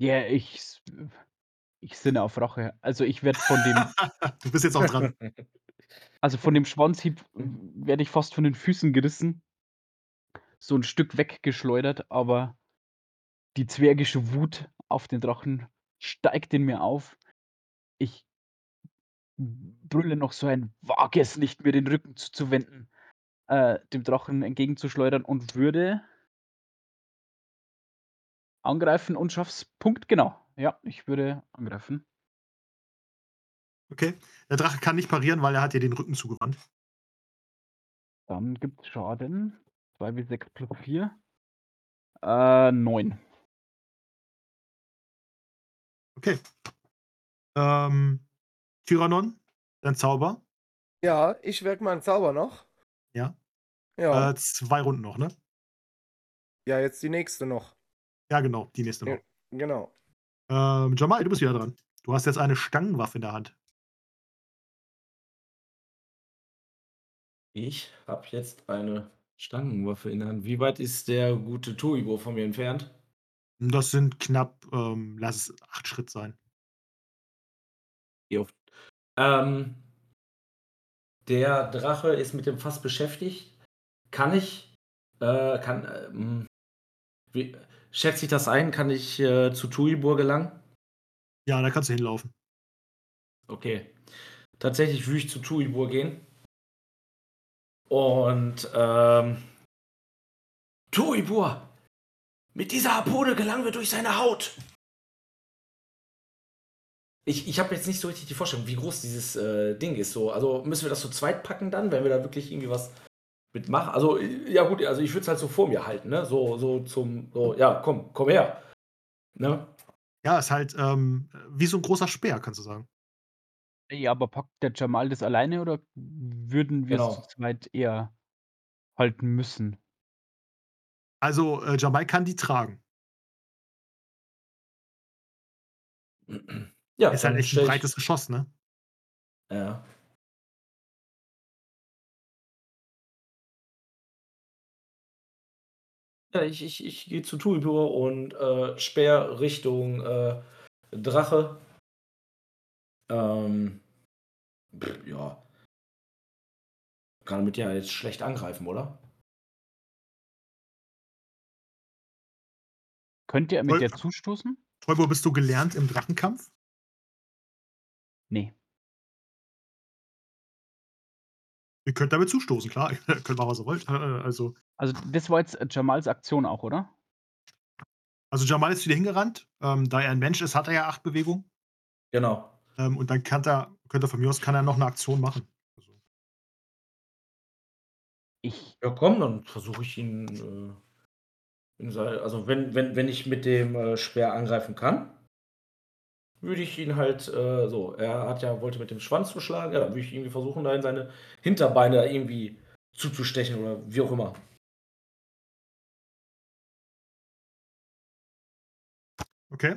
Ja, ich s ich sinne auf Rache. Also, ich werde von dem Du bist jetzt auch dran. also, von dem Schwanzhieb w werde ich fast von den Füßen gerissen so 'n Stück weggeschleudert, aber die zwergische Wut auf den Drachen steigt in mir auf. Ich brülle noch so ein: „Wage es nicht, mir den Rücken zuzuwenden“, äh, dem Drachen entgegenzuschleudern und würde angreifen und schaffe es punktgenau. Ja, ich würde angreifen. Okay. Der Drache kann nicht parieren, weil er hat dir den Rücken zugewandt. Dann gibt's Schaden. 2W6 plus 4. Äh, 9. Okay. Ähm, Tyrannon, dein Zauber. Ja, ich wirke meinen Zauber noch. Ja. Ja. Äh, 2 Runden noch, ne? Ja, jetzt die nächste noch. Ja, genau, die nächste Ja, noch. genau. Ähm, Jamal, du bist wieder dran. Du hast jetzt eine Stangenwaffe in der Hand. Ich habe jetzt eine Stangenwaffe in der Hand. Wie weit ist der gute Tuibo von mir entfernt? Das sind knapp, ähm, lass es 8 Schritt sein. Jo. Ähm der Drache ist mit dem Fass beschäftigt. Kann ich äh, kann, ähm wie schätze ich das ein? Kann ich, äh, zu Tuibur gelangen? Ja, da kannst du hinlaufen. Okay. Tatsächlich würde ich zu Tuibur gehen. Und, ähm Tuibur! Mit dieser Harpune gelangen wir durch seine Haut! Ich ich habe jetzt nicht so richtig die Vorstellung, wie groß dieses, äh, Ding ist so. Also, müssen wir das zu zweit packen dann, wenn wir da wirklich irgendwie was mit machen? Also, ja gut, also ich würde es halt so vor mir halten, ne? So so zum so: „Ja, komm, komm her.“ Ne? Ja, ist halt, ähm, wie so 'n großer Speer, kannst du sagen. Ja, aber packt der Jamal das alleine oder würden wir's zu Genau. zweit eher halten müssen? Also, äh, Jamal kann die tragen. Ja, Ist halt dann echt 'n stelle ich breites Geschoss, ne? Ja. Ja, ich ich ich gehe zu Tuibur und, äh, Speer Richtung, äh, Drache. Ähm, ja. Kann damit ja jetzt schlecht angreifen, oder? Könnte er mit Toll. der zustoßen? Toibur, bist du gelernt im Drachenkampf? Ne. Ihr könnt damit zustoßen, klar. Könnt machen, was ihr wollt. Also Also, das war jetzt Jamals Aktion auch, oder? Also, Jamal ist dir hingerannt. Ähm, da er ein Mensch ist, hat er ja 8 Bewegungen. Genau. Ähm, und dann kann er könnte er von mir aus kann er noch 'ne Aktion machen. Also Ich Ja komm, dann versuche ich ihn, äh, in sei also wenn wenn wenn ich mit dem, äh, Speer angreifen kann würde ich ihn halt, äh, so er hat ja wollte mit dem Schwanz zuschlagen, ja, dann würde ich irgendwie versuchen, da in seine Hinterbeine irgendwie zuzustechen oder wie auch immer. Okay.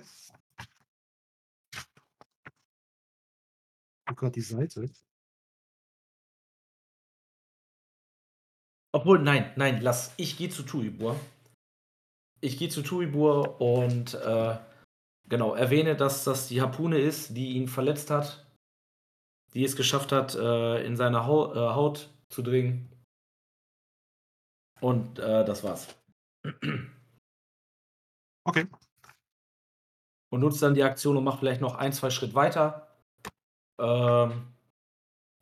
Gucke grad die Seite. Obwohl, nein, nein, lass. Ich gehe zu Tuibur. Ich gehe zu Tuibur und äh, genau, erwähne, dass das die Harpune ist, die ihn verletzt hat, die es geschafft hat, äh, in seine Hau äh, Haut zu dringen. Und äh, das war's. Okay. Und nutzt dann die Aktion und macht vielleicht noch ein, zwei Schritt weiter. Ähm,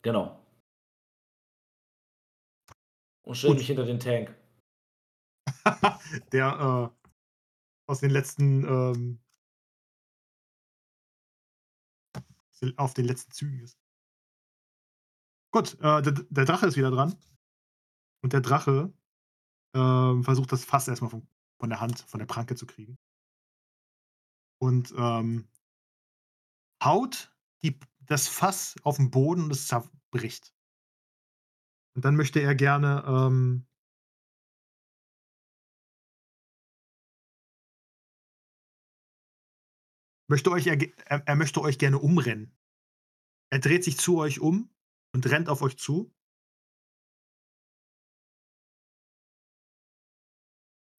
genau. Und stell Gut. mich hinter den Tank. der äh, aus den letzten ähm, auf den letzten Zügen ist. Gut, äh, der, der Drache ist wieder dran. Und der Drache ähm, versucht das Fass erstmal von, von der Hand, von der Pranke zu kriegen. Und ähm, haut die, das Fass auf den Boden und es zerbricht. Und dann möchte er gerne ähm, möchte euch er, er, er möchte euch gerne umrennen. Er dreht sich zu euch um und rennt auf euch zu.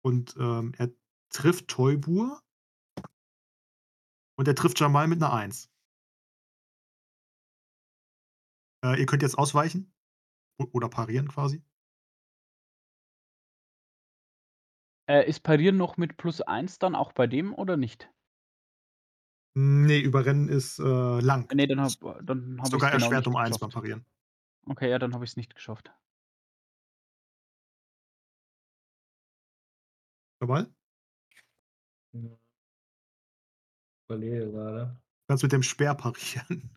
Und ähm, er trifft Toybur. Und er trifft Jamal mit einer 1. Äh, ihr könnt jetzt ausweichen. O- Oder parieren quasi. Äh, ist Parieren noch mit plus 1 dann auch bei dem oder nicht? Nee, überrennen ist äh, lang. Ne, dann habe dann hab Sogar ich's genau erschwert nicht um 1 beim geschafft. Parieren. Okay, ja, dann habe ich es nicht geschafft. Jamal? Überlege gerade. Du kannst mit dem Speer parieren.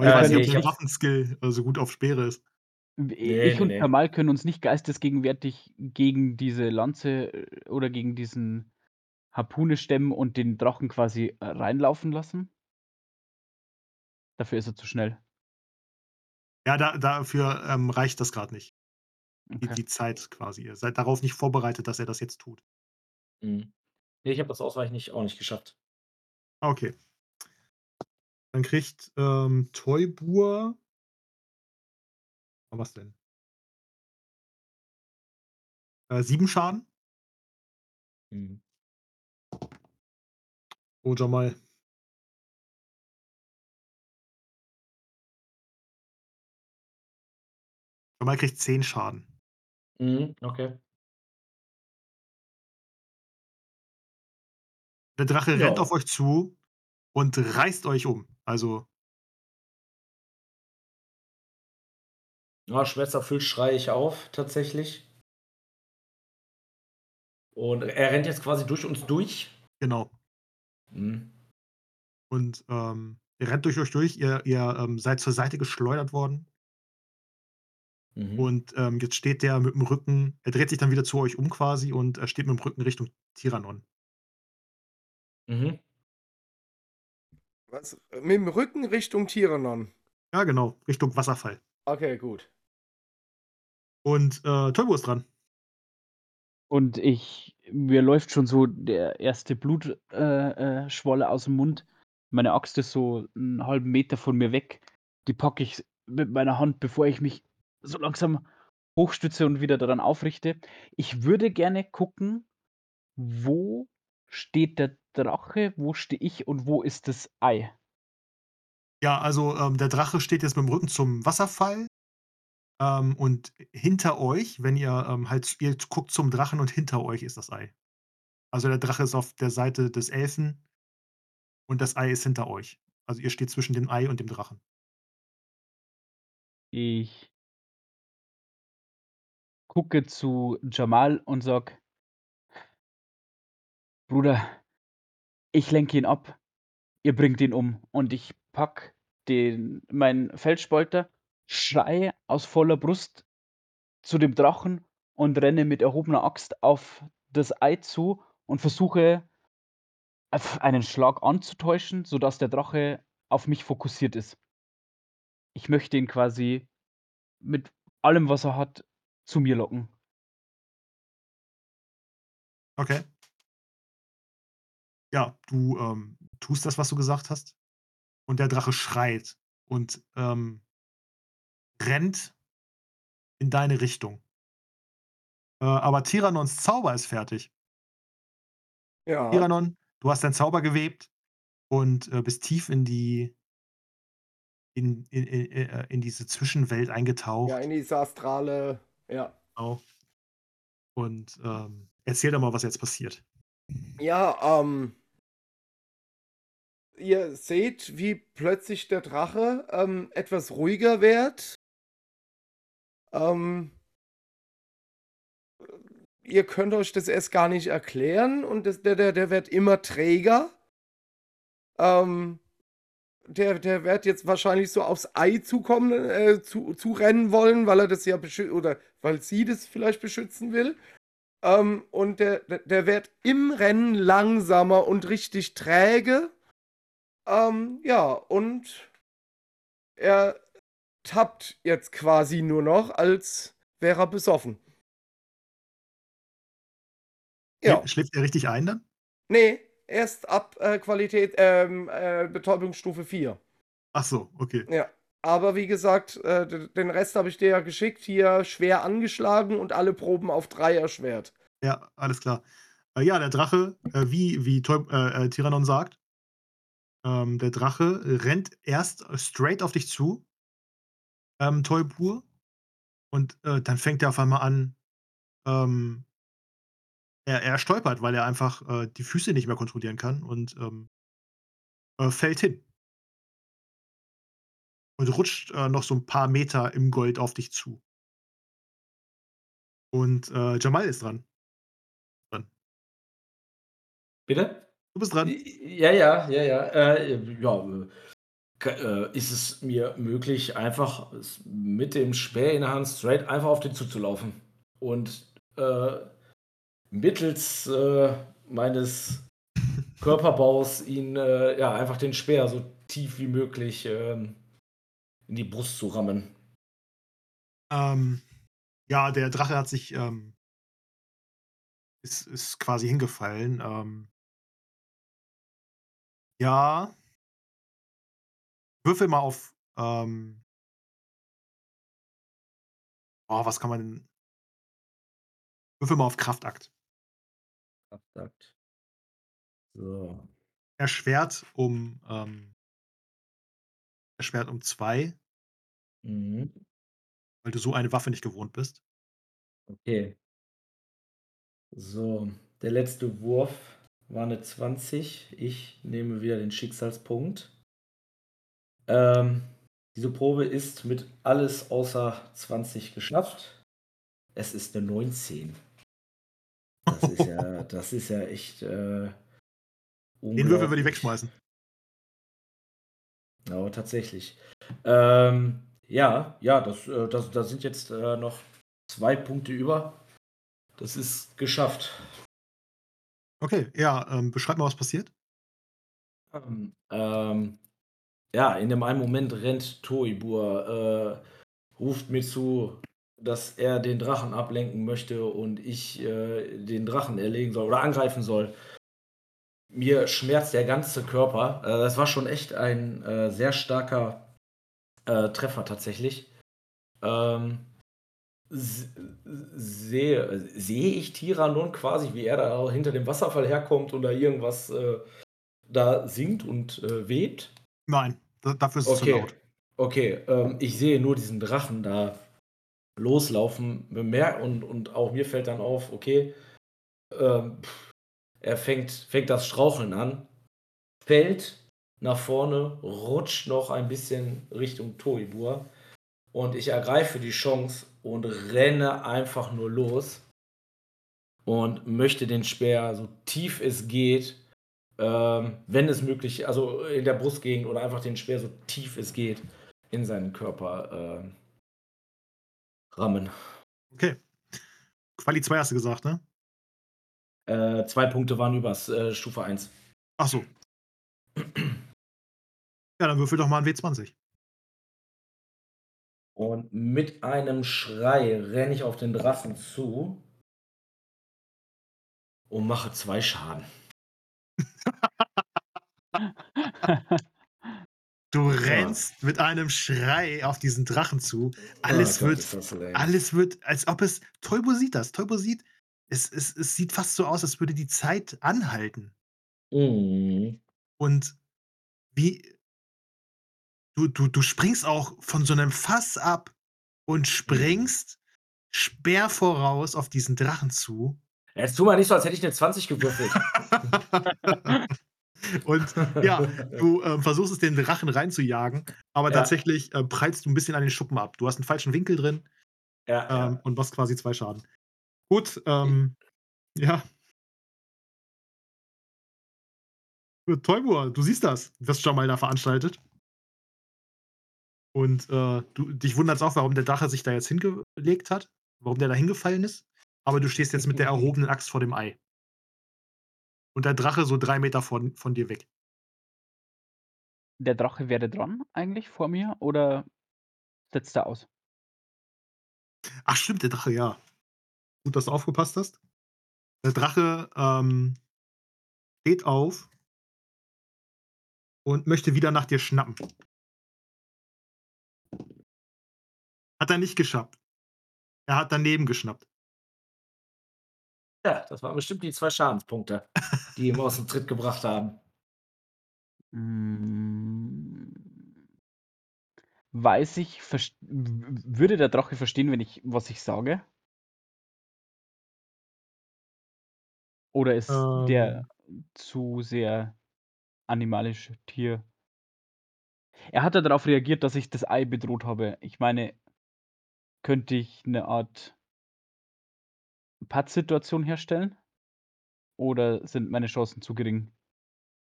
Aber Äh, ich weiß nee, nicht, ob hab's- Waffenskill äh, so gut auf Speere ist. W Nee, ich und nee. Jamal können uns nicht geistesgegenwärtig gegen diese Lanze äh, oder gegen diesen Harpune stemmen und den Drachen quasi äh, reinlaufen lassen. Dafür ist er zu schnell. Ja, da, dafür ähm, reicht das gerade nicht. Die, Okay. die Zeit quasi. Ihr seid darauf nicht vorbereitet, dass er das jetzt tut. Mhm. Nee, ich habe das Ausweichen nicht, auch nicht geschafft. Ah, Okay. Dann kriegt ähm, Toybur. Oh, was denn? Äh, sieben Schaden. Mhm. Oh, Jamal. Jamal kriegt zehn Schaden. Mhm, okay. Der Drache Ja. rennt auf euch zu und reißt euch um. Also, Ja, schmerzerfüllt schreie ich auf, tatsächlich. Und er rennt jetzt quasi durch uns durch. genau. Mhm. Und ähm, ihr rennt durch euch durch. Ihr, ihr ähm, seid zur Seite geschleudert worden. Mhm. Und ähm, jetzt steht der mit dem Rücken. Er dreht sich dann wieder zu euch um quasi und er steht mit dem Rücken Richtung Tiranon. Mhm. Was? Mit dem Rücken Richtung Tiranon. Ja, genau. Richtung Wasserfall. Okay, gut. Und äh, Turbo ist dran. Und ich mir läuft schon so der erste Blutschwolle äh, äh, Schwolle aus dem Mund. Meine Axt ist so 'n halben Meter von mir weg. Die packe ich mit meiner Hand, bevor ich mich so langsam hochstütze und wieder daran aufrichte. Ich würde gerne gucken, wo steht der Drache, wo stehe ich und wo ist das Ei? Ja, also ähm, der Drache steht jetzt mit dem Rücken zum Wasserfall. Ähm, und hinter euch, wenn ihr ähm, halt, ihr guckt zum Drachen und hinter euch ist das Ei. Also der Drache ist auf der Seite des Elfen und das Ei ist hinter euch. Also ihr steht zwischen dem Ei und dem Drachen. Ich gucke zu Jamal und sage: „Bruder, ich lenke ihn ab, ihr bringt ihn um.“ Und ich packe den meinen Feldspalter, schreie aus voller Brust zu dem Drachen und renne mit erhobener Axt auf das Ei zu und versuche einen Schlag anzutäuschen, sodass der Drache auf mich fokussiert ist. Ich möchte ihn quasi mit allem, was er hat, zu mir locken. Okay. Ja, du ähm, tust das, was du gesagt hast. Und der Drache schreit und ähm, rennt in deine Richtung. Äh, aber Tyrannons Zauber ist fertig. Ja. Tyrannon, du hast deinen Zauber gewebt und, äh, bist tief in die in in in äh, in diese Zwischenwelt Ja, eingetaucht. in diese astrale ja. Genau. Und, ähm, erzähl doch mal, was jetzt passiert. Ja, ähm ihr seht, wie plötzlich der Drache, ähm, etwas ruhiger wird. Ähm ihr könnt euch das erst gar nicht erklären und das der der der wird immer träger. Ähm, der der wird jetzt wahrscheinlich so aufs Ei zukommen äh, zu zurennen wollen, weil er das ja beschü oder weil sie das vielleicht beschützen will. Ähm, und der der wird im Rennen langsamer und richtig träge. Ähm, ja, und er tappt jetzt quasi nur noch, als wäre er besoffen. Ja. Schläft er richtig ein dann? Ne, erst ab, äh, Qualität ähm, äh, Betäubungsstufe 4. Ach so, okay. Ja. Aber wie gesagt, äh, den Rest habe ich dir ja geschickt, hier schwer angeschlagen und alle Proben auf 3 erschwert. Ja, alles klar. Äh, ja, der Drache, äh, wie wie äh, äh, Tyrannon sagt ähm, der Drache rennt erst straight auf dich zu ähm, Toypur, und, äh, dann fängt er auf einmal an, ähm er er stolpert, weil er einfach, äh, die Füße nicht mehr kontrollieren kann und, ähm äh, fällt hin. Und rutscht, äh, noch so 'n paar Meter im Gold auf dich zu. Und, äh, Jamal ist dran. Dran. Bitte? Du bist dran. ja, ja, ja, ja. Äh, ja, äh, äh, ist es mir möglich, einfach mit dem Speer in der Hand straight einfach auf den zuzulaufen und, äh, mittels, äh, meines Körperbaus ihn, äh, ja, einfach den Speer so tief wie möglich, ähm, in die Brust zu rammen? Ähm, ja, der Drache hat sich, ähm ist ist quasi hingefallen, ähm Ja. Würfel mal auf, ähm Oh, was kann man denn Würfel mal auf Kraftakt. Kraftakt. So. Erschwert um, ähm erschwert um 2. Mhm. Weil du so eine Waffe nicht gewohnt bist. Okay. So, der letzte Wurf war 'ne 20. Ich nehme wieder den Schicksalspunkt. Ähm, diese Probe ist mit alles außer 20 geschafft. Es ist 'ne 19. Das ist ja das ist ja echt, äh, Den Würfel würde ich wegschmeißen. Aber tatsächlich. Ähm, ja, ja, das äh, das da sind jetzt, äh, noch 2 Punkte über. Das ist geschafft. Okay, ja, ähm, beschreib mal, was passiert. Ähm, ähm, ja, in dem einen Moment rennt Toibur, äh, ruft mir zu, dass er den Drachen ablenken möchte und ich, äh, den Drachen erlegen soll oder angreifen soll. Mir schmerzt der ganze Körper. Äh, das war schon echt ein, äh, sehr starker, äh, Treffer tatsächlich. Ähm, sehe sehe ich Tyrannon quasi, wie er da hinter dem Wasserfall herkommt und da irgendwas, äh, da singt und, äh, webt? Nein, da dafür ist es zu Okay, laut. okay, ähm, ich sehe nur diesen Drachen da loslaufen, bemer und und auch mir fällt dann auf, okay, ähm, er fängt fängt das Straucheln an, fällt nach vorne, rutscht noch ein bisschen Richtung Toibur und ich ergreife die Chance und renne einfach nur los und möchte den Speer so tief es geht, ähm, wenn es möglich also in der Brustgegend oder einfach den Speer so tief es geht in seinen Körper, ähm rammen. Okay. Quali 2 hast du gesagt, ne? Äh, 2 Punkte waren übers, äh, Stufe 1. Ach so. Ja, dann würfel doch mal 'n W20. Und mit einem Schrei renne ich auf den Drachen zu und mache 2 Schaden. Du rennst mit einem Schrei auf diesen Drachen zu. Alles Oh Gott, wird, alles wird, als ob es, Teubo sieht das, Teubo sieht, es, es, es sieht fast so aus, als würde die Zeit anhalten. Mhm. Und wie, du, du, du springst auch von so einem Fass ab und springst Speer voraus auf diesen Drachen zu. Jetzt tu mal nicht so, als hätte ich eine 20 gewürfelt. und ja, du ähm, versuchst es den Drachen reinzujagen, aber Ja. tatsächlich äh, prallst du ein bisschen an den Schuppen ab. Du hast einen falschen Winkel drin ja, ähm, ja. und machst quasi zwei Schaden. Gut, ähm, ja. Teubur, du siehst das, was Jamal da veranstaltet. Und äh, du, dich wunderst auch, warum der Drache sich da jetzt hingelegt hat, warum der da hingefallen ist. Aber du stehst jetzt mit der erhobenen Axt vor dem Ei. Und der Drache so drei Meter von, von dir weg. Der Drache wäre dran eigentlich vor mir oder setzt er aus? Ach stimmt, der Drache, ja. Gut, dass du aufgepasst hast. Der Drache ähm, steht auf und möchte wieder nach dir schnappen. Hat er nicht geschafft. Er hat daneben geschnappt. ja, das waren bestimmt die zwei Schadenspunkte, die ihn aus dem Tritt gebracht haben. Mm. Weiß ich, würde der Drache verstehen, wenn ich, was ich sage? Oder ist der zu sehr animalisch Tier? Er hat ja darauf reagiert, dass ich das Ei bedroht habe. Ich meine, könnte ich eine Art Pattsituation herstellen? Oder sind meine Chancen zu gering?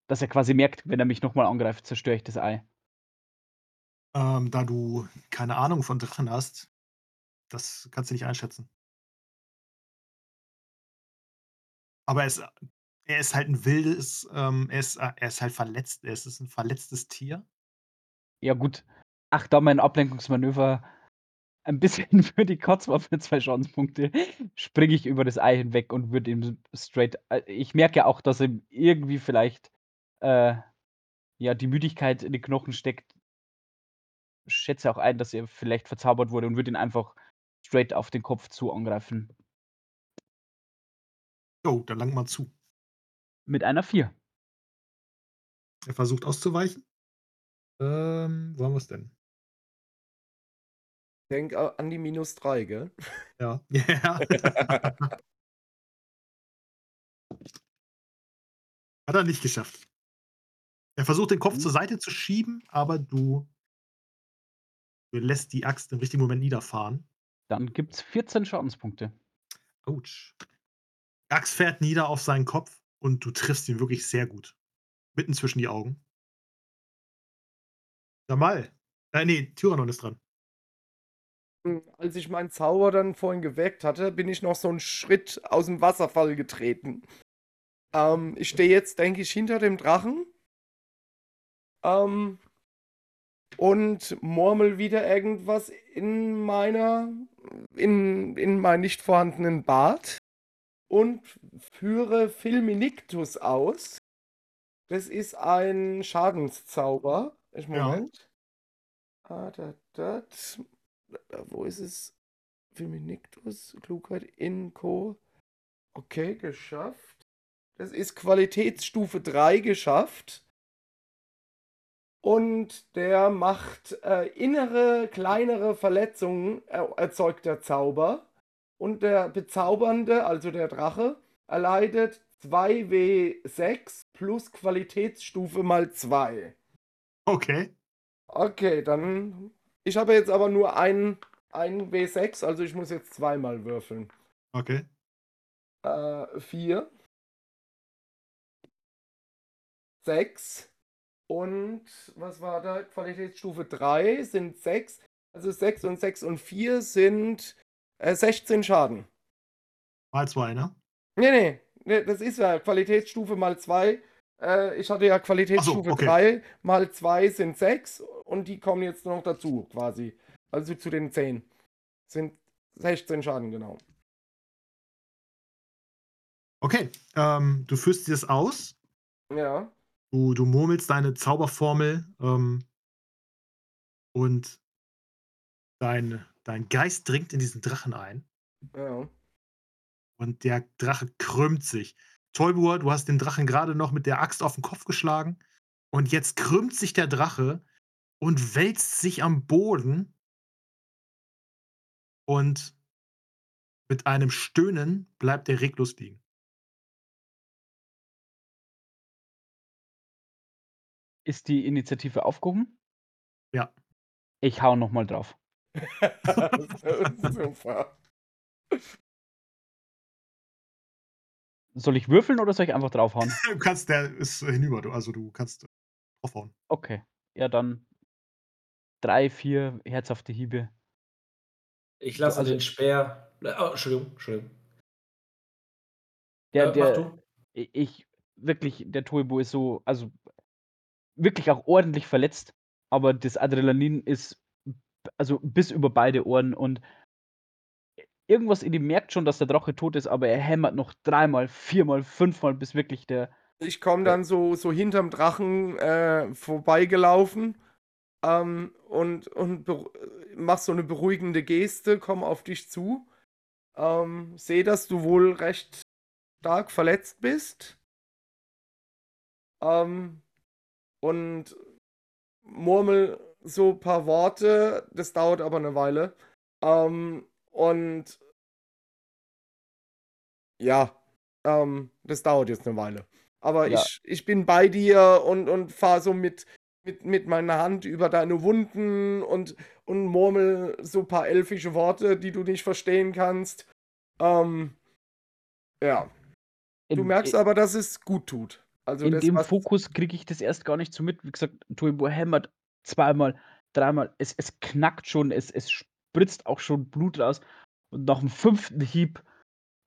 Dass er quasi merkt, wenn er mich nochmal angreift, zerstöre ich das Ei. Ähm, da du keine Ahnung von Drachen hast, das kannst du nicht einschätzen. Aber er ist, er ist halt ein wildes, ähm, er, ist, er ist halt verletzt, er ist, ist ein verletztes Tier. Ja, gut. Ach, da mein Ablenkungsmanöver ein bisschen für die Kotzwaffe zwei Schadenspunkte, springe ich über das Ei hinweg und würde ihm straight. äh, Ich merke ja auch, dass ihm irgendwie vielleicht äh, ja, die Müdigkeit in den Knochen steckt. Schätze auch ein, dass er vielleicht verzaubert wurde und würde ihn einfach straight auf den Kopf zu angreifen. Oh, dann lang mal zu. Mit einer 4. Er versucht auszuweichen. Ähm, wo haben wir es denn? Denk an die minus 3, gell? Ja. Ja. Hat er nicht geschafft. Er versucht den Kopf zur Seite zu schieben, aber du, du lässt die Axt im richtigen Moment niederfahren. Dann gibt es 14 Schadenspunkte. Autsch. Die Axt fährt nieder auf seinen Kopf und du triffst ihn wirklich sehr gut. Mitten zwischen die Augen. Jamal. Äh, nee, Tyrannon ist dran. Hm, Als ich meinen Zauber dann vorhin geweckt hatte, bin ich noch so einen Schritt aus dem Wasserfall getreten. Ähm, ich stehe jetzt, denke ich, hinter dem Drachen. Ähm, und murmel wieder irgendwas in meiner, in, in meinen nicht vorhandenen Bart. Und führe Filminictus aus. Das ist ein Schadenszauber. Ich, Ja. Moment. Ah, da, dat. Wo ist es? Filminictus, Klugheit, Inko. Okay, geschafft. Das ist Qualitätsstufe 3 geschafft. Und der macht äh, innere, kleinere Verletzungen, äh, erzeugt der Zauber. Und der Bezaubernde, also der Drache, erleidet 2W6 plus Qualitätsstufe mal 2. Okay. Okay, dann. Ich habe jetzt aber nur ein, ein W6, also ich muss jetzt zweimal würfeln. Okay. Äh, vier. Sechs. Und was war da? Qualitätsstufe 3 sind 6. Also 6 und 6 und 4 sind äh, 16 Schaden. Mal zwei, ne? Nee, nee, nee, das ist ja Qualitätsstufe mal 2. Äh, ich hatte ja Qualitätsstufe okay. 3 mal 2 sind 6 und die kommen jetzt noch dazu quasi. Also zu den 10. Sind 16 Schaden, genau. Okay. Ähm, du führst dir das aus. Ja. Du, du murmelst deine Zauberformel. Ähm, und dein, dein Geist dringt in diesen Drachen ein Ja. und der Drache krümmt sich. Toybur, du hast den Drachen gerade noch mit der Axt auf den Kopf geschlagen und jetzt krümmt sich der Drache und wälzt sich am Boden und mit einem Stöhnen bleibt er reglos liegen. Ist die Initiative aufgehoben? Ja. Ich hau noch mal drauf. Super. Soll ich würfeln oder soll ich einfach draufhauen? Du kannst, der ist hinüber, du- also du kannst draufhauen. Okay. Ja, dann drei, vier herzhafte Hiebe. Ich lasse Also- den Speer. Oh, Entschuldigung, Entschuldigung. Der, Äh, mach der, du. ich, wirklich, der Toibo ist so, also wirklich auch ordentlich verletzt, aber das Adrenalin ist also bis über beide Ohren und irgendwas in ihm merkt schon, dass der Drache tot ist, aber er hämmert noch dreimal, viermal, fünfmal, bis wirklich der. Ich komme dann so, so hinterm Drachen äh, vorbeigelaufen ähm, und, und beru- mach so eine beruhigende Geste, komm auf dich zu. Ähm, sehe, dass du wohl recht stark verletzt bist. Ähm, und murmel so ein paar Worte, das dauert aber eine Weile. Ähm, und ja, ähm, das dauert jetzt eine Weile. Aber Ja. ich, ich bin bei dir und, und fahre so mit, mit, mit meiner Hand über deine Wunden und, und murmel so ein paar elfische Worte, die du nicht verstehen kannst. Ähm, ja. Du in- merkst aber, dass es gut tut. Also in das, dem Fokus kriege ich das erst gar nicht so mit. Wie gesagt, Toibo hämmert zweimal, dreimal. Es, es knackt schon, es, es spritzt auch schon Blut raus. Und nach dem fünften Hieb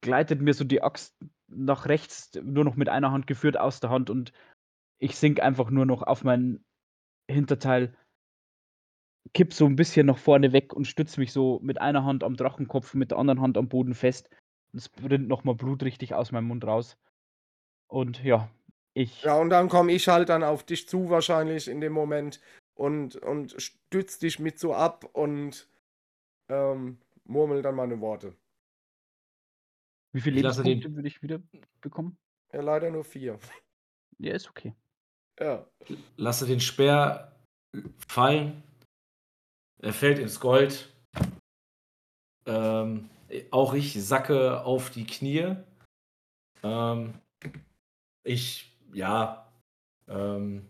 gleitet mir so die Axt nach rechts, nur noch mit einer Hand geführt aus der Hand und ich sink einfach nur noch auf mein Hinterteil, kipp so ein bisschen nach vorne weg und stütze mich so mit einer Hand am Drachenkopf, mit der anderen Hand am Boden fest. Und es rinnt nochmal Blut richtig aus meinem Mund raus. Und ja, ich. Ja, und dann komme ich halt dann auf dich zu wahrscheinlich in dem Moment und, und stütz dich mit so ab und ähm, murmel dann meine Worte. Wie viele den- Lebenspunkte würde ich wieder bekommen? Ja, leider nur vier. Ja, ist okay. Ja. Lasse den Speer fallen. Er fällt ins Gold. Ähm, auch ich sacke auf die Knie. Ähm, ich, ja, ähm,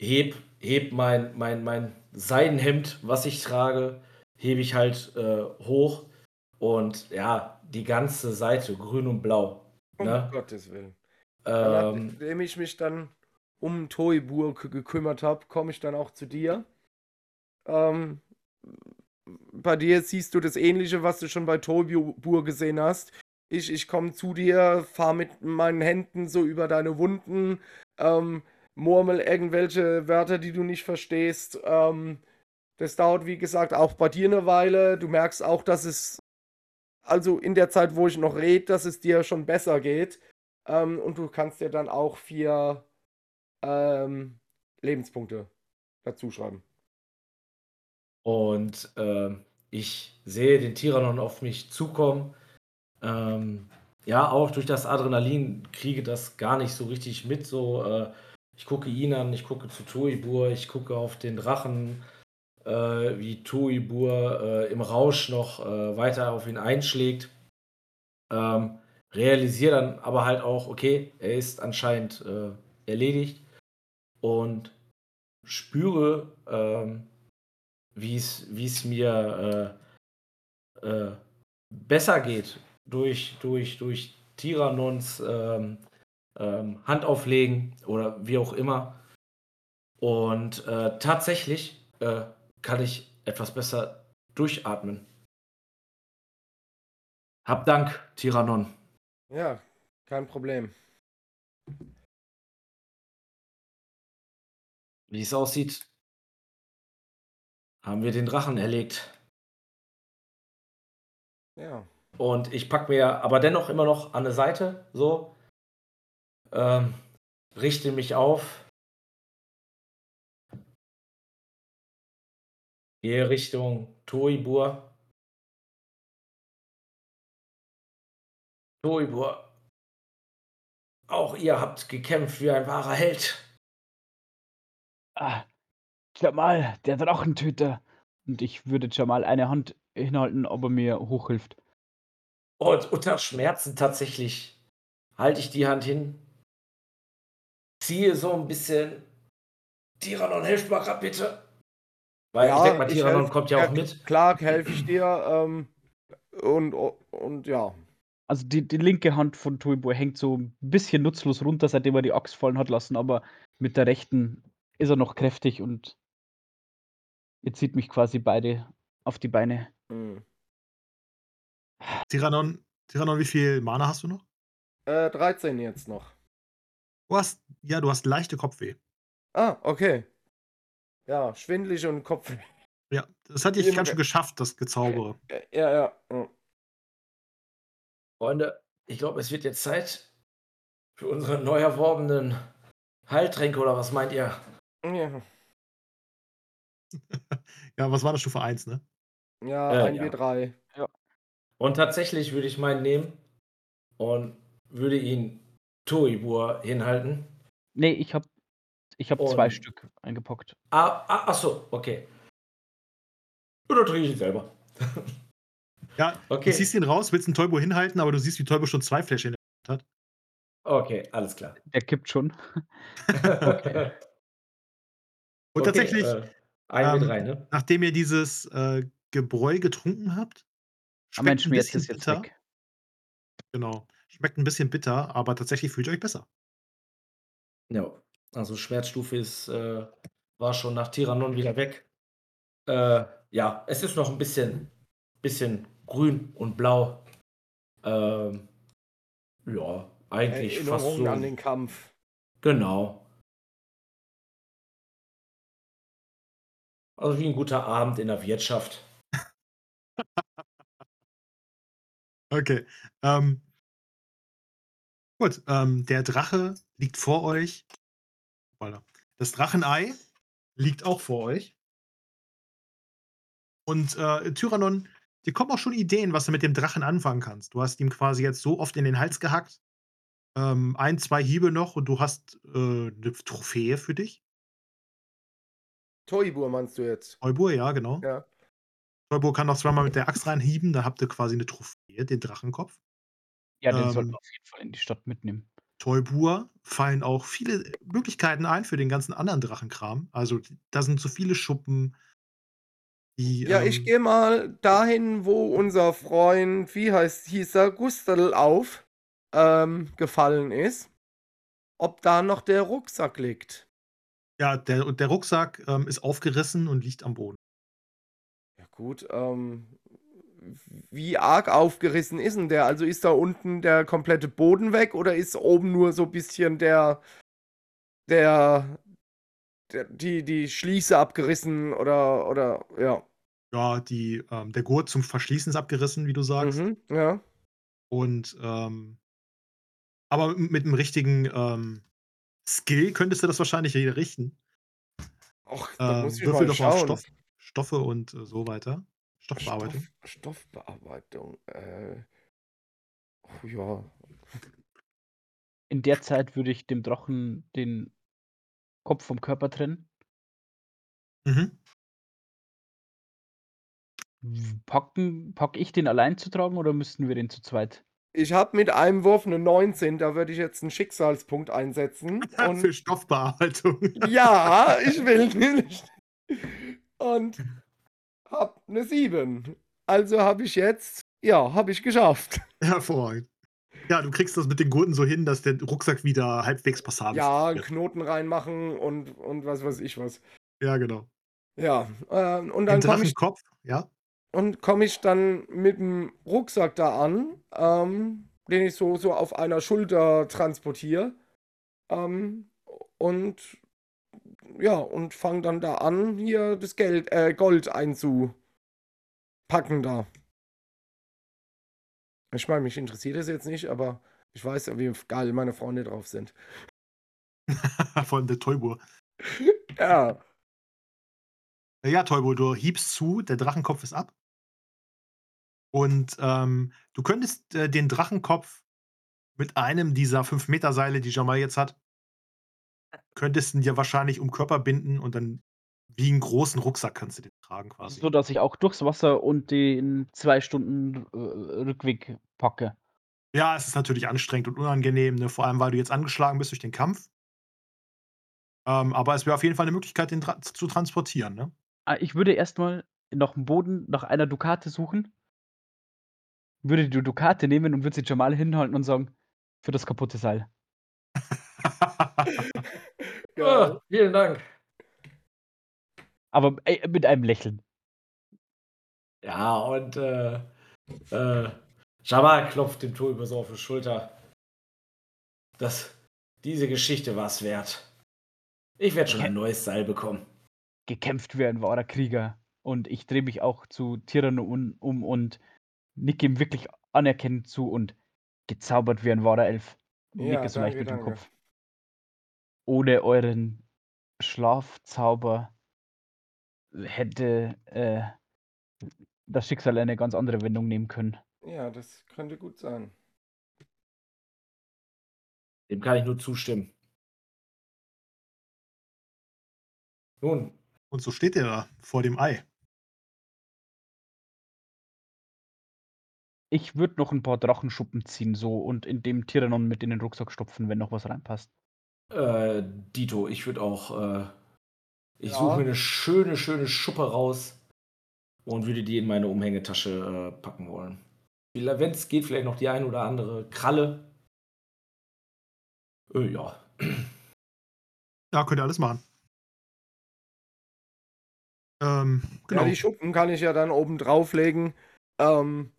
heb, heb mein, mein, mein Seidenhemd, was ich trage, hebe ich halt äh, hoch. Und ja, die ganze Seite, grün und blau. Um Ne? Gottes Willen. Ähm, nachdem ich mich dann um Toiburg gekümmert habe, komme ich dann auch zu dir. Ähm, bei dir siehst du das Ähnliche, was du schon bei Toibur gesehen hast. Ich, ich komme zu dir, fahre mit meinen Händen so über deine Wunden, ähm, murmel irgendwelche Wörter, die du nicht verstehst. Ähm, das dauert, wie gesagt, auch bei dir eine Weile. Du merkst auch, dass es, also in der Zeit, wo ich noch rede, dass es dir schon besser geht. Ähm, und du kannst dir dann auch vier ähm, Lebenspunkte dazu schreiben. Und ähm, ich sehe den Tyrannon auf mich zukommen. Ähm, ja, auch durch das Adrenalin kriege das gar nicht so richtig mit. So, äh, ich gucke ihn an, ich gucke zu Tuibur, ich gucke auf den Drachen, äh, wie Tuibur äh, im Rausch noch äh, weiter auf ihn einschlägt. Ähm, realisiere dann aber halt auch, okay, er ist anscheinend äh, erledigt und spüre, ähm, wie es mir äh, besser geht durch, durch, durch Tyrannons ähm, ähm, Handauflegen oder wie auch immer. Und äh, tatsächlich äh, kann ich etwas besser durchatmen. Hab Dank, Tyrannon. Ja, kein Problem. Wie es aussieht, haben wir den Drachen erlegt. Ja. Und ich packe mir aber dennoch immer noch an der Seite, so, ähm, richte mich auf Gehe Richtung Toibur. Toibur. Auch ihr habt gekämpft wie ein wahrer Held. Ah, Jamal, der Drachentöter. Und ich würde Jamal eine Hand hinhalten, ob er mir hochhilft. Und unter Schmerzen tatsächlich halte ich die Hand hin, ziehe so ein bisschen. Tiranon, hilf mal bitte. Weil ich denke Tiranon helf- kommt ja auch ja, mit. Klar, helfe ich dir. Ähm, und, und ja. Also die, die linke Hand von Toibo hängt so ein bisschen nutzlos runter, seitdem er die Axt fallen hat lassen, aber mit der rechten ist er noch kräftig und ihr zieht mich quasi beide auf die Beine. Hm. Tyrannon, Tyrannon, wie viel Mana hast du noch? Äh, 13 jetzt noch. Du hast, ja, du hast leichte Kopfweh. Ah, okay. Ja, schwindelig und Kopf. Ja, das hat dich Immer ganz schön ge- geschafft, das Gezaubere. Ja, ja. ja. Hm. Freunde, ich glaube, es wird jetzt Zeit für unsere neu erworbenen Heiltränke oder was meint ihr? Ja, Ja, was war das Stufe 1, ne? ja Äh, ein ja. W3. Und tatsächlich würde ich meinen nehmen und würde ihn Toibur hinhalten. Nee, ich habe ich hab zwei Stück eingepackt. Ah, ah, ach so, okay. Oder trinke ich ihn selber? Ja, Okay. du ziehst ihn raus, willst einen Tolbo hinhalten, aber du siehst, wie Tolbo schon zwei Fläschchen hat. Okay, alles klar. Der kippt schon. okay. Und tatsächlich, Äh, ein ähm, rein, ne? nachdem ihr dieses äh, Gebräu getrunken habt, mein schmeckt ein Schmerz bisschen ist jetzt bitter. weg. Genau. Schmeckt ein bisschen bitter, aber tatsächlich fühlt ihr euch besser. Ja, also Schmerzstufe ist, äh, war schon nach Tiranon wieder weg. Äh, ja, es ist noch ein bisschen, bisschen grün und blau. Ähm, ja, eigentlich fast Erinnerung so. an den Kampf. Genau. Also wie ein guter Abend in der Wirtschaft. Okay. Ähm, gut, ähm, der Drache liegt vor euch. Hoppala. Das Drachenei liegt auch vor euch. Und äh, Tyrannon, dir kommen auch schon Ideen, was du mit dem Drachen anfangen kannst. Du hast ihm quasi jetzt so oft in den Hals gehackt. Ähm, ein, zwei Hiebe noch und du hast äh, eine Trophäe für dich. Toibur meinst du jetzt? Eubur, ja, genau. Ja. Eubur kann noch zweimal mit der Axt reinhieben, dann habt ihr quasi eine Trophäe, den Drachenkopf. Ja, den Ähm, sollten wir auf jeden Fall in die Stadt mitnehmen. Toybur fallen auch viele Möglichkeiten ein für den ganzen anderen Drachenkram. Also da sind so viele Schuppen, die. Ja, ähm, ich gehe mal dahin, wo unser Freund, wie heißt, hieß er, Gustl auf, ähm, gefallen ist. Ob da noch der Rucksack liegt. Ja, der, der Rucksack ähm, ist aufgerissen und liegt am Boden. Ja gut, ähm, wie arg aufgerissen ist denn der? Also ist da unten der komplette Boden weg oder ist oben nur so ein bisschen der, der, der die, die Schließe abgerissen oder, oder, ja. Ja, die, ähm, der Gurt zum Verschließen ist abgerissen, wie du sagst. Mhm, ja. Und ähm, aber mit einem richtigen ähm, Skill könntest du das wahrscheinlich richten. Och, da Ähm, muss ich würfel mal doch schauen. Stoff, Stoffe und äh, so weiter. Stoffbearbeitung. Stoff, Stoffbearbeitung. Äh, oh, ja. In der Zeit würde ich dem Drachen den Kopf vom Körper trennen. Mhm. Packen, pack ich den allein zu tragen oder müssten wir den zu zweit? Ich habe mit einem Wurf eine 19, da würde ich jetzt einen Schicksalspunkt einsetzen. Für Und Stoffbearbeitung. ja, ich will nicht. Und hab eine 7. Also habe ich jetzt, ja, habe ich geschafft. Hervorragend. Ja, du kriegst das mit den Gurten so hin, dass der Rucksack wieder halbwegs passabel Ja, einen wird. Knoten reinmachen und, und was weiß ich was. Ja, genau. Ja, äh, und dann komme ich, Drachenkopf, ja. und komm ich dann mit dem Rucksack da an, ähm, den ich so, so auf einer Schulter transportiere. Ähm, und ja, und fange dann da an, hier das Geld, äh, Gold einzupacken da. Ich meine, mich interessiert das jetzt nicht, aber ich weiß ja, wie geil meine Freunde drauf sind. Von der Toybur. Ja. Ja, Teubo, du hiebst zu, der Drachenkopf ist ab. Und, ähm, du könntest, äh, den Drachenkopf mit einem dieser 5-Meter-Seile, die Jamal jetzt hat könntest ihn dir wahrscheinlich um Körper binden und dann wie 'n großen Rucksack kannst du den tragen quasi. So, dass ich auch durchs Wasser und den 2 Stunden, äh, Rückweg packe. Ja, es ist natürlich anstrengend und unangenehm, ne, vor allem, weil du jetzt angeschlagen bist durch den Kampf. Ähm, aber es wäre auf jeden Fall 'ne Möglichkeit, den tra zu transportieren, ne? Ah, ich würde erst mal nach'm Boden nach einer Dukate suchen würde die Dukate nehmen und würde sie Jamal hinhalten und sagen: „Für das kaputte Seil.“ Ah, vielen Dank. Aber, ey, mit einem Lächeln. Ja, und, äh, äh, Jamal klopft dem Tobi so auf die Schulter. Das diese Geschichte war's wert. Ich werde schon ein neues Seil bekommen. Gekämpft wie ein wahrer Krieger. Und ich drehe mich auch zu Tyranno un um und nicke ihm wirklich anerkennend zu und gezaubert wie ein wahrer Elf. Ja, Nicke so leicht danke, mit dem danke. Kopf. Ohne euren Schlafzauber hätte, äh, das Schicksal eine ganz andere Wendung nehmen können. Ja, das könnte gut sein. Dem kann ich nur zustimmen. Nun, Und so steht er da vor dem Ei. Ich würde noch 'n paar Drachenschuppen ziehen so und in dem Tyrannon mit in den Rucksack stopfen, wenn noch was reinpasst. Äh, Dito, ich würde auch, äh ich Ja. suche mir 'ne schöne, schöne Schuppe raus und würde die in meine Umhängetasche, äh, packen wollen. Viellei wenn's geht, vielleicht noch die ein oder andere Kralle. Äh, ja. Ja, könnt ihr alles machen. Ähm, genau. Ja, die Schuppen kann ich ja dann oben drauflegen. Ähm,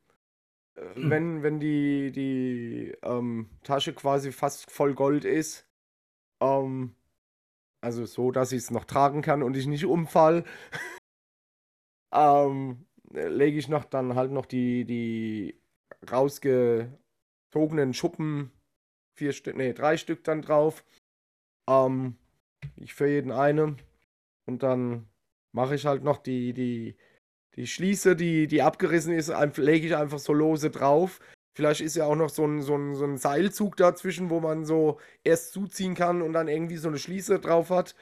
äh, Hm. wenn, wenn die, die ähm, Tasche quasi fast voll Gold ist. Ähm, also so, dass ich es noch tragen kann und ich nicht umfall. ähm, lege ich noch dann halt noch die, die rausgezogenen Schuppen, vier Stück, nee, drei Stück dann drauf. Ähm, ich für jeden eine. Und dann mache ich halt noch die, die, die Schließe, die, die abgerissen ist, lege ich einfach so lose drauf. Vielleicht ist ja auch noch so ein, so, ein, so ein Seilzug dazwischen, wo man so erst zuziehen kann und dann irgendwie so eine Schließe drauf hat.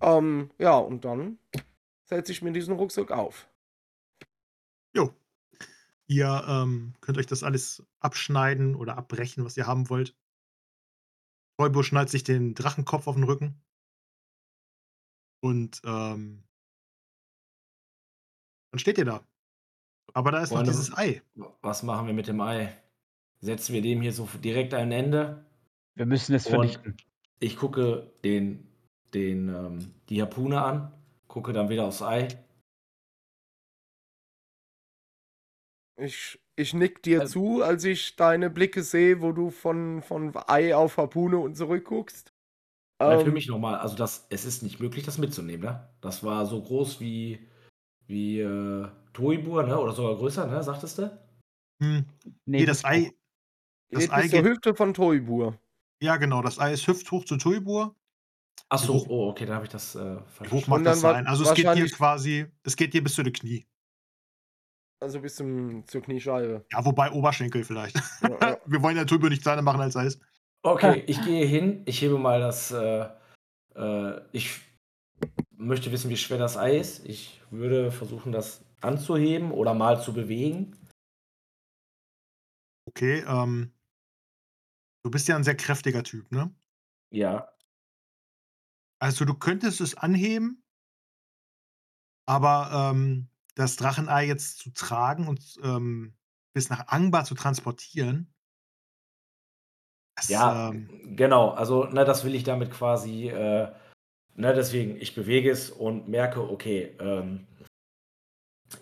Ähm, ja, und dann setze ich mir diesen Rucksack auf. Jo. Ihr ähm, könnt euch das alles abschneiden oder abbrechen, was ihr haben wollt. Teubo schnallt sich den Drachenkopf auf den Rücken. Und ähm, dann steht ihr da. Aber da ist noch Freunde, dieses Ei. was machen wir mit dem Ei? Setzen wir dem hier so direkt ein Ende? Wir müssen es vernichten. ich gucke den den, ähm die Harpune an, gucke dann wieder aufs Ei. Ich, ich nick dir Ähm. zu, als ich deine Blicke sehe, wo du von, von Ei auf Harpune und zurückguckst. Weil für Ähm, mich noch mal, also das es ist nicht möglich, das mitzunehmen, ne? Das war so groß wie wie, äh, Toibur, ne, oder sogar größer, ne, sagtest du? Hm. Ne, Nee, das Ei, Das Ei zur Hüfte von Toibur. ja genau, das Ei ist hüfthoch zu Tuibur. Ach Wie so, hoch, oh, okay, da habe ich das, äh, wie falsch hoch mag das sein? Also es geht dir wahrscheinlich, quasi, es geht dir bis zu den Knie. also bis zum, zur Kniescheibe. Ja, wobei Oberschenkel vielleicht. Ja, ja. Wir wollen ja Tuibur nicht kleiner machen als Eis. Okay, ich gehe hin, ich hebe mal das, äh, äh ich möchte wissen, wie schwer das Ei ist. Ich würde versuchen, das anzuheben oder mal zu bewegen. Okay, ähm, du bist ja ein sehr kräftiger Typ, ne? Ja. Also du könntest es anheben, aber ähm, das Drachenei jetzt zu tragen und ähm, bis nach Angbar zu transportieren, das, Ja, ähm, genau. Also, ne, das will ich damit quasi, äh, ne, deswegen, ich bewege es und merke, okay, ähm,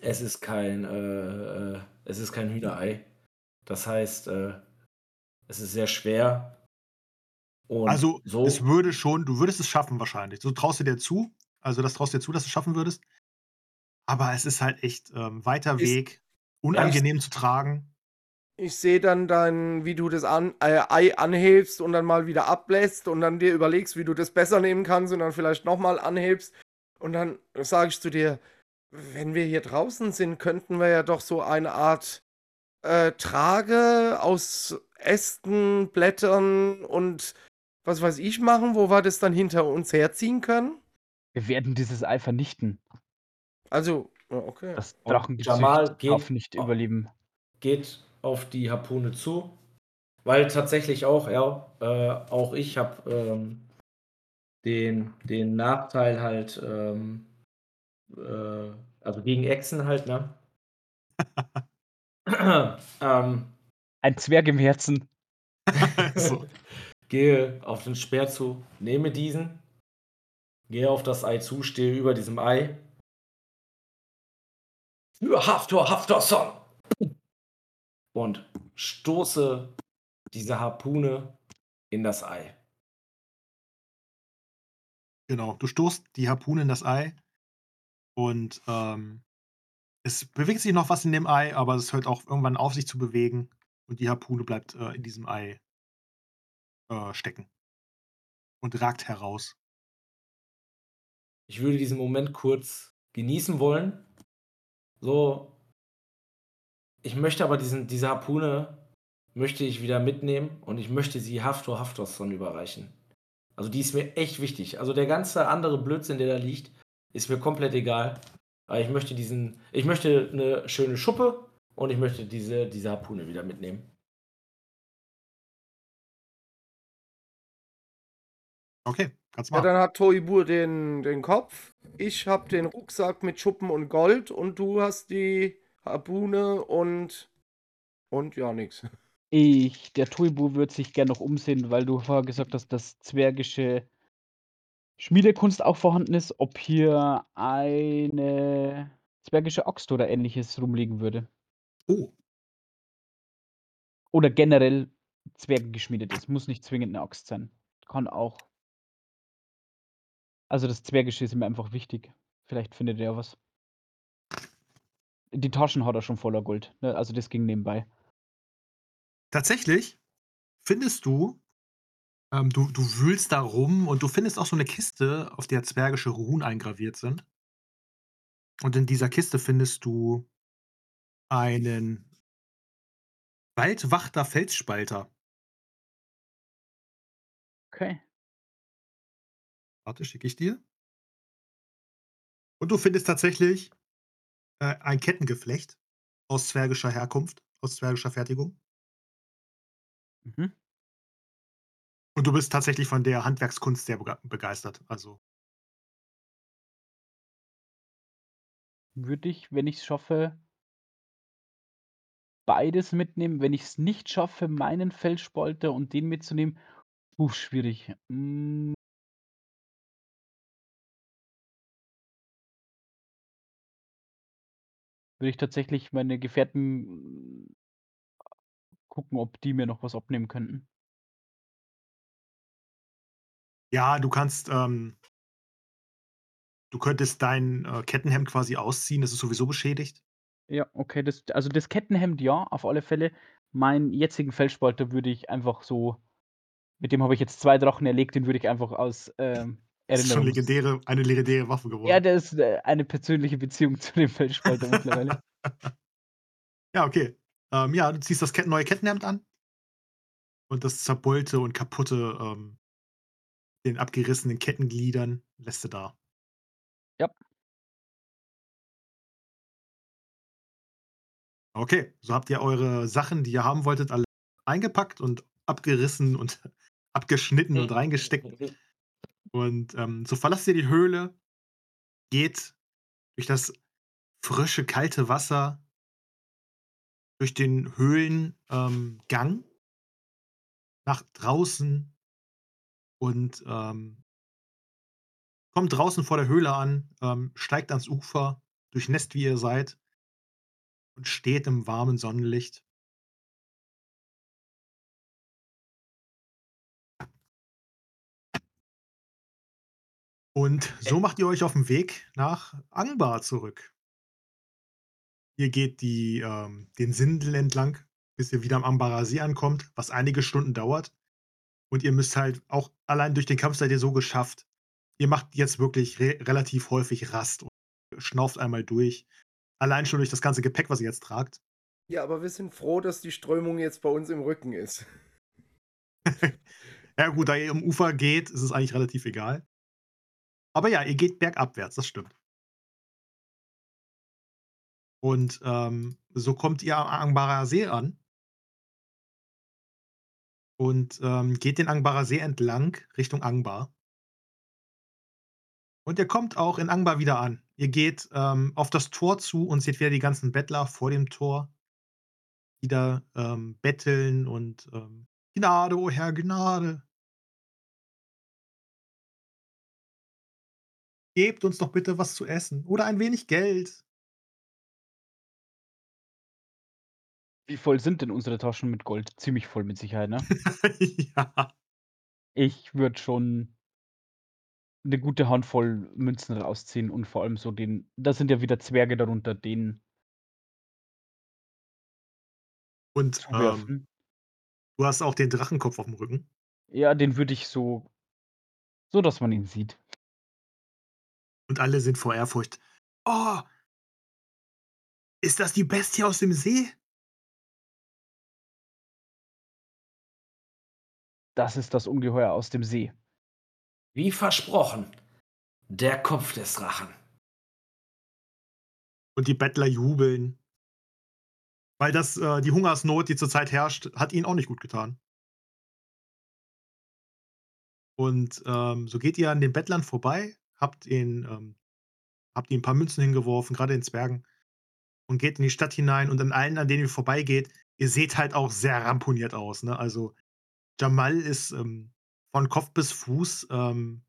es ist kein, äh, äh, es ist kein Hühnerei. Das heißt, äh, es ist sehr schwer. Und also so, es würde schon, du würdest es schaffen wahrscheinlich. So traust du dir zu, also das traust du dir zu, dass du es schaffen würdest. Aber es ist halt echt ähm, weiter Ist, Weg, ja, ich, unangenehm zu tragen. ich sehe dann, dann, wie du das an, äh, Ei anhebst und dann mal wieder ablässt und dann dir überlegst, wie du das besser nehmen kannst und dann vielleicht nochmal anhebst. Und dann sage ich zu dir, wenn wir hier draußen sind, könnten wir ja doch so eine Art äh, Trage aus Ästen, Blättern und was weiß ich machen, wo wir das dann hinter uns herziehen können. Wir werden dieses Ei vernichten. Also, okay. Das geht darf nicht au- überleben. geht auf die Harpune zu, weil tatsächlich auch, ja, äh, auch ich habe ähm, den, den Nachteil halt, ähm, äh, also gegen Echsen halt, ne? ähm, Ein Zwerg im Herzen. so. gehe auf den Speer zu, nehme diesen, gehe auf das Ei zu, stehe über diesem Ei. Für Haftor Haftorson! Und stoße diese Harpune in das Ei. Genau, du stoßt die Harpune in das Ei und ähm, es bewegt sich noch was in dem Ei, aber es hört auch irgendwann auf, sich zu bewegen und die Harpune bleibt äh, in diesem Ei äh, stecken und ragt heraus. Ich würde diesen Moment kurz genießen wollen. So. Ich möchte aber diesen, diese Harpune möchte ich wieder mitnehmen und ich möchte sie Haftor Haftorson überreichen. Also die ist mir echt wichtig. Also der ganze andere Blödsinn, der da liegt, ist mir komplett egal. Aber ich möchte diesen, ich möchte eine schöne Schuppe und ich möchte diese, diese Harpune wieder mitnehmen. Okay, kannst Ja, machen. dann hat Toibur den, den Kopf, ich hab den Rucksack mit Schuppen und Gold und du hast die Harpune und und ja, nix. Ich, der Tuibu wird sich gern noch umsehen, weil du vorher gesagt hast, dass zwergische Schmiedekunst auch vorhanden ist, ob hier eine zwergische Axt oder ähnliches rumliegen würde. Oh, Oder generell zwergengeschmiedet ist. Muss nicht zwingend eine Axt sein. Kann auch. Also das Zwergische ist ihm einfach wichtig. Vielleicht findet er was. Die Taschen hat er schon voller Gold. Ne? Also das ging nebenbei. tatsächlich findest du, ähm, du, du wühlst da rum und du findest auch so eine Kiste, auf der zwergische Runen eingraviert sind. Und in dieser Kiste findest du einen Waldwachter Felsspalter. Okay. Warte, schicke ich dir. Und du findest tatsächlich äh, ein Kettengeflecht aus zwergischer Herkunft, aus zwergischer Fertigung. Mhm. Und du bist tatsächlich von der Handwerkskunst sehr bege- begeistert. Also, Würde ich, wenn ich es schaffe, beides mitnehmen. Wenn ich es nicht schaffe, meinen Felsspalter und den mitzunehmen, puh, schwierig. Mm, Würde ich tatsächlich meine Gefährten gucken, ob die mir noch was abnehmen könnten. ja, du kannst, ähm, du könntest dein äh, Kettenhemd quasi ausziehen, das ist sowieso beschädigt. Ja, okay, das, also das Kettenhemd ja, auf alle Fälle. Meinen jetzigen Felsspalter würde ich einfach so, mit dem habe ich jetzt zwei Drachen erlegt, den würde ich einfach aus ähm, Das ist schon legendäre, eine legendäre Waffe geworden. Ja, das ist äh, eine persönliche Beziehung zu dem Felsspalter mittlerweile. ja, okay. Ähm, ja, du ziehst das Ket neue Kettenhemd an und das zerbeulte und kaputte, ähm, den abgerissenen Kettengliedern lässt du da. Ja. Okay, so habt ihr eure Sachen, die ihr haben wolltet, alle eingepackt und abgerissen und abgeschnitten und reingesteckt. Und ähm, so verlasst ihr die Höhle, geht durch das frische, kalte Wasser, durch den Höhlengang ähm, nach draußen und ähm, kommt draußen vor der Höhle an, ähm, steigt ans Ufer, durchnässt wie ihr seid und steht im warmen Sonnenlicht. Und so macht ihr euch auf den Weg nach Angbar zurück. Ihr geht die, ähm, den Sindel entlang, bis ihr wieder am Ambarer See ankommt, was einige Stunden dauert. Und ihr müsst halt auch allein durch den Kampf seid ihr so geschafft. Ihr macht jetzt wirklich re relativ häufig Rast. schnauft einmal durch. Allein schon durch das ganze Gepäck, was ihr jetzt tragt. Ja, aber wir sind froh, dass die Strömung jetzt bei uns im Rücken ist. Ja gut, da ihr am Ufer geht, ist es eigentlich relativ egal. Aber ja, ihr geht bergabwärts, das stimmt. Und, ähm, so kommt ihr am Angbarer See an. Und, ähm, geht den Angbarer See entlang Richtung Angbar. Und ihr kommt auch in Angbar wieder an. Ihr geht, ähm, auf das Tor zu und seht wieder die ganzen Bettler vor dem Tor, die da, ähm, betteln und, ähm: „Gnade, o Herr, Gnade!“ „Gebt uns doch bitte was zu essen oder ein wenig Geld.“ Wie voll sind denn unsere Taschen mit Gold? Ziemlich voll mit Sicherheit, ne? Ja. Ich würde schon 'ne gute Handvoll Münzen rausziehen und vor allem so den da sind ja wieder Zwerge darunter, den Und, ähm, zuwerfen. du hast auch den Drachenkopf aufm Rücken? Ja, den würde ich so so, dass man ihn sieht. Und alle sind vor Ehrfurcht: „Oh!“ „Ist das die Bestie aus dem See?“ Das ist das Ungeheuer aus dem See. Wie versprochen, der Kopf des Drachen. Und die Bettler jubeln. Weil das äh, die Hungersnot, die zurzeit herrscht, hat ihnen auch nicht gut getan. Und, ähm, so geht ihr an den Bettlern vorbei, habt ihnen ähm, habt ihnen 'n paar Münzen hingeworfen, grade den Zwergen, und geht in die Stadt hinein und an allen, an denen ihr vorbeigeht ihr seht halt auch sehr ramponiert aus, ne? Also, Jamal ist, ähm, von Kopf bis Fuß, ähm,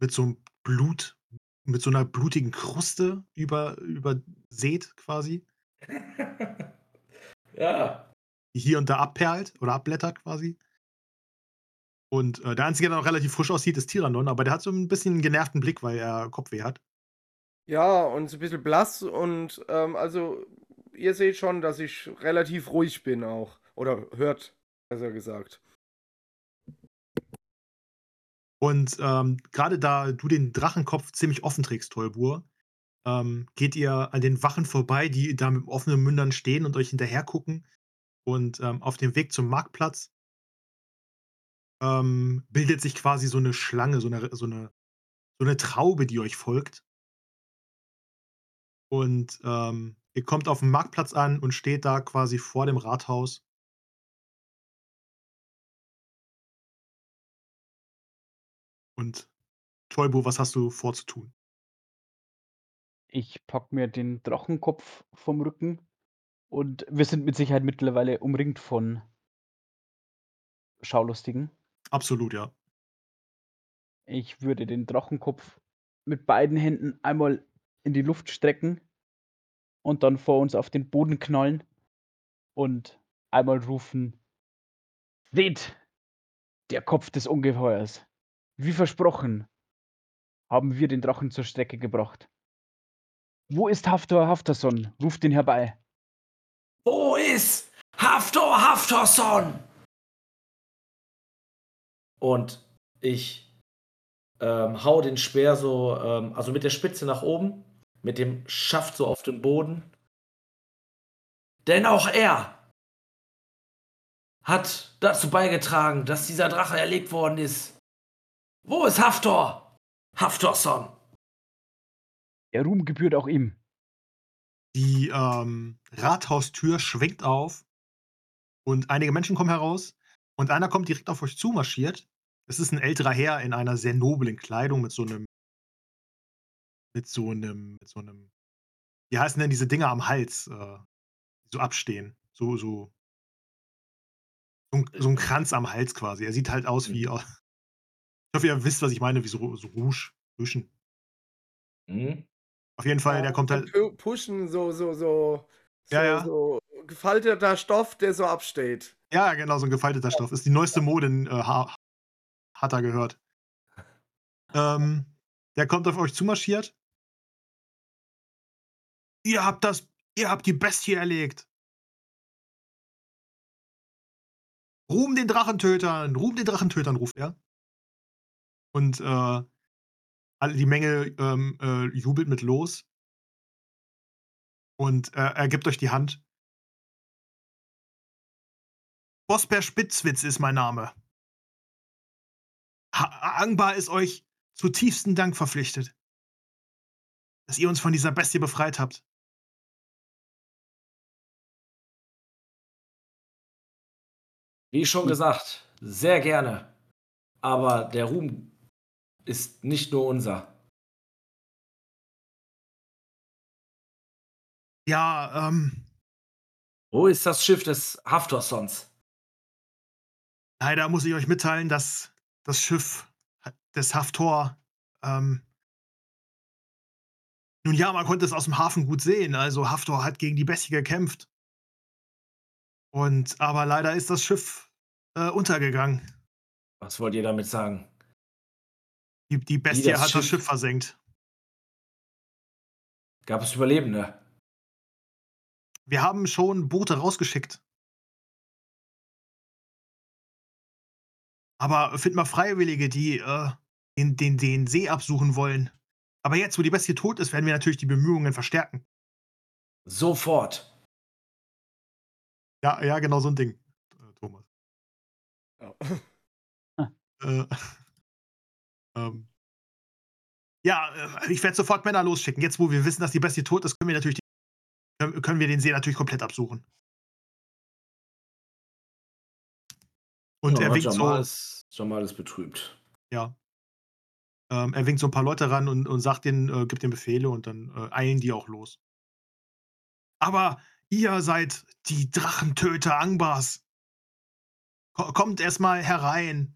mit so 'm Blut mit so 'ner blutigen Kruste über übersät quasi. Ja. Die hier und da abperlt oder abblättert quasi. Und, äh, der Einzige, der noch relativ frisch aussieht, ist Tiranon, aber der hat so 'n bisschen genervten Blick, weil er Kopfweh hat. Ja, und so 'n bisschen blass und, ähm, also, ihr seht schon, dass ich relativ ruhig bin auch. Oder hört, besser gesagt. Und, ähm, grade da du den Drachenkopf ziemlich offen trägst, Tolbur, ähm, geht ihr an den Wachen vorbei, die da mit offenen Mündern stehen und euch hinterher gucken. Und, ähm, auf dem Weg zum Marktplatz ähm, bildet sich quasi so 'ne Schlange, so 'ne r so 'ne so 'ne Traube, die euch folgt. Und, ähm, ihr kommt aufm Marktplatz an und steht da quasi vor dem Rathaus. Und Tolbu, was hast du vor zu tun? Ich packe mir den Drachenkopf vom Rücken und wir sind mit Sicherheit mittlerweile umringt von Schaulustigen. Absolut, ja. Ich würde den Drachenkopf mit beiden Händen einmal in die Luft strecken und dann vor uns auf den Boden knallen und einmal rufen: „Seht, der Kopf des Ungeheuers. Wie versprochen haben wir den Drachen zur Strecke gebracht. Wo ist Haftor Haftorson? Ruft ihn herbei!“ Wo ist Haftor Haftorson? Und ich, ähm, haue den Speer so, ähm also, mit der Spitze nach oben, mit dem Schaft so auf den Boden. Denn auch er hat dazu beigetragen, dass dieser Drache erlegt worden ist. Wo ist Haftor Haftorson? Der Ruhm gebührt auch ihm. Die, ähm, Rathaustür schwingt auf und einige Menschen kommen heraus und einer kommt direkt auf euch zumarschiert. Es ist 'n älterer Herr in einer sehr noblen Kleidung mit so 'nem mit so 'nem mit so 'nem wie heißen denn diese Dinger am Hals, äh, die so abstehen? So so so 'n so 'n Kranz am Hals quasi. Er sieht halt aus wie Mhm. Ich hoffe, ihr wisst, was ich meine, wie so so Rouge Rüschen. Mhm. Auf jeden Fall, der kommt halt pu pushen, so so so Ja, so ja. so gefalteter Stoff, der so absteht. Ja, genau, so 'n gefalteter Stoff. Ist die neueste Mode in, äh, ha hat er gehört. Ähm, der kommt auf euch zumarschiert. „Ihr habt das ihr habt die Bestie erlegt!“ „Ruhm den Drachentötern! Ruhm den Drachentötern!“, ruft er. Und, äh, alle, die Menge ähm, äh, jubelt mit los. Und äh, er gibt euch die Hand. Bosper Spitzwitz ist mein Name. Ha Angbar ist euch zu tiefsten Dank verpflichtet, dass ihr uns von dieser Bestie befreit habt. Wie schon gesagt, sehr gerne. Aber der Ruhm ist nicht nur unser. Ja, ähm, Wo ist das Schiff des Haftorsons? leider muss ich euch mitteilen, dass das Schiff des Haftor, ähm, nun ja, man konnte es aus dem Hafen gut sehen. Also Haftor hat gegen die Bestie gekämpft. Und aber leider ist das Schiff äh, untergegangen. Was wollt ihr damit sagen? Die, die Bestie das hat das Schiff- Schiff versenkt. Gab es Überlebende? Wir haben schon Boote rausgeschickt. Aber finden wir Freiwillige, die äh, den, den, den See absuchen wollen. Aber jetzt, wo die Bestie tot ist, werden wir natürlich die Bemühungen verstärken. Sofort. Ja, ja, genau so ein Ding, Thomas. Oh. Äh, ähm, ja, äh, ich werde sofort Männer losschicken. Jetzt, wo wir wissen, dass die Bestie tot ist, können wir natürlich die, können- wir den See natürlich komplett absuchen. Und Ja, er winkt so, Jamal, ist, Jamal ist betrübt. ja. Ähm, er winkt so ein paar Leute ran und, und sagt denen, äh, gibt den Befehle und dann äh, eilen die auch los. Aber ihr seid die Drachentöter Angbars. Ko kommt erstmal herein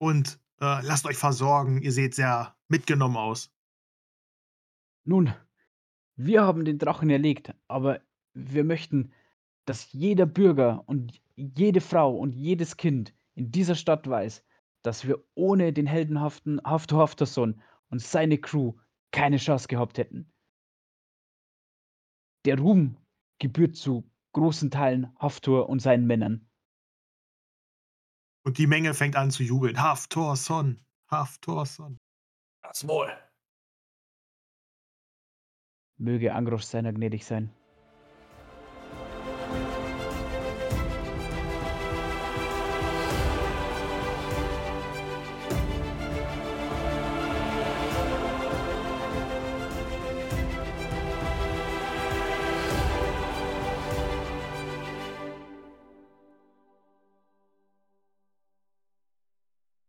und äh, lasst euch versorgen. Ihr seht sehr mitgenommen aus. Nun, wir haben den Drachen erlegt, aber wir möchten, dass jeder Bürger und jede Frau und jedes Kind in dieser Stadt weiß, dass wir ohne den heldenhaften Haftor Haftorson und seine Crew keine Chance gehabt hätten. Der Ruhm gebührt zu großen Teilen Haftor und seinen Männern. Und die Menge fängt an zu jubeln. Haftorson, Haftorson. Das wohl. Möge Angros seiner gnädig sein.